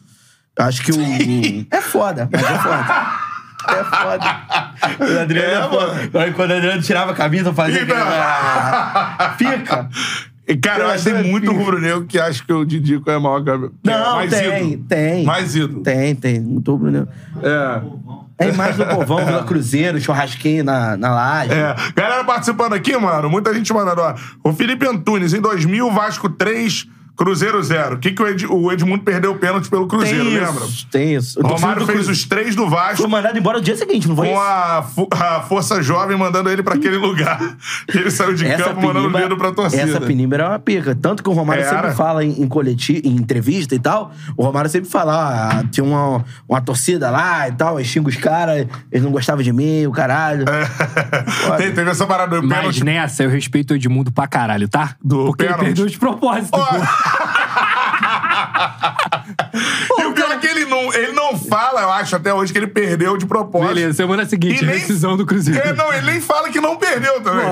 Acho que o. é foda, mas é foda. É foda. O Adriano é, É, foda. Quando o Adriano tirava a camisa, fazia. Fica. aquele- Ah, Fica. E, cara, eu acho que tem muito rubro-negro que acha que o Didico é maior que é Não, mais tem, ídolo. tem. Mais ídolo. Tem, tem. Muito rubro-negro. É. É a imagem do povão, Vila Cruzeiro, churrasquinho na, na laje. É. Galera participando aqui, mano. Muita gente mandando, ó. O Felipe Antunes, em 2000, Vasco 3, Cruzeiro 0. O que, que o, Ed- o Edmundo perdeu o pênalti pelo Cruzeiro, tem lembra? isso, tem isso. O Romário fez os três do Vasco. Foi mandado embora no dia seguinte, não foi Com isso? a, a Força Jovem mandando ele pra aquele lugar. Ele saiu de campo mandando o dedo pra torcida. Essa penimba era uma pica. Tanto que o Romário Era. sempre fala em, em coletivo, em entrevista e tal. O Romário sempre fala, ah, tinha uma, uma torcida lá e tal, aí xinga os caras, eles não gostavam de mim, o caralho. É. Tem- Teve essa parada do Mas pênalti. nessa, eu respeito o Edmundo pra caralho, tá? Do Porque pênalti. ele perdeu de propósito. pô. E o cara que ele não, ele não fala, eu acho, até hoje, que ele perdeu de propósito. Beleza, semana seguinte, E nem- rescisão do Cruzeiro. É, não, ele nem fala que não perdeu também.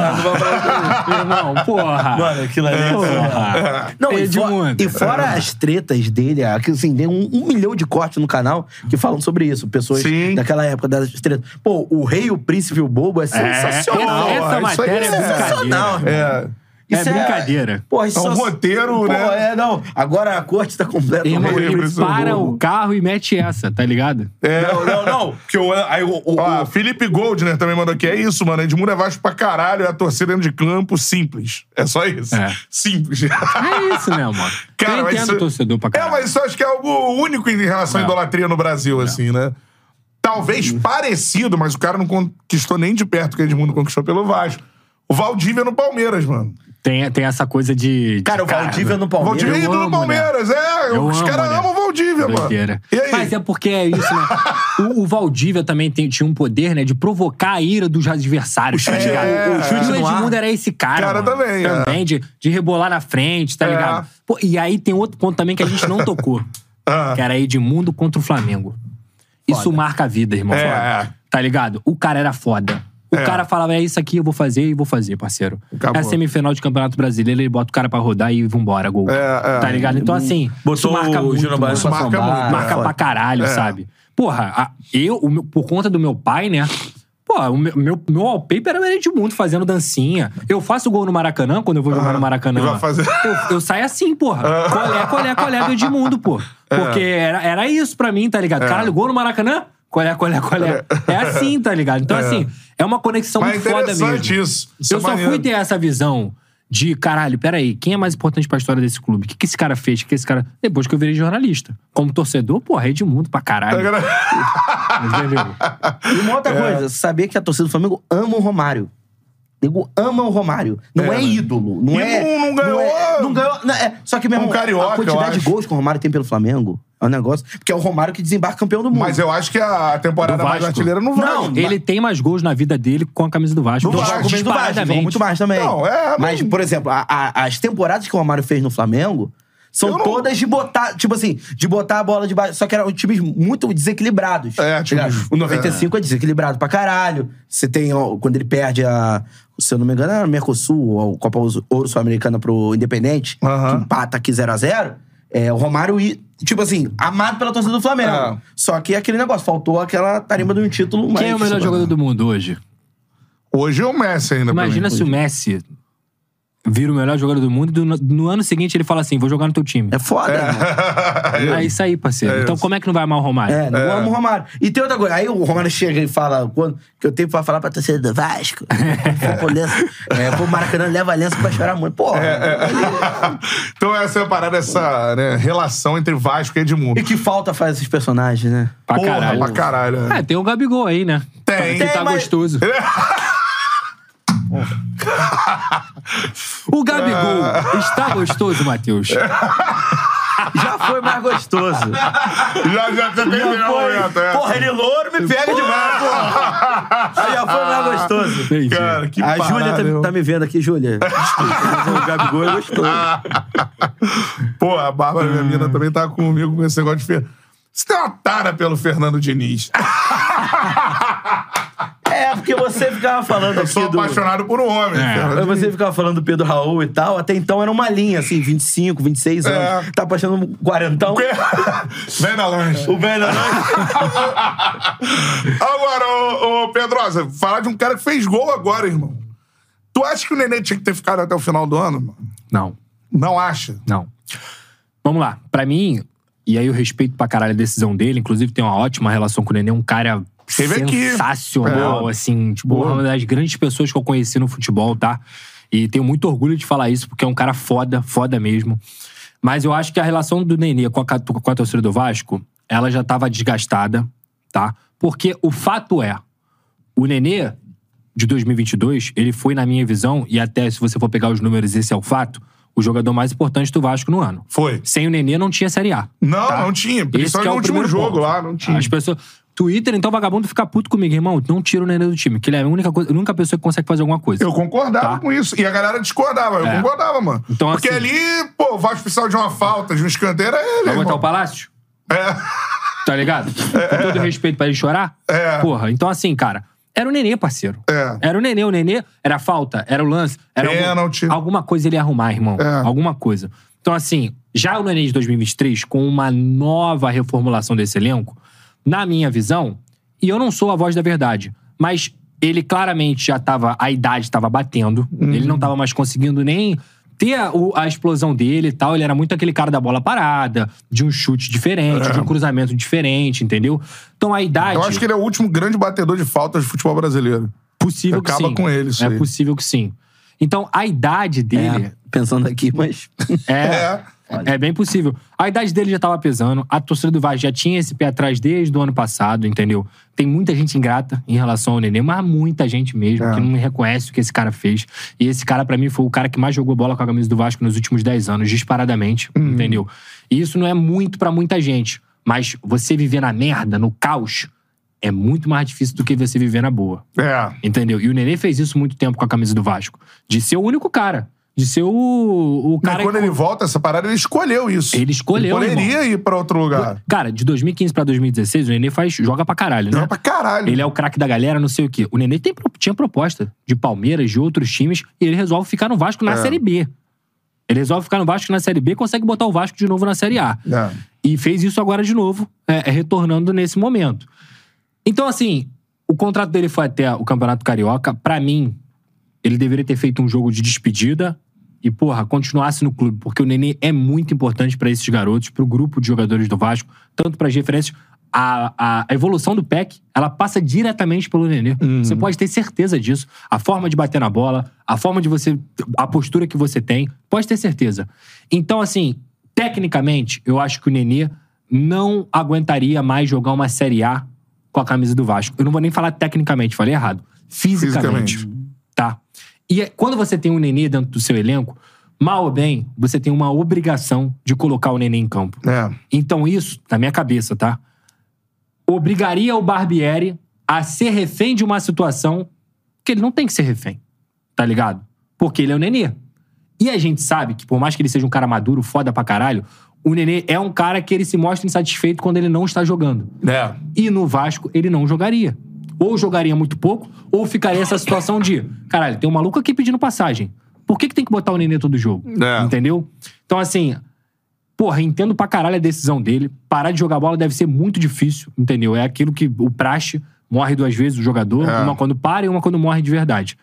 Irmão, porra. Mano, aquilo ali. Porra. Não, e, fo- Edmundo. e fora as tretas dele, assim, tem um, um milhão de cortes no canal que falam sobre isso. Pessoas Sim. daquela época das tretas. Pô, o Rei, o Príncipe e o Bobo é sensacional. essa- essa isso aí matéria é sensacional, brincadeira. É. É brincadeira. Pô, isso É um só- roteiro, Pô, né? É, não. Agora a corte tá completa. Irmão, ele para o carro e mete essa, tá ligado? Não, não, não. Porque o, aí, o, o- Ó, o- Felipe Goldner também mandou aqui. É isso, mano. Edmundo é Vasco pra caralho. É a torcida dentro de campo simples. É só isso. É. Simples. É isso, né, mano? Cara, eu entendo isso- o torcedor pra É, caralho. mas isso eu acho que é algo único em relação à É. idolatria no Brasil, assim, né? Talvez parecido, mas o cara não conquistou nem de perto o que o Edmundo conquistou pelo Vasco. O Valdívia no Palmeiras, mano. Tem, tem essa coisa de. de Cara, o Valdívia no O Palmeiras. Valdívia é ídolo amo, né? Palmeiras, é. Eu os caras né? amam o Valdívia, Doideira. mano. E aí? Mas é porque é isso, né? o, o Valdívia também tem- tinha um poder, né? De provocar a ira dos adversários, tá chute- ligado? é, o chute é. do Edmundo era esse cara, Cara mano. também, é. Também, de, de rebolar na frente, tá É. ligado? Pô, e aí tem outro ponto também que a gente não tocou. Ah. Que era Edmundo contra o Flamengo. Isso marca a vida, irmão. É, Foda. é. Tá ligado? O cara era foda. O É. cara falava, é isso aqui, eu vou fazer e vou fazer, parceiro. Acabou. É a semifinal de Campeonato Brasileiro, ele bota o cara pra rodar e vambora, gol. É, é. Tá ligado? Então, assim, Botou isso marca o muito. Pra marca muito, Marca foda. pra caralho, É. sabe? Porra, a- eu, o meu- por conta do meu pai, né? Pô, o meu, meu, meu wallpaper era o Edmundo fazendo dancinha. Eu faço gol no Maracanã, quando eu vou jogar no Maracanã. E vai fazer- Eu, eu saio assim, porra. Colé, colé, colé do Edmundo, pô. Porque era, era isso pra mim, tá ligado? Caralho, gol no Maracanã? Colé, colé, colé. É assim, tá ligado? Então, assim, é uma conexão Mas é muito foda mesmo. isso. Isso eu é só maneiro. fui ter essa visão de, caralho, peraí, quem é mais importante pra história desse clube? O que, que esse cara fez? O que que esse cara... Depois que eu virei jornalista. Como torcedor, porra, Edmundo pra caralho. Entendeu? E uma outra coisa, saber que a torcida do Flamengo ama o Romário. Nego ama o Romário. Não é, É, né? ídolo. Não é. não- não ganhou- é- Não ganhou. não, é, só que, meu Um irmão, carioca, a quantidade de gols que o Romário tem pelo Flamengo é um negócio. Porque é o Romário que desembarca campeão do mundo. Mas eu acho que a temporada mais Vasco. artilheira não vai. Não, ele tem mais gols na vida dele com a camisa do Vasco. Do Não joga com o mesmo do Vasco, jogou muito mais também. Não, é, Mas, não- por exemplo, a- a- as temporadas que o Romário fez no Flamengo são não- todas de botar, tipo assim, de botar a bola de baixo. Só que eram times muito desequilibrados. É, ligado? O 95 é. desequilibrado pra caralho. Você tem, ó, quando ele perde a. Se eu não me engano, era Mercosul, ou Copa Ouro Sul-Americana pro Independente, que empata aqui 0x0. É, o Romário, tipo assim, amado pela torcida do Flamengo. É. Só que aquele negócio, faltou aquela tarimba de um título mais. Quem é o melhor jogador do mundo hoje? Hoje é o Messi ainda. pra Imagina mim. se o Messi vira o melhor jogador do mundo e do- no ano seguinte ele fala assim: vou jogar no teu time. É foda, irmão. É isso aí, parceiro. É então isso. como é que não vai amar o Romário? É, não amo o Romário. E tem outra coisa. Aí o Romário chega e fala, quando, que eu tenho pra falar pra torcida do Vasco. pro lenço, é, pro Maracanã, leva a lenço pra chorar muito. Porra. então essa é a parada, essa né, relação entre Vasco e Edmundo. E que falta faz esses personagens, né? Pra Porra, caralho. pra caralho. É, tem o Gabigol aí, né? Tem. Que tá Tem, mas- gostoso. O Gabigol está gostoso, Matheus? Já foi mais gostoso. Já, já foi. Beto, é. Porra, ele louro me pega demais, porra. Aí já foi mais gostoso. Entendi. Cara, que a Júlia tá, tá me vendo aqui, Júlia. Desculpa, o Gabigol é gostoso. Pô, a Bárbara, minha mina, também tá comigo com esse negócio de... Fer... Você tem uma tara pelo Fernando Diniz. É, porque você ficava falando Eu sou do... apaixonado por um homem. Aí Você ficava falando do Pedro Raul e tal, até então era uma linha, assim, 25, 26 anos. É. Tá achando um quarentão? Vem na lanche. O velho Agora, ô, ô Pedrosa, falar de um cara que fez gol agora, irmão. Tu acha que o Nenê tinha que ter ficado até o final do ano, mano? Não, Não acha? não. Vamos lá. Pra mim, e aí eu respeito pra caralho a decisão dele, inclusive tem uma ótima relação com o Nenê, um cara Teve aqui. sensacional, É. assim, tipo, Boa. uma das grandes pessoas que eu conheci no futebol, tá? E tenho muito orgulho de falar isso, porque é um cara foda, foda mesmo. Mas eu acho que a relação do Nenê com a, com a torcida do Vasco, ela já tava desgastada, tá? Porque o fato é, o Nenê, de 2022, ele foi, na minha visão, e até se você for pegar os números, esse é o fato, o jogador mais importante do Vasco no ano. Foi. Sem o Nenê não tinha Série A. Não, tá? não tinha. Esse Principalmente que é no o último jogo ponto. lá, não tinha. As pessoas... Twitter, então, vagabundo fica puto comigo, irmão. Não tira o Nenê do time, que ele é a única, coisa, a única pessoa que consegue fazer alguma coisa. Eu concordava Tá. com isso. E a galera discordava. Eu É. concordava, mano. Então, Porque assim- ali, pô, o Vasco precisava de uma falta, de um escanteio, era ele. Vai botar o Palácio? É. Tá ligado? Com todo respeito pra ele chorar? É. Porra, então assim, cara, era o Nenê, parceiro. É. Era o Nenê, o Nenê era falta, era o lance, era algum- Pênalti. alguma coisa ele ia arrumar, irmão. É. Alguma coisa. Então assim, já o Nenê de 2023, com uma nova reformulação desse elenco, na minha visão, e eu não sou a voz da verdade, mas ele claramente já tava, a idade tava batendo, Uhum. ele não tava mais conseguindo nem ter a, o- a explosão dele e tal, ele era muito aquele cara da bola parada, de um chute diferente, de um cruzamento diferente, entendeu? Então a idade... É. Eu acho que ele é o último grande batedor de faltas do futebol brasileiro. Possível que Acaba sim. com ele, isso É aí. possível que sim. Então, a idade dele É, pensando aqui, mas... é, é, bem possível. A idade dele já tava pesando, a torcida do Vasco já tinha esse pé atrás desde o ano passado, entendeu? Tem muita gente ingrata em relação ao Nenê, mas muita gente mesmo, É. que não reconhece o que esse cara fez. E esse cara, pra mim, foi o cara que mais jogou bola com a camisa do Vasco nos últimos 10 anos, disparadamente, Uhum. entendeu? E isso não é muito pra muita gente, mas você viver na merda, no caos, é muito mais difícil do que você viver na boa. É. Entendeu? E o Nenê fez isso muito tempo com a camisa do Vasco. De ser o único cara. De ser o, o Mas cara quando que- ele volta, essa parada, ele escolheu isso. Ele escolheu, Ele poderia irmão. ir pra outro lugar. Cara, de 2015 pra 2016, o Nenê faz, joga pra caralho, né? Joga pra caralho. Ele é o craque da galera, não sei o quê. O Nenê tem, tinha proposta de Palmeiras, de outros times, e ele resolve ficar no Vasco na É. Série B. Ele resolve ficar no Vasco na Série B e consegue botar o Vasco de novo na Série A. É. E fez isso agora de novo, é, é, retornando nesse momento. Então, assim, o contrato dele foi até o Campeonato Carioca. Pra mim, ele deveria ter feito um jogo de despedida e, porra, continuasse no clube, porque o Nenê é muito importante pra esses garotos, pro grupo de jogadores do Vasco, tanto pras referências. A, a- evolução do PEC, ela passa diretamente pelo Nenê. Você pode ter certeza disso. A forma de bater na bola, a forma de você. a postura que você tem, pode ter certeza. Então, assim, tecnicamente, eu acho que o Nenê não aguentaria mais jogar uma Série A com a camisa do Vasco. Eu não vou nem falar tecnicamente, falei errado. Fisicamente. Fisicamente. Tá? E é- quando você tem um Nenê dentro do seu elenco, mal ou bem, você tem uma obrigação de colocar o Nenê em campo. É. Então isso, na minha cabeça, tá? Obrigaria o Barbieri a ser refém de uma situação que ele não tem que ser refém. Tá ligado? Porque ele é o Nenê. E a gente sabe que, por mais que ele seja um cara maduro, foda pra caralho, o Nenê é um cara que ele se mostra insatisfeito quando ele não está jogando. É. E no Vasco, ele não jogaria. Ou jogaria muito pouco, ou ficaria essa situação de: caralho, tem um maluco aqui pedindo passagem. Por que, que tem que botar o Nenê todo jogo? É. Entendeu? Então, assim, porra, entendo pra caralho a decisão dele. Parar de jogar bola deve ser muito difícil, entendeu? É aquilo que o praxe morre duas vezes o jogador, É. uma quando para e uma quando morre de verdade.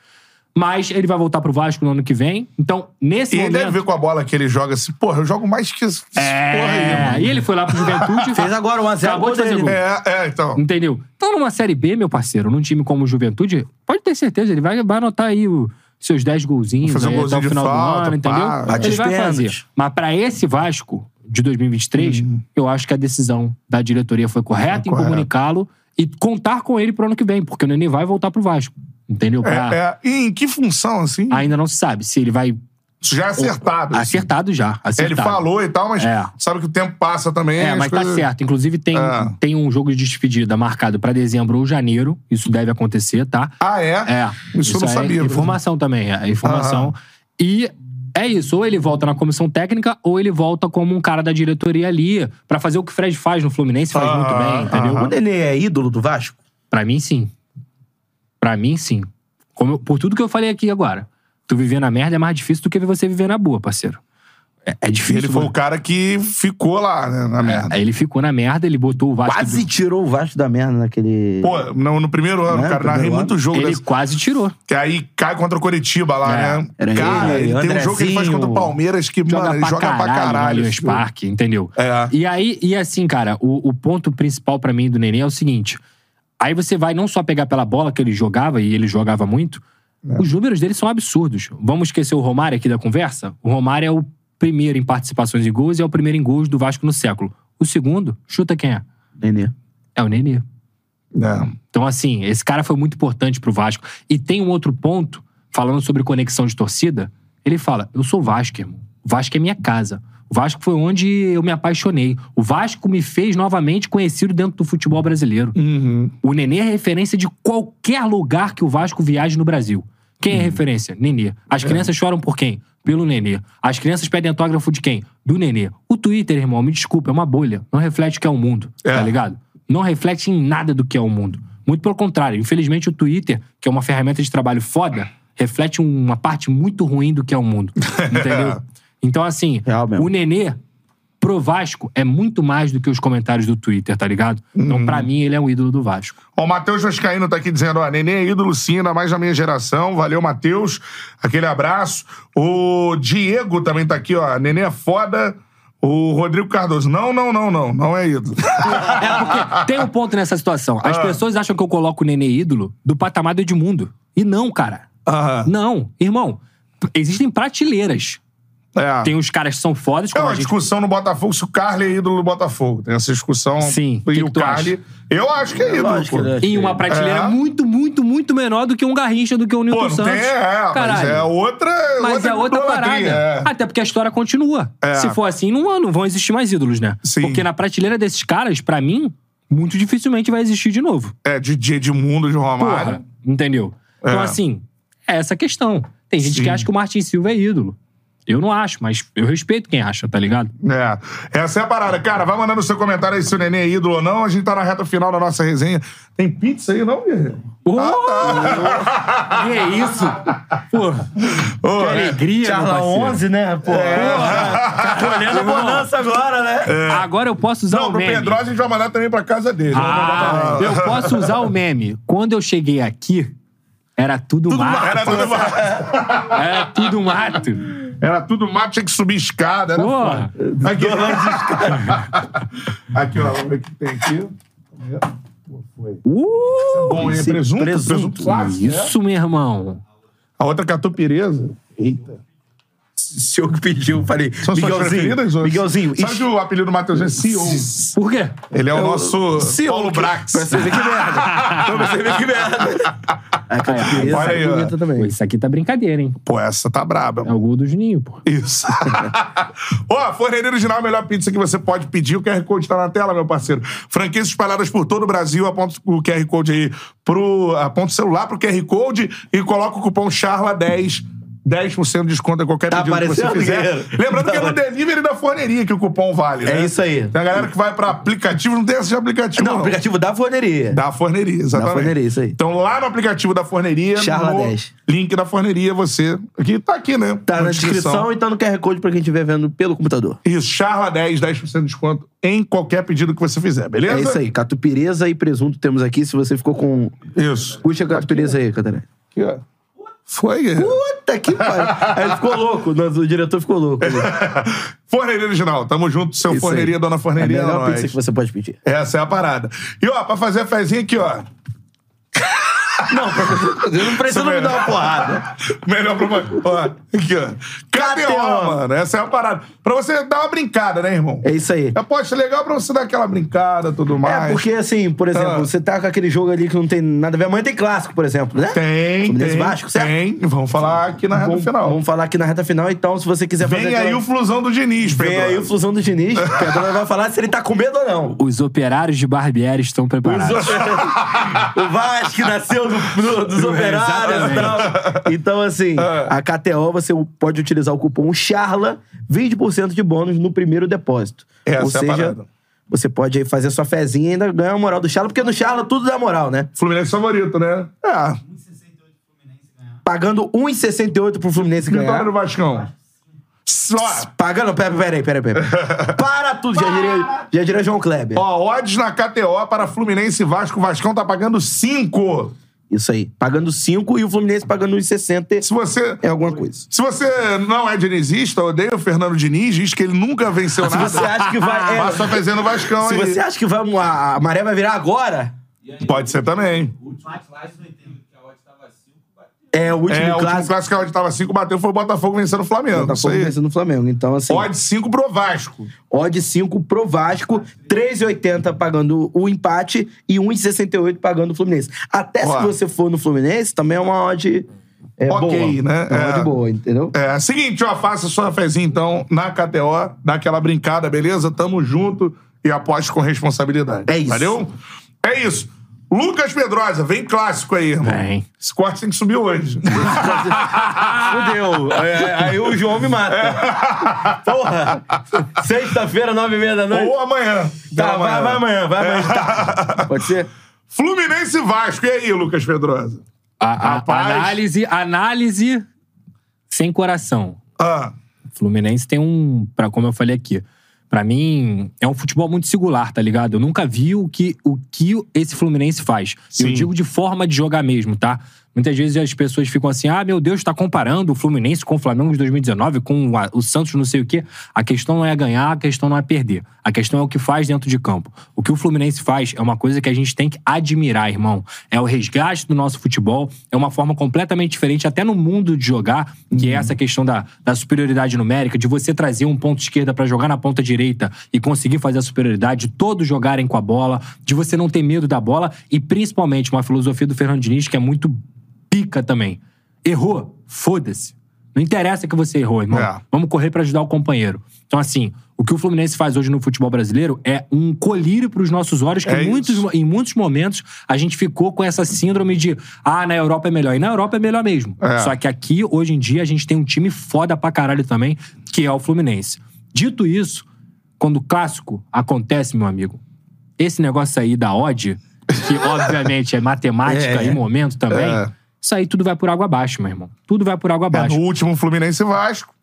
Mas ele vai voltar pro Vasco no ano que vem. Então, nesse E ele momento. deve ver com a bola que ele joga assim, porra, eu jogo mais que esse porra aí, É, mano. e ele foi lá pro Juventude. Fez agora 1 a 0 Acabou de fazer gol. É, é, então. Entendeu? Então, numa Série B, meu parceiro, num time como o Juventude, pode ter certeza, ele vai, vai anotar aí o- seus 10 golzinhos Fazer um aí até golzinho o de final falta, do ano, pá. entendeu? Bate ele vai fazer. Mas pra esse Vasco de 2023, eu acho que a decisão da diretoria foi correta em correto. comunicá-lo e contar com ele pro ano que vem, porque o Nenê vai voltar pro Vasco. Entendeu? Pra- É, é. E em que função, assim? Ainda não se sabe se ele vai. Isso já é acertado. assim. Acertado já. Ele Acertado. falou e tal, mas É. sabe que o tempo passa também. É, as mas tá coisas- certo. Inclusive, tem, É. tem um jogo de despedida marcado pra dezembro ou janeiro. Isso deve acontecer, tá? Ah, é? É. Isso eu não é sabia, Informação também, é informação. Aham. E é isso. Ou ele volta na comissão técnica, ou ele volta como um cara da diretoria ali, pra fazer o que o Fred faz no Fluminense, faz Aham, muito bem, entendeu? O Nenê é ídolo do Vasco? Pra mim, sim. Pra mim, sim. Como eu- por tudo que eu falei aqui agora. Tu viver na merda é mais difícil do que você viver na boa, parceiro. É, é difícil. Ele foi o cara que ficou lá, né, na merda. Aí ele ficou na merda, ele botou o Vasco. Quase do- tirou o Vasco da merda naquele. Pô, no, no primeiro ano, Né, cara, narrei muito jogo Ele desse. quase tirou. Que aí cai contra o Coritiba lá, É, né? era cara, ele, ele tem um jogo que ele faz contra o Palmeiras que, joga mano, ele pra joga caralho, pra caralho. no Allianz Parque, entendeu? É. E aí, e assim, cara, o, o ponto principal pra mim do Nenê é o seguinte. Aí você vai não só pegar pela bola que ele jogava, e ele jogava muito, É. os números dele são absurdos. Vamos esquecer o Romário aqui da conversa? O Romário é o primeiro em participações em gols e é o primeiro em gols do Vasco no século. O segundo, chuta quem é? Nenê. É o Nenê. É. Então, assim, esse cara foi muito importante pro Vasco. E tem um outro ponto, falando sobre conexão de torcida, ele fala: Eu sou Vasco, irmão. O Vasco é minha casa. O Vasco foi onde eu me apaixonei. O Vasco me fez novamente conhecido dentro do futebol brasileiro. Uhum. O Nenê é referência de qualquer lugar que o Vasco viaje no Brasil. Quem é referência? Nenê. As crianças choram por quem? Pelo Nenê. As crianças pedem autógrafo de quem? Do Nenê. O Twitter, irmão, me desculpa, é uma bolha. Não reflete o que é o mundo. É. Tá ligado? Não reflete em nada do que é o mundo. Muito pelo contrário. Infelizmente, o Twitter, que é uma ferramenta de trabalho foda, reflete uma parte muito ruim do que é o mundo. Entendeu? Então, assim, o Nenê, pro Vasco, é muito mais do que os comentários do Twitter, tá ligado? Então, pra mim, ele é um ídolo do Vasco. Ó, o Matheus Vascaíno tá aqui dizendo, ó, Nenê é ídolo sim, ainda mais na minha geração. Valeu, Matheus. Aquele abraço. O Diego também tá aqui, ó. Nenê é foda. O Rodrigo Cardoso, não, não, não, não. Não é ídolo. É porque tem um ponto nessa situação. As Ah. pessoas acham que eu coloco o Nenê ídolo do patamar do Edmundo. E não, cara. Aham. Não. Irmão, existem prateleiras. É. Tem os caras que são fodas, É uma a gente... discussão no Botafogo se o Carly é ídolo do Botafogo. Tem essa discussão. Sim. E Que o que Carly. acha? Eu acho que é ídolo. Que ele é. Em uma prateleira É. muito, muito, muito menor do que um Garrincha, do que um Nilton Pô, não Santos. tem, é, mas Caralho. é outra. Mas é outra parada. é. Até porque a história continua. É. Se for assim, não, não vão existir mais ídolos, né? Sim. Porque na prateleira desses caras, pra mim, muito dificilmente vai existir de novo. É, de de Edmundo, de Romário. Porra, entendeu? Então, É. assim, é essa questão. Tem gente Sim. que acha que o Martin Silva é ídolo. Eu não acho, mas eu respeito quem acha, tá ligado? É. Essa é a parada. Cara, vai mandando seu comentário aí se o Nenê é ídolo ou não. A gente tá na reta final da nossa resenha. Tem pizza aí, não, guerreiro? Oh! Ah, Que é isso? Porra, que alegria, Charla parceiro. 11, né? Pô. Tô olhando a bonança agora, né? Agora eu posso usar Não, o pro meme. Pedro a gente vai mandar também pra casa dele. Ah, eu posso usar o meme. Quando eu cheguei aqui, era tudo, mato. Era tudo mato. Era tudo mato. Era tudo mato, tinha que subir escada. Era Porra. foda. Aqui, aqui, ó. Vamos ver o que tem aqui. Pô, foi. Uh, Bom, hein? esse Presunto? presunto. Presunto clássico, né? isso, meu irmão. A outra catupiryesa. Eita. O senhor que pediu, falei. São suas Miguelzinho, ou- Miguelzinho. Sabe que o apelido do Matheus é CEO? Por quê? Ele é o nosso CEO, Paulo Brax. Pra você ver que merda. Então, você vê que merda. A catupiry Olha aí, é ó. também. Pô, isso aqui tá brincadeira, hein? Pô, essa tá braba. É o gol do Juninho, pô. Isso. Ó, Forneria Original é a melhor pizza que você pode pedir. O QR Code tá na tela, meu parceiro. Franquias espalhadas por todo o Brasil. Aponta o QR Code aí pro. Aponta o celular pro QR Code e coloca o cupom CHARLA10. 10% de desconto em qualquer Tá pedido que você fizer. Lembrando Tá que é no delivery da forneria que o cupom vale, É né? isso aí. Tem a galera que vai pra aplicativo, não tem esse aplicativo. Não, aplicativo da forneria. Da forneria, exatamente. Da forneria, isso aí. Então lá no aplicativo da forneria, Charla no 10. link da forneria, você. Aqui tá aqui, né? Tá na descrição e tá no QR Code pra quem estiver vendo pelo computador. Isso, Charla 10, 10% de desconto em qualquer pedido que você fizer, beleza? É isso aí. Catupireza e presunto temos aqui. Se você ficou com. Isso. Puxa a catupireza aí, Catarina. Aqui, ó. Foi. Puta que pariu. Aí ele ficou louco. O diretor ficou louco. Forneria Original, tamo junto, seu Isso forneria, aí. dona forneria. É a melhor pizza que você pode pedir. Essa é a parada. E ó, pra fazer a fezinha aqui, ó. Não, eu não preciso me dar uma porrada. Melhor pra Ó, aqui, ó. KTO, KTO. mano. Essa é a parada. Pra você dar uma brincada, né, irmão? É isso aí. Aposta legal pra você dar aquela brincada e tudo mais. É, porque assim, por exemplo, Ah. você tá com aquele jogo ali que não tem nada a ver. Amanhã tem clássico, por exemplo, né? Tem, Fluminense tem, Vasco, certo? tem. Vamos falar aqui na reta Vamos, final. vamos falar aqui na reta final, então, se você quiser fazer. Vem aí aquela- o flusão do Diniz, Vem Pedro. aí o flusão do Diniz. que a dona vai falar se ele tá com medo ou não. Os operários de Barbieri estão preparados. Os o Vasco nasceu do- do- dos operários e tal. Então, assim, a KTO você pode utilizar o cupom CHARLA, 20% de bônus no primeiro depósito. Essa Ou é seja, parada. você pode aí fazer sua fezinha e ainda ganhar a moral do Charla, porque no Charla tudo dá moral, né? Fluminense favorito, né? É. Pagando 1,68 pro Fluminense Vitória ganhar. do Vascão. Ó, Pagando, pera, peraí, peraí, peraí. Para tudo, já diria, já diria João Kleber. ó, odds na KTO para Fluminense e Vasco. O Vascão tá pagando 5. Isso aí. Pagando 5 e o Fluminense pagando 1,60 Se você... é alguma coisa. Se você não é dinizista, odeia o Fernando Diniz, diz que ele nunca venceu Se nada. você acha que vai. é, Passa no Vascão se aí. você acha que vai, a, a maré vai virar agora, Pode ser também. O último é o último é, o último clássico. clássico que a odd tava 5, bateu, foi o Botafogo vencendo o Flamengo. Isso Botafogo vencendo o Flamengo. Então, assim, Odd 5 pro Vasco. odd 5 pro Vasco, 3,80 pagando o empate e 1,68 pagando o Fluminense. Até Ó. se você for no Fluminense, também é uma odd é, Ok, boa. né? É uma É. odd boa, entendeu? É, seguinte, ó, faça sua fezinha então na KTO, dá aquela brincada, beleza? Tamo junto e aposte com responsabilidade. É isso. Valeu? É isso. Lucas Pedrosa, vem clássico aí, irmão. Vem. Esse corte tem que subir hoje. Fudeu. Aí, aí o João me mata. Porra. Sexta-feira, nove e meia da noite. Ou amanhã. Tá, vai, vai amanhã, vai amanhã. Tá. Pode ser? Fluminense e Vasco. E aí, Lucas Pedrosa? A, a- Rapaz. análise, análise sem coração. Ah, Fluminense tem um, para como eu falei aqui, pra mim é um futebol muito singular, tá ligado? Eu nunca vi o que o que esse Fluminense faz. Sim. Eu digo de forma de jogar mesmo, tá? Muitas vezes as pessoas ficam assim: "Ah, meu Deus, tá comparando o Fluminense com o Flamengo de 2019, com o Santos não sei o quê". A questão não é ganhar, a questão não é perder. A questão é o que faz dentro de campo. O que o Fluminense faz é uma coisa que a gente tem que admirar, irmão. É o resgate do nosso futebol, é uma forma completamente diferente até no mundo de jogar, que é essa questão da, da superioridade numérica, de você trazer um ponto esquerda pra jogar na ponta direita e conseguir fazer a superioridade, de todos jogarem com a bola, de você não ter medo da bola e principalmente uma filosofia do Fernando Diniz que é muito pica também. Errou? Foda-se. Não interessa que você errou, irmão. É. Vamos correr pra ajudar o companheiro. Então, assim, o que o Fluminense faz hoje no futebol brasileiro é um colírio pros nossos olhos, que É em, muitos, em muitos momentos a gente ficou com essa síndrome de ah, na Europa é melhor. E na Europa é melhor mesmo. É. Só que aqui, hoje em dia, a gente tem um time foda pra caralho também, que é o Fluminense. Dito isso, quando o clássico acontece, meu amigo, esse negócio aí da odd, que obviamente é matemática É. e momento também, É. isso aí tudo vai por água abaixo, meu irmão. Tudo vai por água é, abaixo. no último Fluminense e Vasco.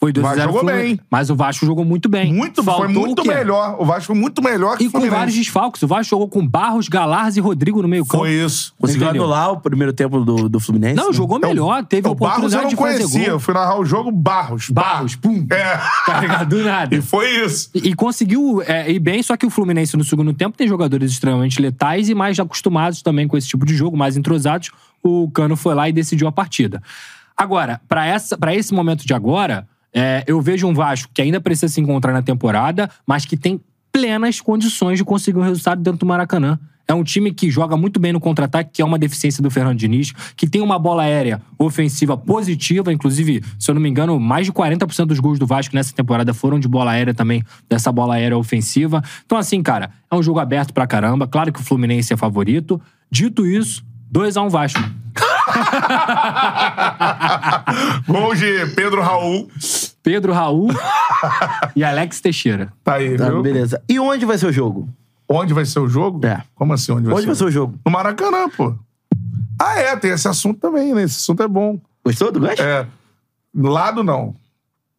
Foi 2 Vasco 0 jogou bem. Mas o Vasco jogou muito bem. Muito, Faltou foi muito o melhor. O Vasco foi muito melhor que E o com Fluminense. vários desfalques. O Vasco jogou com Barros, Galarza e Rodrigo no meio campo. Foi isso. Conseguiu Entendeu? anular o primeiro tempo do, do Fluminense? Não, né? jogou melhor. Teve a O Barros eu oportunidade não conhecia. Eu gol. fui narrar o jogo Barros. Barros, pum. É. Tá ligado? Do nada. E foi isso. E, e conseguiu é, ir bem, só que o Fluminense no segundo tempo tem jogadores extremamente letais e mais acostumados também com esse tipo de jogo, mais entrosados. O Cano foi lá e decidiu a partida. Agora, para esse momento de agora, é, eu vejo um Vasco que ainda precisa se encontrar na temporada, mas que tem plenas condições de conseguir um resultado dentro do Maracanã. É um time que joga muito bem no contra-ataque, que é uma deficiência do Fernando Diniz, que tem uma bola aérea ofensiva positiva, inclusive, se eu não me engano, mais de 40% dos gols do Vasco nessa temporada foram de bola aérea também, dessa bola aérea ofensiva. Então, assim, cara, é um jogo aberto pra caramba. Claro que o Fluminense é favorito. Dito isso, 2x1 Vasco. Gol de Pedro Raul. Pedro Raul e Alex Teixeira. Tá aí, Tá, viu? beleza. E onde vai ser o jogo? Onde vai ser o jogo? É. Como assim, onde vai Onde ser? vai ser o jogo? No Maracanã, pô. Ah, é, tem esse assunto também, né? Esse assunto é bom. Gostou do gosto? É. Lado não.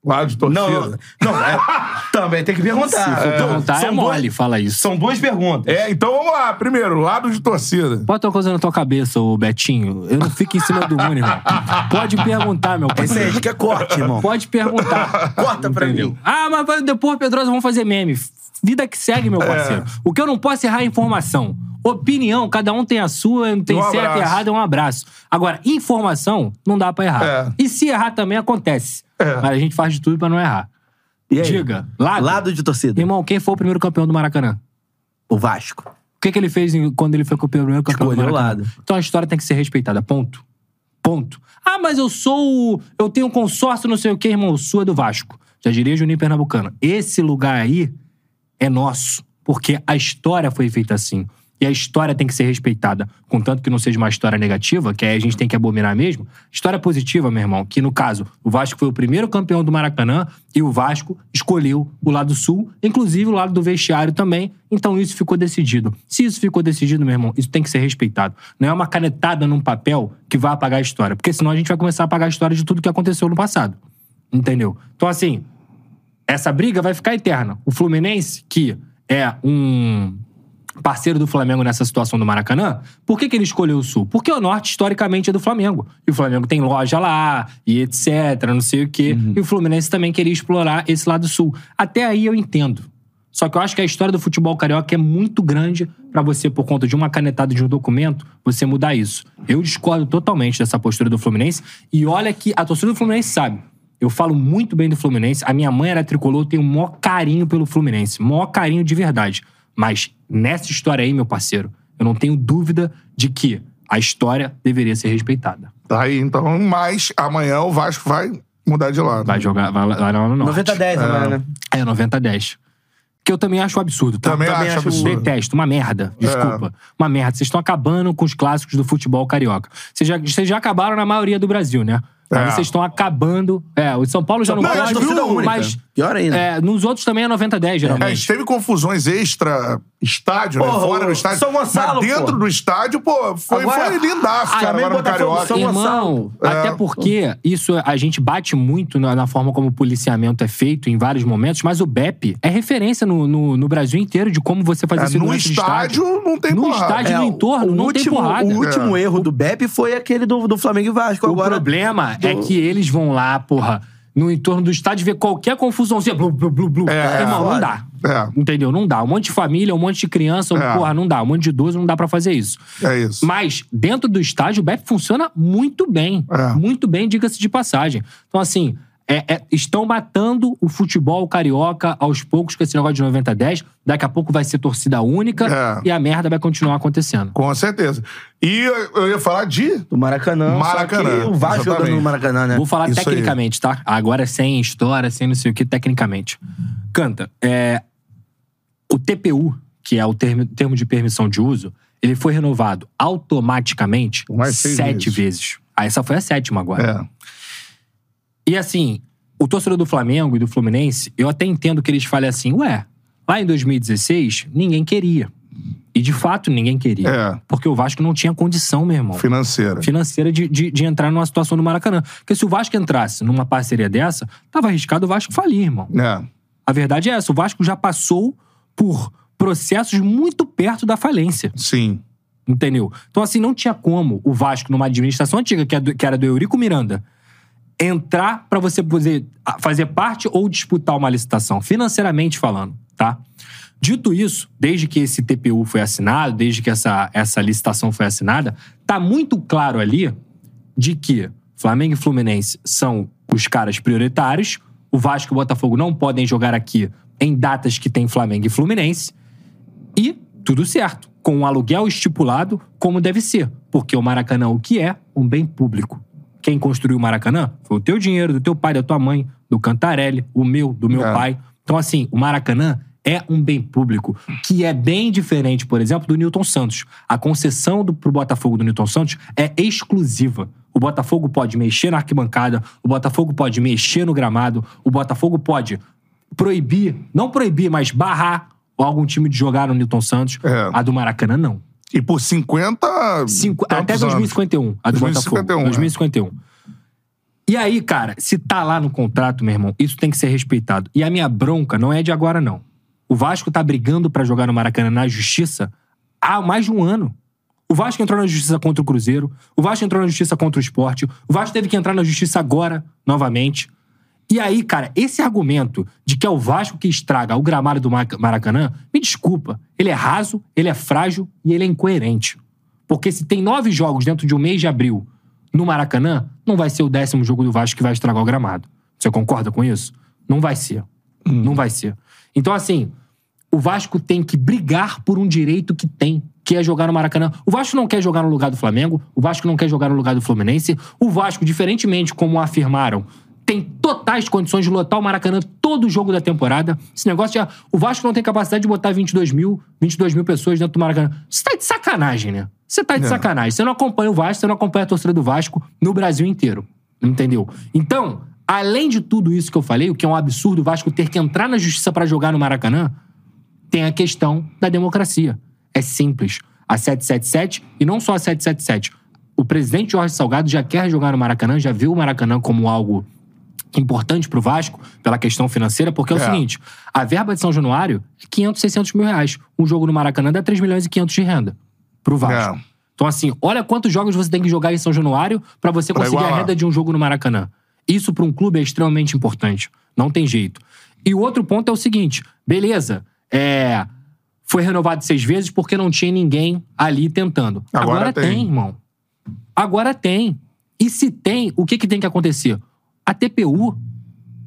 Lado de torcida. Não, não, não, é- também tem que perguntar. Se for perguntar, é são mole, duas- fala isso. São duas perguntas. É, então vamos lá. Primeiro, lado de torcida. Bota uma coisa na tua cabeça, ô Betinho. Eu não fico em cima do mundo, irmão. Pode perguntar, meu Esse aí gente quer corte, irmão. Pode perguntar. Corta pra Entendeu? mim. Ah, mas vai- depois, Pedrosa, vamos fazer meme. Vida que segue, É. meu parceiro. O que eu não posso errar é informação. Opinião, cada um tem a sua, não tem Um certo e errado, é um abraço. Agora, informação, não dá pra errar. É. E se errar também acontece. É. Mas a gente faz de tudo pra não errar. E aí? Diga, lado. Lado de torcida. Irmão, quem foi o primeiro campeão do Maracanã? O Vasco. O que, que ele fez em- quando ele foi campeão, primeiro campeão do o Maracanã? lado. Então a história tem que ser respeitada. Ponto. Ponto. Ah, mas eu sou. o- Eu tenho um consórcio, não sei o quê, irmão. O sul é do Vasco. Já diria Juninho Pernambucano. Esse lugar aí é nosso. Porque a história foi feita assim. E a história tem que ser respeitada. Contanto que não seja uma história negativa, que aí a gente tem que abominar mesmo. História positiva, meu irmão. Que no caso, o Vasco foi o primeiro campeão do Maracanã e o Vasco escolheu o lado sul, inclusive o lado do vestiário também. Então isso ficou decidido. Se isso ficou decidido, meu irmão, isso tem que ser respeitado. Não é uma canetada num papel que vai apagar a história. Porque senão a gente vai começar a apagar a história de tudo que aconteceu no passado. Entendeu? Então, assim, essa briga vai ficar eterna. O Fluminense, que é um parceiro do Flamengo nessa situação do Maracanã, por que, que ele escolheu o Sul? Porque o Norte, historicamente, é do Flamengo. E o Flamengo tem loja lá, e etc, não sei o quê. E o Fluminense também queria explorar esse lado Sul. Até aí eu entendo. Só que eu acho que a história do futebol carioca é muito grande pra você, por conta de uma canetada de um documento, você mudar isso. Eu discordo totalmente dessa postura do Fluminense. E olha que a torcida do Fluminense sabe. Eu falo muito bem do Fluminense. A minha mãe era tricolor, eu tenho o maior carinho pelo Fluminense. Maior carinho de verdade. Mas nessa história aí, meu parceiro, eu não tenho dúvida de que a história deveria ser respeitada. Tá aí, então. Mas amanhã o Vasco vai mudar de lado. Vai jogar vai lá no norte. 90 a 10 agora, né? É, 90 a 10. Que eu também acho um absurdo, tá? Também acho absurdo. Detesto, uma merda. Desculpa. Uma merda. Vocês estão acabando com os clássicos do futebol carioca. Vocês já, vocês já acabaram na maioria do Brasil, né? É. vocês estão acabando. É, o de São Paulo já não, Não, pode. é. Mas Pior ainda. é, nos outros também é 90 a 10, É, a geralmente. gente teve confusões extra estádio, né? Porra, Fora do o estádio. São Gonçalo, Mas dentro pô. do estádio, pô, foi, Agora, foi lindaço, cara, agora no Carioca. São Irmão, É. até porque isso a gente bate muito na, na forma como o policiamento é feito em vários momentos, mas o BEP é referência no, no, no Brasil inteiro de como você fazer É, no segurança de estádio não tem No porrada. estádio, no É, entorno, o não último, tem porrada. O último erro do Beppe foi aquele do, do Flamengo e Vasco. O agora, problema é que eles vão lá, porra, no entorno do estádio ver qualquer confusãozinha. Blu, blu, blu, blu. É, Irmão, não dá. É. Entendeu? Não dá. Um monte de família, um monte de criança, É. porra, não dá. Um monte de idoso, não dá pra fazer isso. É isso. Mas dentro do estádio, o BEP funciona muito bem. É. Muito bem, diga-se de passagem. Então, assim, é- é- estão matando o futebol carioca aos poucos com esse negócio de 90 a 10. Daqui a pouco vai ser torcida única É. e a merda vai continuar acontecendo. Com certeza. E eu, eu ia falar de. Do Maracanã. Maracanã, Só que o Vasco jogando no Maracanã, né? Vou falar Isso aí. tecnicamente, tá? Agora sem história, sem não sei o que, tecnicamente. Canta, é, o TPU, que é o termo, termo de permissão de uso, ele foi renovado automaticamente sete vezes. vezes. Ah, essa foi a sétima agora. É. E assim, o torcedor do Flamengo e do Fluminense, eu até entendo que eles falem assim, ué, lá em 2016, ninguém queria. E de fato ninguém queria. É. Porque o Vasco não tinha condição, meu irmão Financeira. financeira de, de, de entrar numa situação do Maracanã. Porque se o Vasco entrasse numa parceria dessa, tava arriscado o Vasco falir, irmão. É. A verdade é essa: o Vasco já passou por processos muito perto da falência. Sim. Entendeu? Então, assim, não tinha como o Vasco, numa administração antiga, que, é era do Eurico Miranda, entrar pra você poder ah, fazer parte ou disputar uma licitação, financeiramente falando, tá? Dito isso, desde que esse TPU foi assinado, desde que essa, essa licitação foi assinada, tá muito claro ali de que Flamengo e Fluminense são os caras prioritários, o Vasco e o Botafogo não podem jogar aqui em datas que tem Flamengo e Fluminense, e tudo certo. Com um aluguel estipulado, como deve ser. Porque o Maracanã, o que é? Um bem público. Quem construiu o Maracanã foi o teu dinheiro, do teu pai, da tua mãe, do Cantarelli, o meu, do meu É. pai. Então, assim, o Maracanã é um bem público, que é bem diferente, por exemplo, do Newton Santos. A concessão do, pro Botafogo do Newton Santos é exclusiva. O Botafogo pode mexer na arquibancada, o Botafogo pode mexer no gramado, o Botafogo pode proibir, não proibir, mas barrar algum time de jogar no Newton Santos. É. A do Maracanã, não. E por 50. Cinco- até tantos anos. 2051, a do 2051, Botafogo. é. 2051. E aí, cara, se tá lá no contrato, meu irmão, isso tem que ser respeitado. E a minha bronca não é de agora, não. O Vasco tá brigando pra jogar no Maracanã na justiça há mais de um ano. O Vasco entrou na justiça contra o Cruzeiro, o Vasco entrou na justiça contra o esporte, o Vasco teve que entrar na justiça agora, novamente. E aí, cara, esse argumento de que é o Vasco que estraga o gramado do Mar- Maracanã, me desculpa, ele é raso, ele é frágil e ele é incoerente. Porque se tem nove jogos dentro de um mês de abril no Maracanã, não vai ser o décimo jogo do Vasco que vai estragar o gramado. Você concorda com isso? Não vai ser. Não vai ser. Então, assim, o Vasco tem que brigar por um direito que tem, que é jogar no Maracanã. O Vasco não quer jogar no lugar do Flamengo, o Vasco não quer jogar no lugar do Fluminense. O Vasco, diferentemente como afirmaram, tem totais condições de lotar o Maracanã todo jogo da temporada. Esse negócio já. O Vasco não tem capacidade de botar 22 mil, 22 mil pessoas dentro do Maracanã. Você tá de sacanagem, né? Você tá de É. sacanagem. Você não acompanha o Vasco, você não acompanha a torcida do Vasco no Brasil inteiro. Entendeu? Então, além de tudo isso que eu falei, o que é um absurdo o Vasco ter que entrar na justiça pra jogar no Maracanã, tem a questão da democracia. É simples. A 777, e não só a 777. O presidente Jorge Salgado já quer jogar no Maracanã, já viu o Maracanã como algo importante pro Vasco, pela questão financeira, porque é, o É. seguinte: a verba de São Januário é 500, 600 mil reais. Um jogo no Maracanã dá 3 milhões e 500 de renda pro Vasco. É. Então, assim, olha quantos jogos você tem que jogar em São Januário pra você Pra conseguir a renda de um jogo no Maracanã. Isso pra um clube é extremamente importante. Não tem jeito. E o outro ponto é o seguinte: beleza, é. Foi renovado seis vezes porque não tinha ninguém ali tentando. Agora tem. tem, irmão. Agora tem. E se tem, o que, que tem que acontecer? A TPU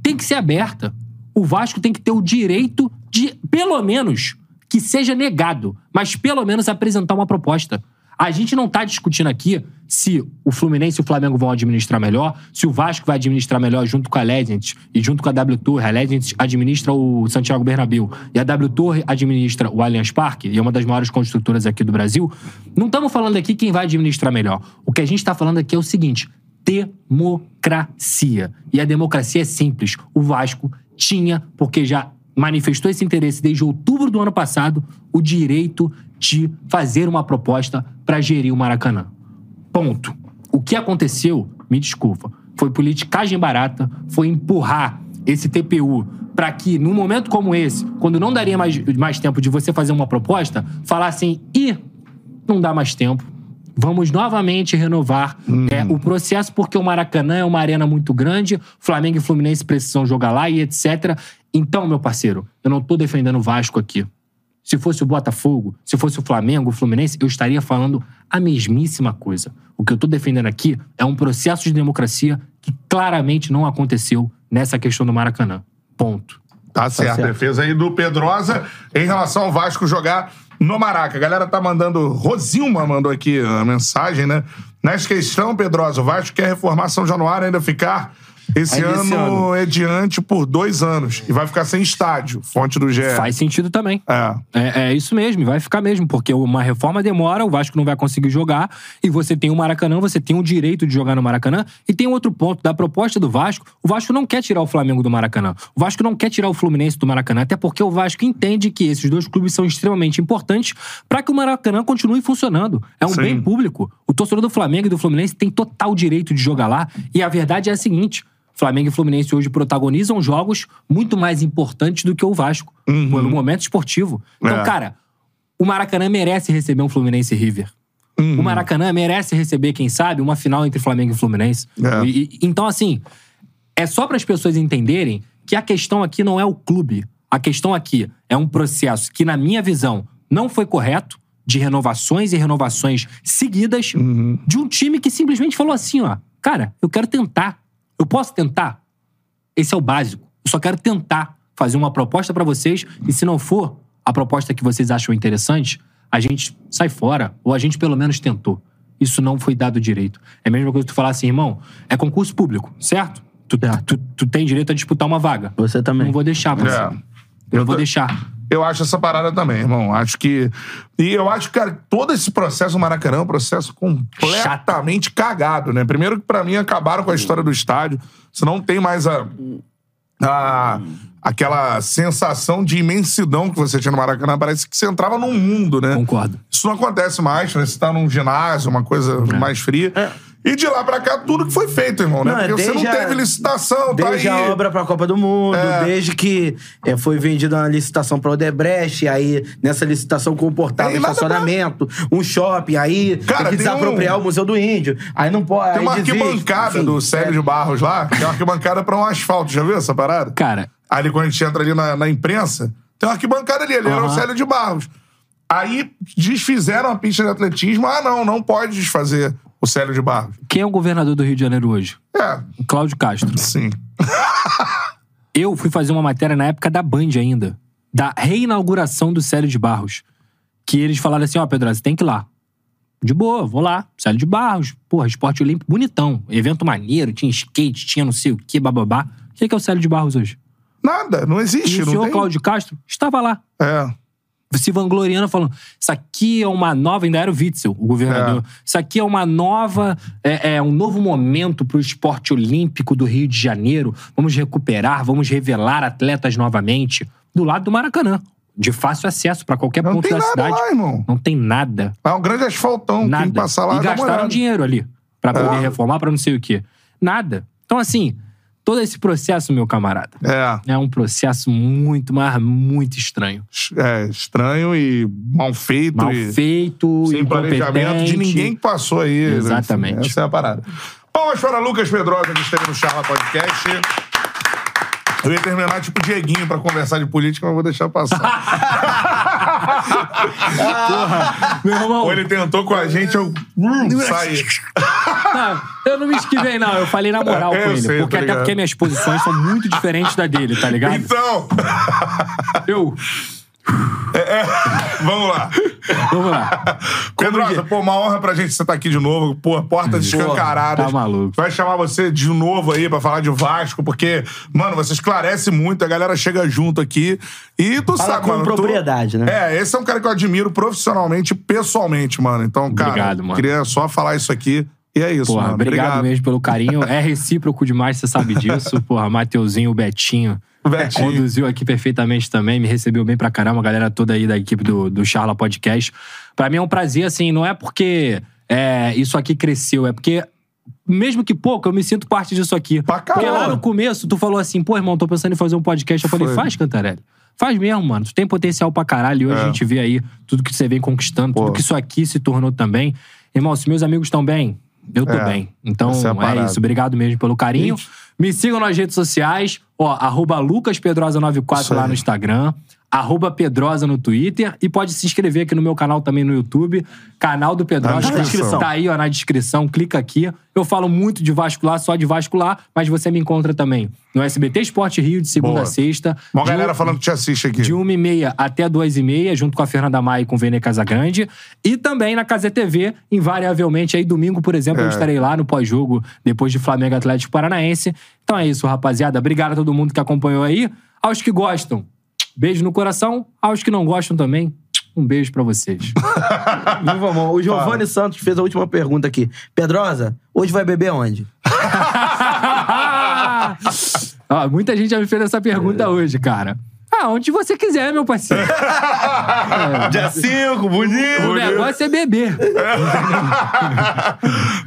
tem que ser aberta. O Vasco tem que ter o direito de, pelo menos, que seja negado, mas pelo menos apresentar uma proposta. A gente não tá discutindo aqui se o Fluminense e o Flamengo vão administrar melhor, se o Vasco vai administrar melhor junto com a Legend e junto com a W Torre. A Legend administra o Santiago Bernabéu e a W Torre administra o Allianz Parque, e é uma das maiores construtoras aqui do Brasil. Não estamos falando aqui quem vai administrar melhor. O que a gente está falando aqui é o seguinte: democracia. E a democracia é simples. O Vasco tinha, porque já manifestou esse interesse desde outubro do ano passado, o direito de fazer uma proposta para gerir o Maracanã. Ponto. O que aconteceu, me desculpa, foi politicagem barata, foi empurrar esse TPU para que, num momento como esse, quando não daria mais, mais tempo de você fazer uma proposta, falar assim: ih, não dá mais tempo. Vamos novamente renovar é, o processo, porque o Maracanã é uma arena muito grande, Flamengo e Fluminense precisam jogar lá e etc. Então, meu parceiro, eu não tô defendendo o Vasco aqui. Se fosse o Botafogo, se fosse o Flamengo, o Fluminense, eu estaria falando a mesmíssima coisa. O que eu tô defendendo aqui é um processo de democracia que claramente não aconteceu nessa questão do Maracanã. Ponto. Tá certo. certo. Defesa aí do Pedrosa em relação ao Vasco jogar no Maraca. A galera tá mandando. Rosilma mandou aqui a mensagem, né? Nessa questão, Pedrosa, o Vasco quer reformar São Januário ainda ficar esse ano, esse ano. adiante por dois anos. E vai ficar sem estádio. Fonte do GE. Faz sentido também. É. É, é isso mesmo, vai ficar mesmo, porque uma reforma demora, o Vasco não vai conseguir jogar, e você tem o Maracanã, você tem o direito de jogar no Maracanã, e tem outro ponto da proposta do Vasco, o Vasco não quer tirar o Flamengo do Maracanã, o Vasco não quer tirar o Fluminense do Maracanã, até porque o Vasco entende que esses dois clubes são extremamente importantes para que o Maracanã continue funcionando. É um Sim. bem público. O torcedor do Flamengo e do Fluminense tem total direito de jogar lá, e a verdade é a seguinte. Flamengo e Fluminense hoje protagonizam jogos muito mais importantes do que o Vasco, no momento esportivo. Então, É. cara, o Maracanã merece receber um Fluminense River. O Maracanã merece receber, quem sabe, uma final entre Flamengo e Fluminense. É. E- e- então, assim, é só para as pessoas entenderem que a questão aqui não é o clube. A questão aqui é um processo que, na minha visão, não foi correto, de renovações e renovações seguidas, de um time que simplesmente falou assim: ó, cara, eu quero tentar. Eu posso tentar? Esse é o básico. Eu só quero tentar fazer uma proposta pra vocês e se não for, a proposta que vocês acham interessante, a gente sai fora. Ou a gente pelo menos tentou. Isso não foi dado direito. É a mesma coisa que tu falar assim, irmão, é concurso público, certo? Tu, tu, tu tem direito a disputar uma vaga. Você também. Não vou deixar, você. É. Eu não vou deixar. Eu acho essa parada também, irmão. Acho que. E eu acho, cara, todo esse processo do Maracanã é um processo completamente cagado, né? Primeiro que pra mim acabaram com a história do estádio. Você não tem mais a. a aquela sensação de imensidão que você tinha no Maracanã. Parece que você entrava num mundo, né? Concordo. Isso não acontece mais, né? Você tá num ginásio, uma coisa É. mais fria. E de lá pra cá, tudo que foi feito, irmão, né? Não, é Porque você não desde a- teve licitação, tá Desde aí. a obra pra Copa do Mundo, É. desde que é, foi vendida uma licitação pra Odebrecht, aí nessa licitação comportava Tem um nada estacionamento, um shopping, aí Cara, tem que tem desapropriar um- o Museu do Índio. Aí não pode. Tem uma arquibancada Enfim, do Célio é. de Barros lá, é uma arquibancada pra um asfalto. Já viu essa parada? Cara, Ali quando a gente entra ali na, na imprensa, tem uma arquibancada ali, ali era o. Célio de Barros. Aí desfizeram a pista de atletismo. Ah, não, não pode desfazer o Célio de Barros. quem é o governador do Rio de Janeiro hoje? É, O Cláudio Castro. sim. Eu fui fazer uma matéria na época da Band ainda, da reinauguração do Célio de Barros. Que eles falaram assim: ó, Pedro, você tem que ir lá. De boa, vou lá. Célio de Barros, porra, esporte olímpico, bonitão. Evento maneiro, tinha skate, tinha não sei o que, bababá. O que é, que é o Célio de Barros hoje? Nada, não E existe. o não senhor tem... Cláudio Castro estava lá. É. se vangloriando, falando: Isso aqui é uma nova. Ainda era o Witzel, o governador. Isso aqui é uma nova. É, é um novo momento para o esporte olímpico do Rio de Janeiro. Vamos recuperar, vamos revelar atletas novamente. Do lado do Maracanã. De fácil acesso para qualquer Não ponto tem da nada cidade. lá, irmão. Não tem nada. É um grande asfaltão. Nada. Quem passar lá e gastaram dinheiro ali para poder É. reformar, para não sei o quê. Nada. Então, assim, todo esse processo, meu camarada, É. é um processo muito, mas muito estranho. É estranho e mal feito. Mal e... feito, Sem planejamento de ninguém que passou aí. né? Exatamente. Enfim, Essa é a parada. Palmas para Lucas Pedrosa, que esteve no Charla Podcast. Eu ia terminar tipo Dieguinho pra conversar de política, mas vou deixar passar. Meu irmão, Ou ele tentou com a gente, eu hum, saí. não, eu não me esquivei, não. Eu falei na moral É, com eu ele. sei, porque tá até porque minhas posições são muito diferentes da dele, tá ligado? Então, Eu. vamos lá. Vamos lá. Pedrosa, pô, uma honra pra gente você estar aqui de novo. Pô, portas escancaradas. tá maluco. Vai chamar você de novo aí pra falar de Vasco, porque, mano, você esclarece muito, a galera chega junto aqui. E tu Fala sabe, com mano. tu- propriedade, né? É, esse é um cara que eu admiro profissionalmente e pessoalmente, mano. Então, cara, Obrigado, mano. queria só falar isso aqui. E é isso, Porra, mano. obrigado, mesmo pelo carinho. É recíproco demais, você sabe disso. Porra, Mateuzinho, o Betinho. Betinho. Conduziu aqui perfeitamente também, me recebeu bem pra caramba, a galera toda aí da equipe do, do Charla Podcast. Pra mim é um prazer, assim, não é porque é, isso aqui cresceu, é porque, mesmo que pouco, eu me sinto parte disso aqui. Pra Porque lá caramba. no começo, tu falou assim, pô, irmão, tô pensando em fazer um podcast. Eu falei, Foi. faz, Cantarelli. Faz mesmo, mano. Tu tem potencial pra caralho. E hoje É. a gente vê aí tudo que você vem conquistando, Pô. tudo que isso aqui se tornou também. Irmão, se meus amigos estão bem, eu tô É. bem. Então, é é, isso. Obrigado mesmo pelo carinho. Gente. Me sigam nas redes sociais. Ó, arroba LucasPedrosa94 Isso lá no Instagram. Arroba Pedrosa no Twitter. E pode se inscrever aqui no meu canal também no YouTube. Canal do Pedrosa. Na descrição. Tá aí, ó, na descrição. Clica aqui. Eu falo muito de vascular, só de vascular, mas você me encontra também no SBT Esporte Rio, de segunda Boa. a sexta. Uma galera um- falando que te assiste aqui. de 1h30 até 2h30, junto com a Fernanda Maia e com o Vene Casagrande. E também na Casa TV, invariavelmente, aí domingo, por exemplo, É. eu estarei lá no pós-jogo, depois de Flamengo e Atlético Paranaense. Então é isso, rapaziada. Obrigado a todo mundo que acompanhou aí. Aos que gostam, beijo no coração. Aos que não gostam também, um beijo pra vocês. Viva, amor. O Giovanni Santos fez a última pergunta aqui. Pedrosa, hoje vai beber onde? Ó, muita gente já me fez essa pergunta hoje, cara. Ah, onde você quiser, meu parceiro. Dia 5, bonito. O negócio é beber.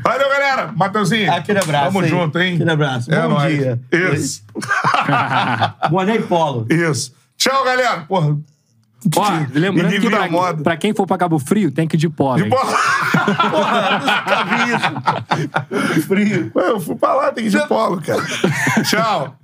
Valeu, galera. Mateuzinho. Aquele abraço. Tamo aí. junto, hein? Aquele abraço. É Bom nóis. dia. Isso. Boné e polo. Isso. Tchau, galera. Porra. Ó, lembrando Ninguém que pra, moda. pra quem for pra Cabo Frio, tem que ir de pó, De hein? bola. Frio. Ué, eu fui pra lá, tem que ir de polo, cara. Tchau.